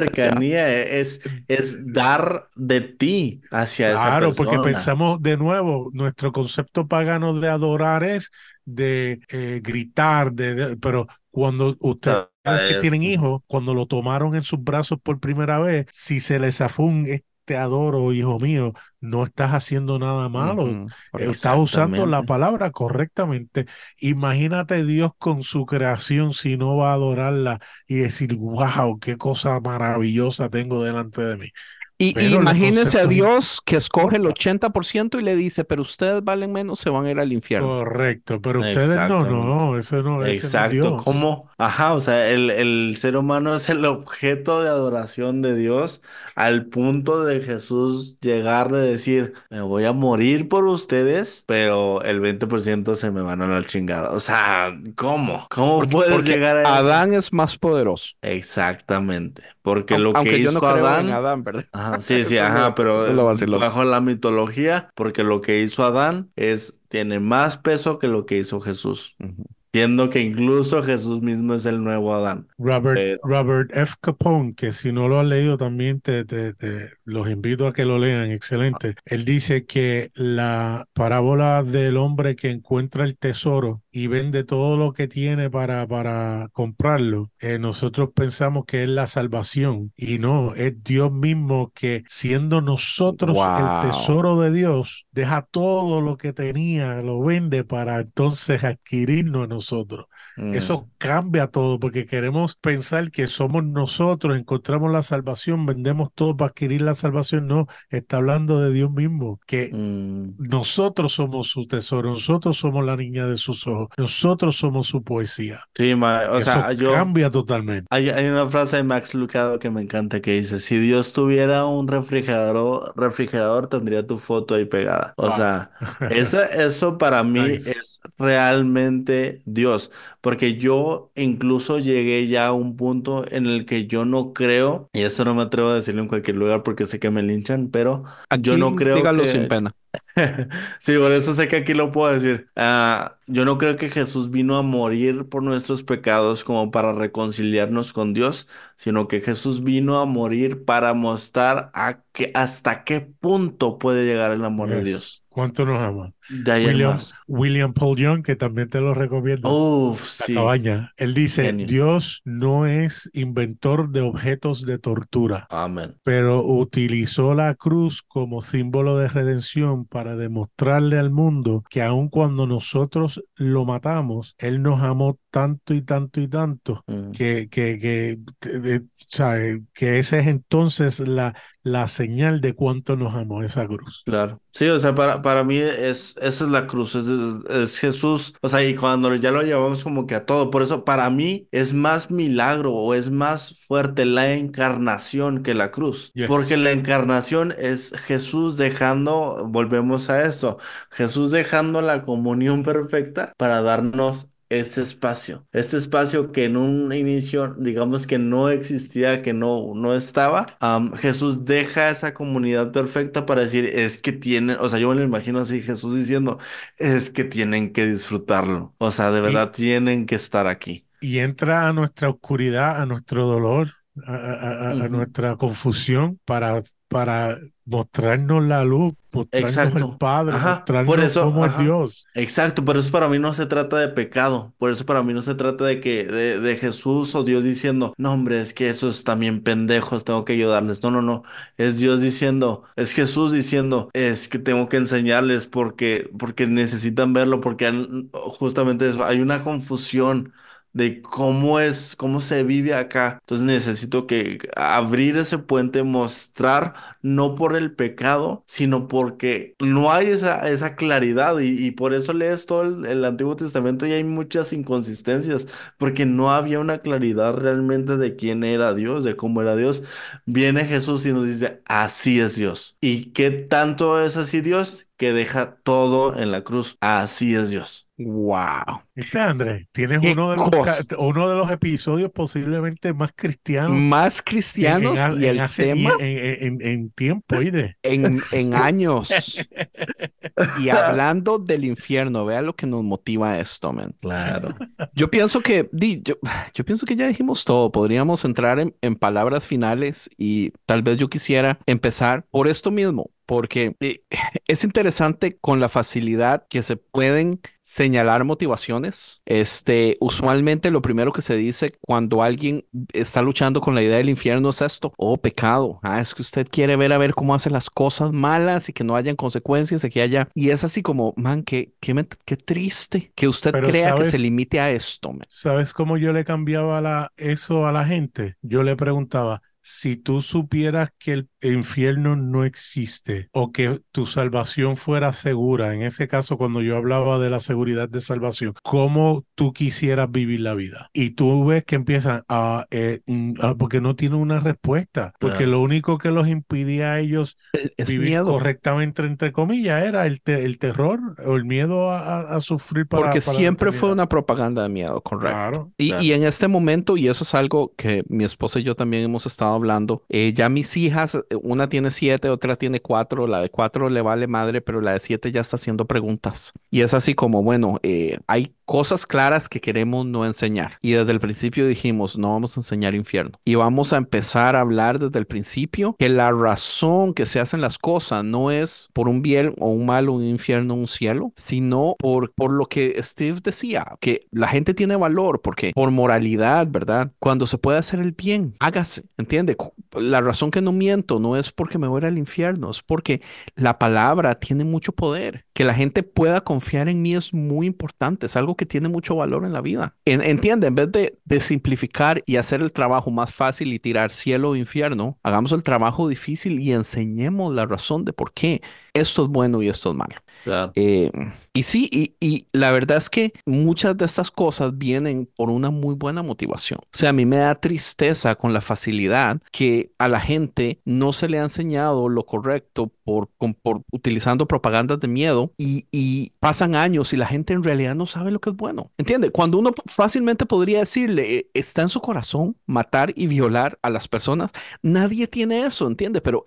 cercanía, es, es dar de ti hacia esa Claro, porque persona. pensamos de nuevo, nuestro concepto pagano de adorar es de eh, gritar, de, de- pero cuando ustedes que tienen hijos, cuando lo tomaron en sus brazos por primera vez, si se les zafó un "Eh, te adoro, hijo mío, no estás haciendo nada malo. Eh, Estás usando la palabra correctamente. Imagínate Dios con su creación si no va a adorarla y decir, wow, qué cosa maravillosa tengo delante de mí. Y, y imagínese a Dios que escoge el 80% y le dice, pero ustedes valen menos, se van a ir al infierno. Correcto, pero ustedes no, no, eso no, ese no es Exacto. ¿cómo? Ajá, o sea, el, el ser humano es el objeto de adoración de Dios al punto de Jesús llegar de decir, me voy a morir por ustedes, pero el 20% se me van a la chingada. O sea, ¿cómo? ¿Cómo Porque- puedes porque llegar a eso? Adán es más poderoso. Exactamente, porque lo que Aunque yo no hizo creo Adán... en Adán, ¿verdad? Ajá, sí, sí, ajá, pero bajo la mitología, porque lo que hizo Adán es, tiene más peso que lo que hizo Jesús. Ujú. siendo que incluso Jesús mismo es el nuevo Adán. Robert, Pero- Robert F. Capone, que si no lo has leído también te, te- te- los invito a que lo lean, excelente. Él dice que la parábola del hombre que encuentra el tesoro y vende todo lo que tiene para, para comprarlo, eh, nosotros pensamos que es la salvación y no, es Dios mismo que siendo nosotros Wow. el tesoro de Dios, deja todo lo que tenía, lo vende para entonces adquirirnos a nosotros. Mm, Eso cambia todo porque queremos pensar que somos nosotros, encontramos la salvación, vendemos todo para adquirir la salvación. No, está hablando de Dios mismo, que mm, nosotros somos su tesoro, nosotros somos la niña de sus ojos, nosotros somos su poesía. sí, ma- o Eso sea, yo... cambia totalmente. Hay, hay una frase de Max Lucado que me encanta que dice, si Dios tuviera un refrigerador, refrigerador tendría tu foto ahí pegada. O Wow. sea, eso, eso para mí Nice. es realmente Dios, porque yo incluso llegué ya a un punto en el que yo no creo, y eso no me atrevo a decirlo en cualquier lugar porque sé que me linchan, pero yo no creo dígalo que... sin pena. Sí, por eso sé que aquí lo puedo decir. Ah, yo no creo que Jesús vino a morir por nuestros pecados como para reconciliarnos con Dios, sino que Jesús vino a morir para mostrar a que, hasta qué punto puede llegar el amor de. Dios. ¿Cuánto nos ama? William. William Paul Young, que también te lo recomiendo. Uf, La sí. cabaña. Él dice, Genio. Dios no es inventor de objetos de tortura. Amén. pero utilizó la cruz como símbolo de redención para demostrarle al mundo que aun cuando nosotros lo matamos, Él nos amó tanto y tanto y tanto Mm. que, que, que, de- sabe, que esa es entonces la, la señal de cuánto nos amó esa cruz. Claro. Sí, o sea, para, para mí es, esa es la cruz, es, es Jesús. O sea, y cuando ya lo llevamos como que a todo, por eso para mí es más milagro o es más fuerte la encarnación que la cruz. Yes. Porque la encarnación es Jesús dejando, volvemos a esto, Jesús dejando la comunión perfecta para darnos este espacio, este espacio que en un inicio, digamos que no existía, que no, no estaba, am, Jesús deja esa comunidad perfecta para decir, es que tienen, o sea, yo me lo imagino así, Jesús diciendo, es que tienen que disfrutarlo, o sea, de verdad tienen que estar aquí. Y entra a nuestra oscuridad, a nuestro dolor, a, a- a- a Ujú. nuestra confusión para, para mostrarnos la luz, mostrarnos Exacto. el Padre, Ajá, mostrarnos por eso, cómo es Dios. Exacto, pero eso para mí no se trata de pecado, por eso para mí no se trata de que de, de Jesús o Dios diciendo, no hombre, es que esos también pendejos, tengo que ayudarles. No, no, no, es Dios diciendo, es Jesús diciendo, es que tengo que enseñarles porque porque necesitan verlo, porque han- justamente eso, hay una confusión de cómo es, cómo se vive acá. Entonces necesito que abrir ese puente, mostrar no por el pecado, sino porque no hay esa, esa claridad y, y por eso lees todo el, el Antiguo Testamento y hay muchas inconsistencias, porque no había una claridad realmente de quién era Dios, de cómo era Dios. Viene Jesús y nos dice, así es Dios. ¿Y qué tanto es así Dios? Que deja todo en la cruz. Así es Dios. Wow. ¿Viste, Andrés? Tienes ¿Qué uno de, los, cosa? ca- uno de los episodios posiblemente más cristianos Más en, cristianos en- y en el hace tema en, en- en tiempo, ¿oíste? en, en años. Y hablando del infierno, vea lo que nos motiva esto, man. Claro. Yo pienso que, di, yo, yo pienso que ya dijimos todo. Podríamos entrar en, en palabras finales y tal vez yo quisiera empezar por esto mismo, porque eh, es interesante con la facilidad que se pueden señalar motivaciones. Este, usualmente lo primero que se dice cuando alguien está luchando con la idea del infierno es esto, oh, pecado. Ah, es que usted quiere ver a ver cómo hace las cosas malas y que no hayan consecuencias y que haya. Y es así como, man, qué, qué, qué triste que usted Pero crea que sabes- se limite a esto, man. ¿Sabes cómo yo le cambiaba la, eso a la gente? Yo le preguntaba, si tú supieras que el infierno no existe o que tu salvación fuera segura, en ese caso cuando yo hablaba de la seguridad de salvación, ¿cómo tú quisieras vivir la vida? Y tú ves que empiezan a, eh, mm, ah, porque no tienen una respuesta, porque lo único que los impidía a ellos Es vivir miedo. correctamente, entre comillas, era el, te- el terror o el miedo a, sufrir para Porque para siempre fue una propaganda de miedo, correcto. Claro. Y, Claro. y en este momento, y eso es algo que mi esposa y yo también hemos estado hablando, eh, ya mis hijas una tiene siete, otra tiene cuatro, la de cuatro le vale madre, pero la de siete ya está haciendo preguntas. Y es así como, bueno, eh, hay cosas claras que queremos no enseñar. Y desde el principio dijimos, no vamos a enseñar infierno. Y vamos a empezar a hablar desde el principio que la razón que se hacen las cosas no es por un bien o un mal, un infierno, un cielo, sino por, por lo que Steve decía, que la gente tiene valor, porque por moralidad, ¿verdad? Cuando se puede hacer el bien, hágase, ¿entiende? La razón que no miento no es porque me voy al infierno, es porque la palabra tiene mucho poder. Que la gente pueda confiar en mí es muy importante, es algo que tiene mucho valor en la vida. entiende, en vez de, de simplificar y hacer el trabajo más fácil y tirar cielo o infierno, hagamos el trabajo difícil y enseñemos la razón de por qué esto es bueno y esto es malo. Eh, y sí, y, y, la verdad es que muchas de estas cosas vienen por una muy buena motivación. O sea, a mí me da tristeza con la facilidad que a la gente no se le ha enseñado lo correcto por, por utilizando propagandas de miedo y, y, pasan años y la gente en realidad no sabe lo que es bueno. ¿Entiende? Cuando uno fácilmente podría decirle, eh, está en su corazón matar y violar a las personas, nadie tiene eso, ¿entiende? Pero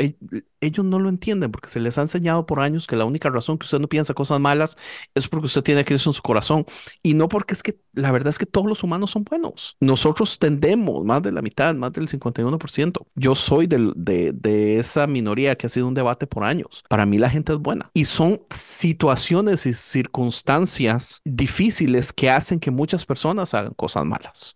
ellos no lo entienden porque se les ha enseñado por años que la única razón que usted no piensa cosas malas es porque usted tiene Cristo en su corazón y no porque es que la verdad es que todos los humanos son buenos. Nosotros tendemos más de la mitad, más del 51%. Yo soy de, de esa minoría que ha sido un debate por años. Para mí la gente es buena y son situaciones y circunstancias difíciles que hacen que muchas personas hagan cosas malas.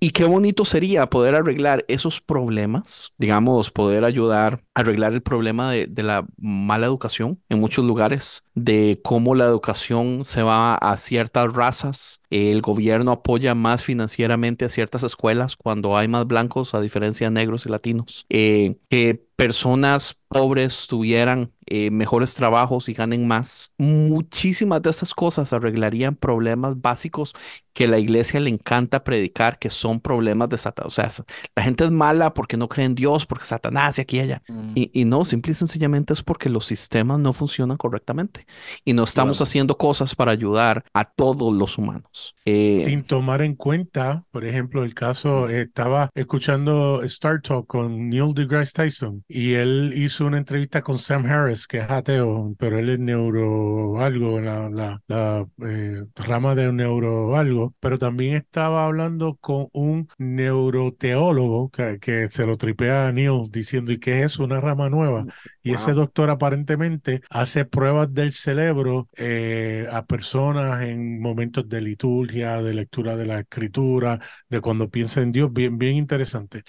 Y qué bonito sería poder arreglar esos problemas, digamos, poder ayudar a arreglar el problema de, de la mala educación en muchos lugares, de cómo la educación se va a ciertas razas. El gobierno apoya más financieramente a ciertas escuelas cuando hay más blancos, a diferencia de negros y latinos. Eh, que personas pobres tuvieran eh, mejores trabajos y ganen más. Muchísimas de esas cosas arreglarían problemas básicos que la iglesia le encanta predicar, que son problemas de Satanás. O sea, la gente es mala porque no cree en Dios, porque Satanás y aquí y allá. Mm. Y, no, simple y sencillamente es porque los sistemas no funcionan correctamente y no estamos haciendo cosas para ayudar a todos los humanos. Eh, Sin tomar en cuenta, por ejemplo, el caso, estaba escuchando Star Talk con Neil deGrasse Tyson y él hizo una entrevista con Sam Harris, que es ateo, pero él es neuro algo, la, la, la eh, rama de neuro algo, pero también estaba hablando con un neuroteólogo que, que se lo tripea a Neil diciendo, ¿y qué es Una rama nueva. Y ese doctor aparentemente hace pruebas del cerebro eh, a personas en momentos de liturgia, de lectura de la escritura, de cuando piensa en Dios, bien, bien interesante.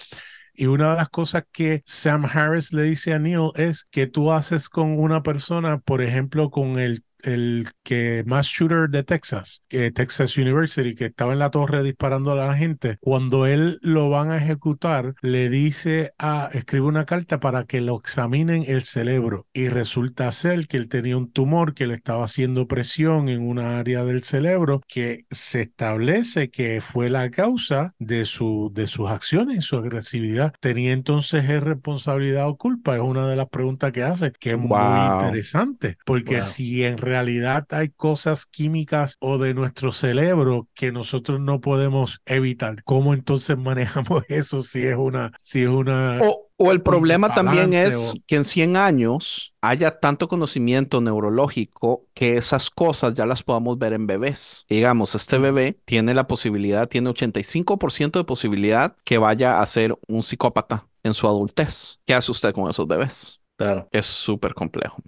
Y una de las cosas que Sam Harris le dice a Neil es que tú haces con una persona, por ejemplo, con el el que más shooter de Texas, que Texas University, que estaba en la torre disparando a la gente, cuando él lo van a ejecutar, le dice a, escribe una carta para que lo examinen el cerebro y resulta ser que él tenía un tumor que le estaba haciendo presión en una área del cerebro que se establece que fue la causa de, su, de sus acciones, su agresividad. ¿Tenía entonces responsabilidad o culpa? Es una de las preguntas que hace, que es muy interesante, porque si en realidad realidad hay cosas químicas o de nuestro cerebro que nosotros no podemos evitar. ¿Cómo entonces manejamos eso si es una, si es una o, el problema también es que en 100 años haya tanto conocimiento neurológico que esas cosas ya las podamos ver en bebés. Digamos, este bebé tiene la posibilidad, tiene 85% de posibilidad que vaya a ser un psicópata en su adultez. ¿Qué hace usted con esos bebés? Claro. Es súper complejo.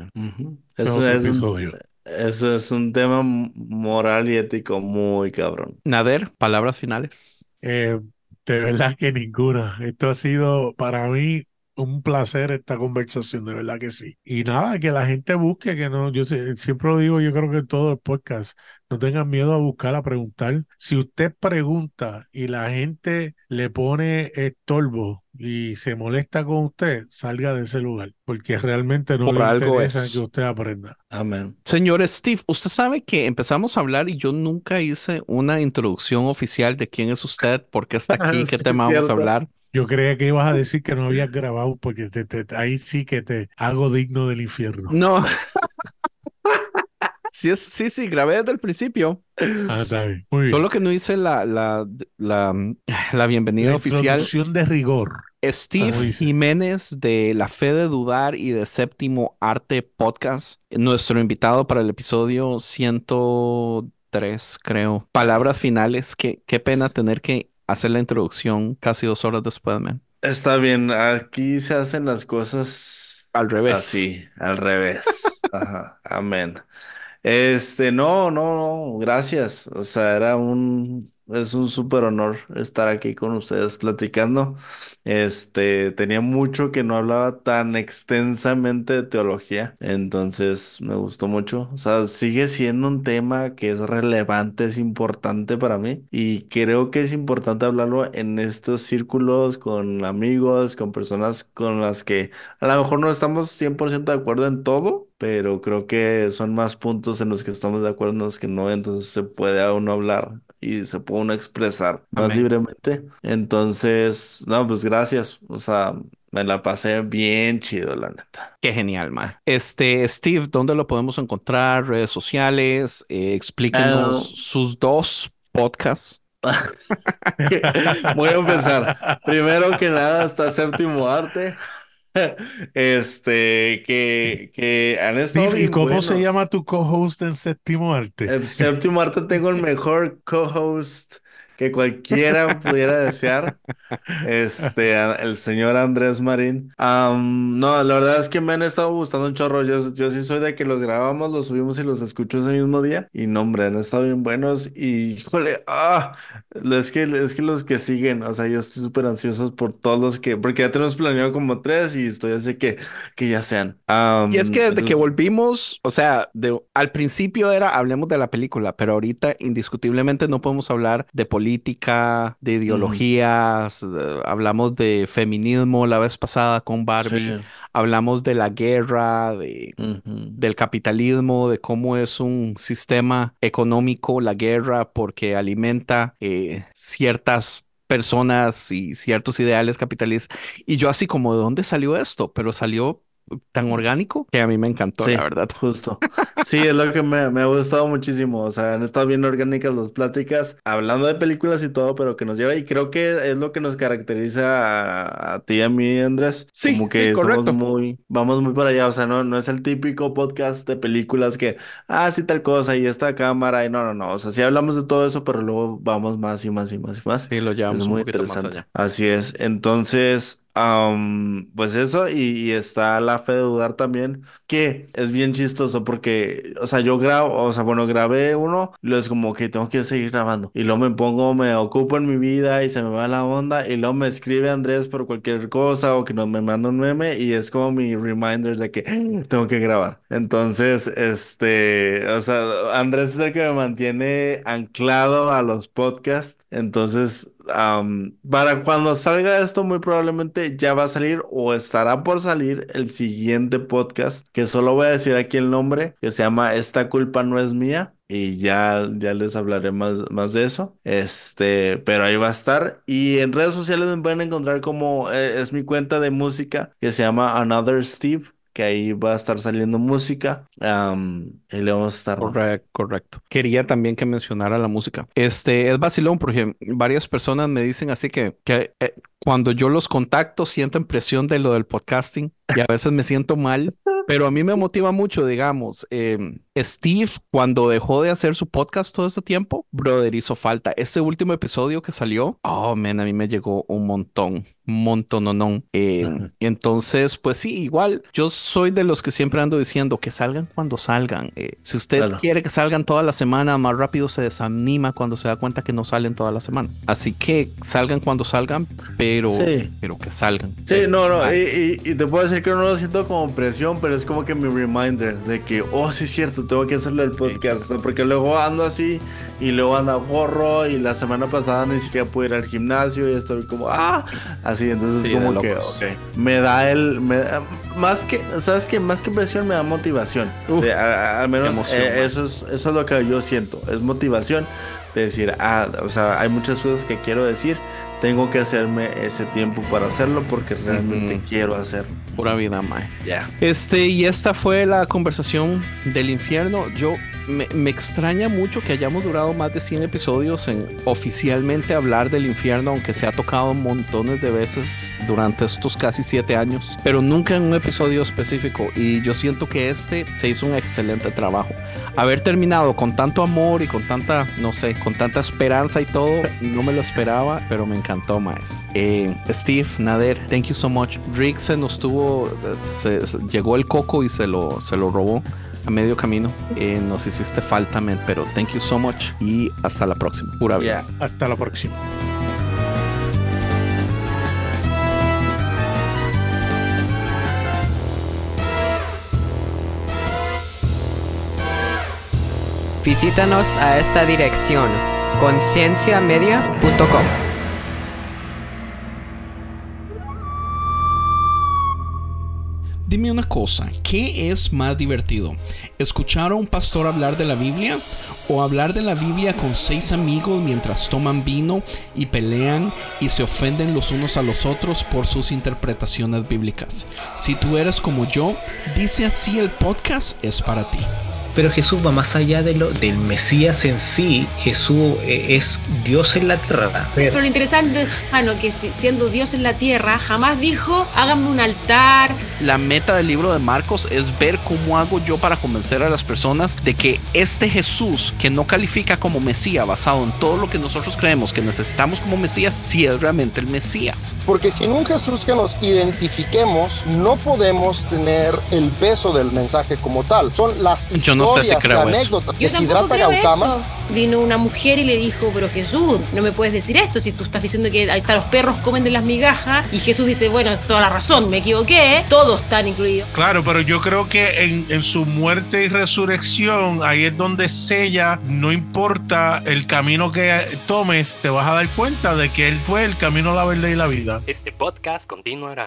Eso es, un, eso es un tema moral y ético muy cabrón. Nader, palabras finales. Eh, de verdad que ninguna. Esto ha sido para mí un placer esta conversación, de verdad que sí. Y nada, que la gente busque, que no, yo siempre lo digo, yo creo que en todo el podcast, no tengan miedo a buscar, a preguntar. Si usted pregunta y la gente le pone estorbo y se molesta con usted, salga de ese lugar, porque realmente no le interesa que usted aprenda. Amén. Señor Steve, usted sabe que empezamos a hablar y yo nunca hice una introducción oficial de quién es usted, por qué está aquí, qué tema vamos a hablar. Yo creía que ibas a decir que no habías grabado porque ahí sí que te hago digno del infierno. No. sí, es, sí, sí, grabé desde el principio. Ah, está bien. Muy bien. Solo que no hice la, la, la, la bienvenida la oficial. De rigor. Steve. Jiménez de La Fe de Dudar y de Séptimo Arte Podcast, nuestro invitado para el episodio 103, creo. Palabras finales, qué, qué pena tener que hacer la introducción casi dos horas después, man. Está bien, aquí se hacen las cosas Al revés. así, al revés. Ajá, amén. Este, no, no, no, gracias. O sea, era un, es un súper honor estar aquí con ustedes platicando. Este, tenía mucho que no hablaba tan extensamente de teología, entonces me gustó mucho. O sea, sigue siendo un tema que es relevante, es importante para mí y creo que es importante hablarlo en estos círculos con amigos, con personas con las que a lo mejor no estamos 100% de acuerdo en todo, pero creo que son más puntos en los que estamos de acuerdo en los que no, entonces se puede a uno hablar y se puede uno expresar más libremente. Entonces, no, pues gracias. O sea, me la pasé bien chido, la neta. Qué genial, man. Este, Steve, ¿dónde lo podemos encontrar? Redes sociales, eh, explíquenos sus dos podcasts. Voy a empezar. Primero que nada está Séptimo Arte. Este, que, que han estado Steve, ¿y cómo se llama tu co-host en Séptimo Arte? El Séptimo Arte tengo el mejor co-host que cualquiera pudiera desear. Este, el señor Andrés Marín. Am, no, la verdad es que me han estado gustando un chorro. Yo, yo sí soy de que los grabamos, los subimos y los escucho ese mismo día. Y no, hombre, han estado bien buenos. Y, híjole, ah, es que, es que los que siguen, o sea, yo estoy súper ansioso por todos los que, porque ya tenemos planeado como tres y estoy así que, que ya sean. Am, Y es que desde que entonces- volvimos, o sea, de, al principio era hablemos de la película, pero ahorita indiscutiblemente no podemos hablar de política, de ideologías, eh, hablamos de feminismo la vez pasada con Barbie, Sí. hablamos de la guerra, de, del capitalismo, de cómo es un sistema económico, la guerra, porque alimenta eh, ciertas personas y ciertos ideales capitalistas. Y yo así como, ¿de dónde salió esto? Pero salió tan orgánico que a mí me encantó, Sí, la verdad. justo. Sí, es lo que me, me ha gustado muchísimo. O sea, han estado bien orgánicas las pláticas, hablando de películas y todo, pero que nos lleva, y creo que es lo que nos caracteriza a, a ti y a mí, Andrés. Sí, Como sí, que somos correcto. muy, vamos muy para allá. O sea, no, no es el típico podcast de películas que, ah, sí, tal cosa, y esta cámara, y no, no, no. O sea, sí hablamos de todo eso, pero luego vamos más y más y más y más. Sí, lo llevamos Es un muy más interesante. allá. Así es. Entonces, am, pues eso, y, y está la fe de dudar también, que es bien chistoso porque, o sea, yo grabo, o sea, bueno, grabé uno, luego es como que tengo que seguir grabando. Y luego me pongo, me ocupo en mi vida y se me va la onda, y luego me escribe Andrés por cualquier cosa o que no me manda un meme, y es como mi reminder de que tengo que grabar. Entonces, este, o sea, Andrés es el que me mantiene anclado a los podcasts. Entonces, am, para cuando salga esto, muy probablemente ya va a salir o estará por salir el siguiente podcast, que solo voy a decir aquí el nombre, que se llama Esta culpa no es mía. Y ya, ya les hablaré más, más de eso. Este, pero ahí va a estar. Y en redes sociales me pueden encontrar como eh, es mi cuenta de música que se llama Another Steve que ahí va a estar saliendo música. am, y le vamos a estar. Correcto, correcto. Quería también que mencionara la música. Este es vacilón porque varias personas me dicen así que, que eh, cuando yo los contacto sienten presión de lo del podcasting y a veces me siento mal, pero a mí me motiva mucho, digamos. eh, Steve, cuando dejó de hacer su podcast todo ese tiempo, brother, hizo falta. Ese último episodio que salió, oh, man, a mí me llegó un montón, un montón, no, no. Eh, y entonces, pues sí, igual, yo soy de los que siempre ando diciendo que salgan cuando salgan. Eh, si usted Claro. quiere que salgan toda la semana, más rápido se desanima cuando se da cuenta que no salen toda la semana. Así que salgan cuando salgan, pero, Sí. pero que salgan. Sí, no, no, y, y- y te puedo decir que no lo siento como presión, pero es como que mi reminder de que, oh, sí es cierto, tengo que hacerlo el podcast, o sea, porque luego ando así y luego ando a gorro y la semana pasada ni siquiera pude ir al gimnasio y estoy como, ah, así, entonces Sí, como que, me da el, me da- más que, ¿sabes qué? Más que presión me da motivación, Uf, De- a- a- al menos emoción, eh, eso, es, eso es lo que yo siento, es motivación de decir, ah, o sea, hay muchas cosas que quiero decir. Tengo que hacerme ese tiempo para hacerlo porque realmente quiero hacerlo. Pura vida, mae. Ya. Este, y esta fue la conversación del infierno. Yo me, me extraña mucho que hayamos durado más de 100 episodios en oficialmente hablar del infierno, aunque se ha tocado montones de veces durante estos casi 7 años, pero nunca en un episodio específico. Y yo siento que este se hizo un excelente trabajo. Haber terminado con tanto amor y con tanta, no sé, con tanta esperanza y todo, no me lo esperaba, pero me encantó más. Eh, Steve, Nader, thank you so much. Rick se nos tuvo, se- se- llegó el coco y se lo, se lo robó a medio camino. Eh, nos hiciste falta, man, pero thank you so much y hasta la próxima. Pura vida. Hasta la próxima. Visítanos a esta dirección concienciamedia.com. Dime una cosa, ¿qué es más divertido? ¿Escuchar a un pastor hablar de la Biblia o hablar de la Biblia con seis amigos mientras toman vino y pelean y se ofenden los unos a los otros por sus interpretaciones bíblicas? Si tú eres como yo, dice así el podcast es para ti. Pero Jesús va más allá de lo, del Mesías en sí. Jesús eh, es Dios en la tierra. Pero lo interesante es Jano, que si- siendo Dios en la tierra, jamás dijo, háganme un altar. La meta del libro de Marcos es ver cómo hago yo para convencer a las personas de que este Jesús, que no califica como Mesías basado en todo lo que nosotros creemos que necesitamos como Mesías, sí es realmente el Mesías. Porque sin un Jesús que nos identifiquemos, no podemos tener el peso del mensaje como tal. Son las Yo no sé si historias y creo eso. anécdotas. Creo Gautama eso. Vino una mujer y le dijo, pero Jesús, no me puedes decir esto si tú estás diciendo que hasta los perros comen de las migajas. Y Jesús dice, bueno, toda la razón, me equivoqué, todos están incluidos. Claro, pero yo creo que en, en su muerte y resurrección, ahí es donde sella, no importa el camino que tomes, te vas a dar cuenta de que Él fue el camino, la verdad y la vida. Este podcast continuará.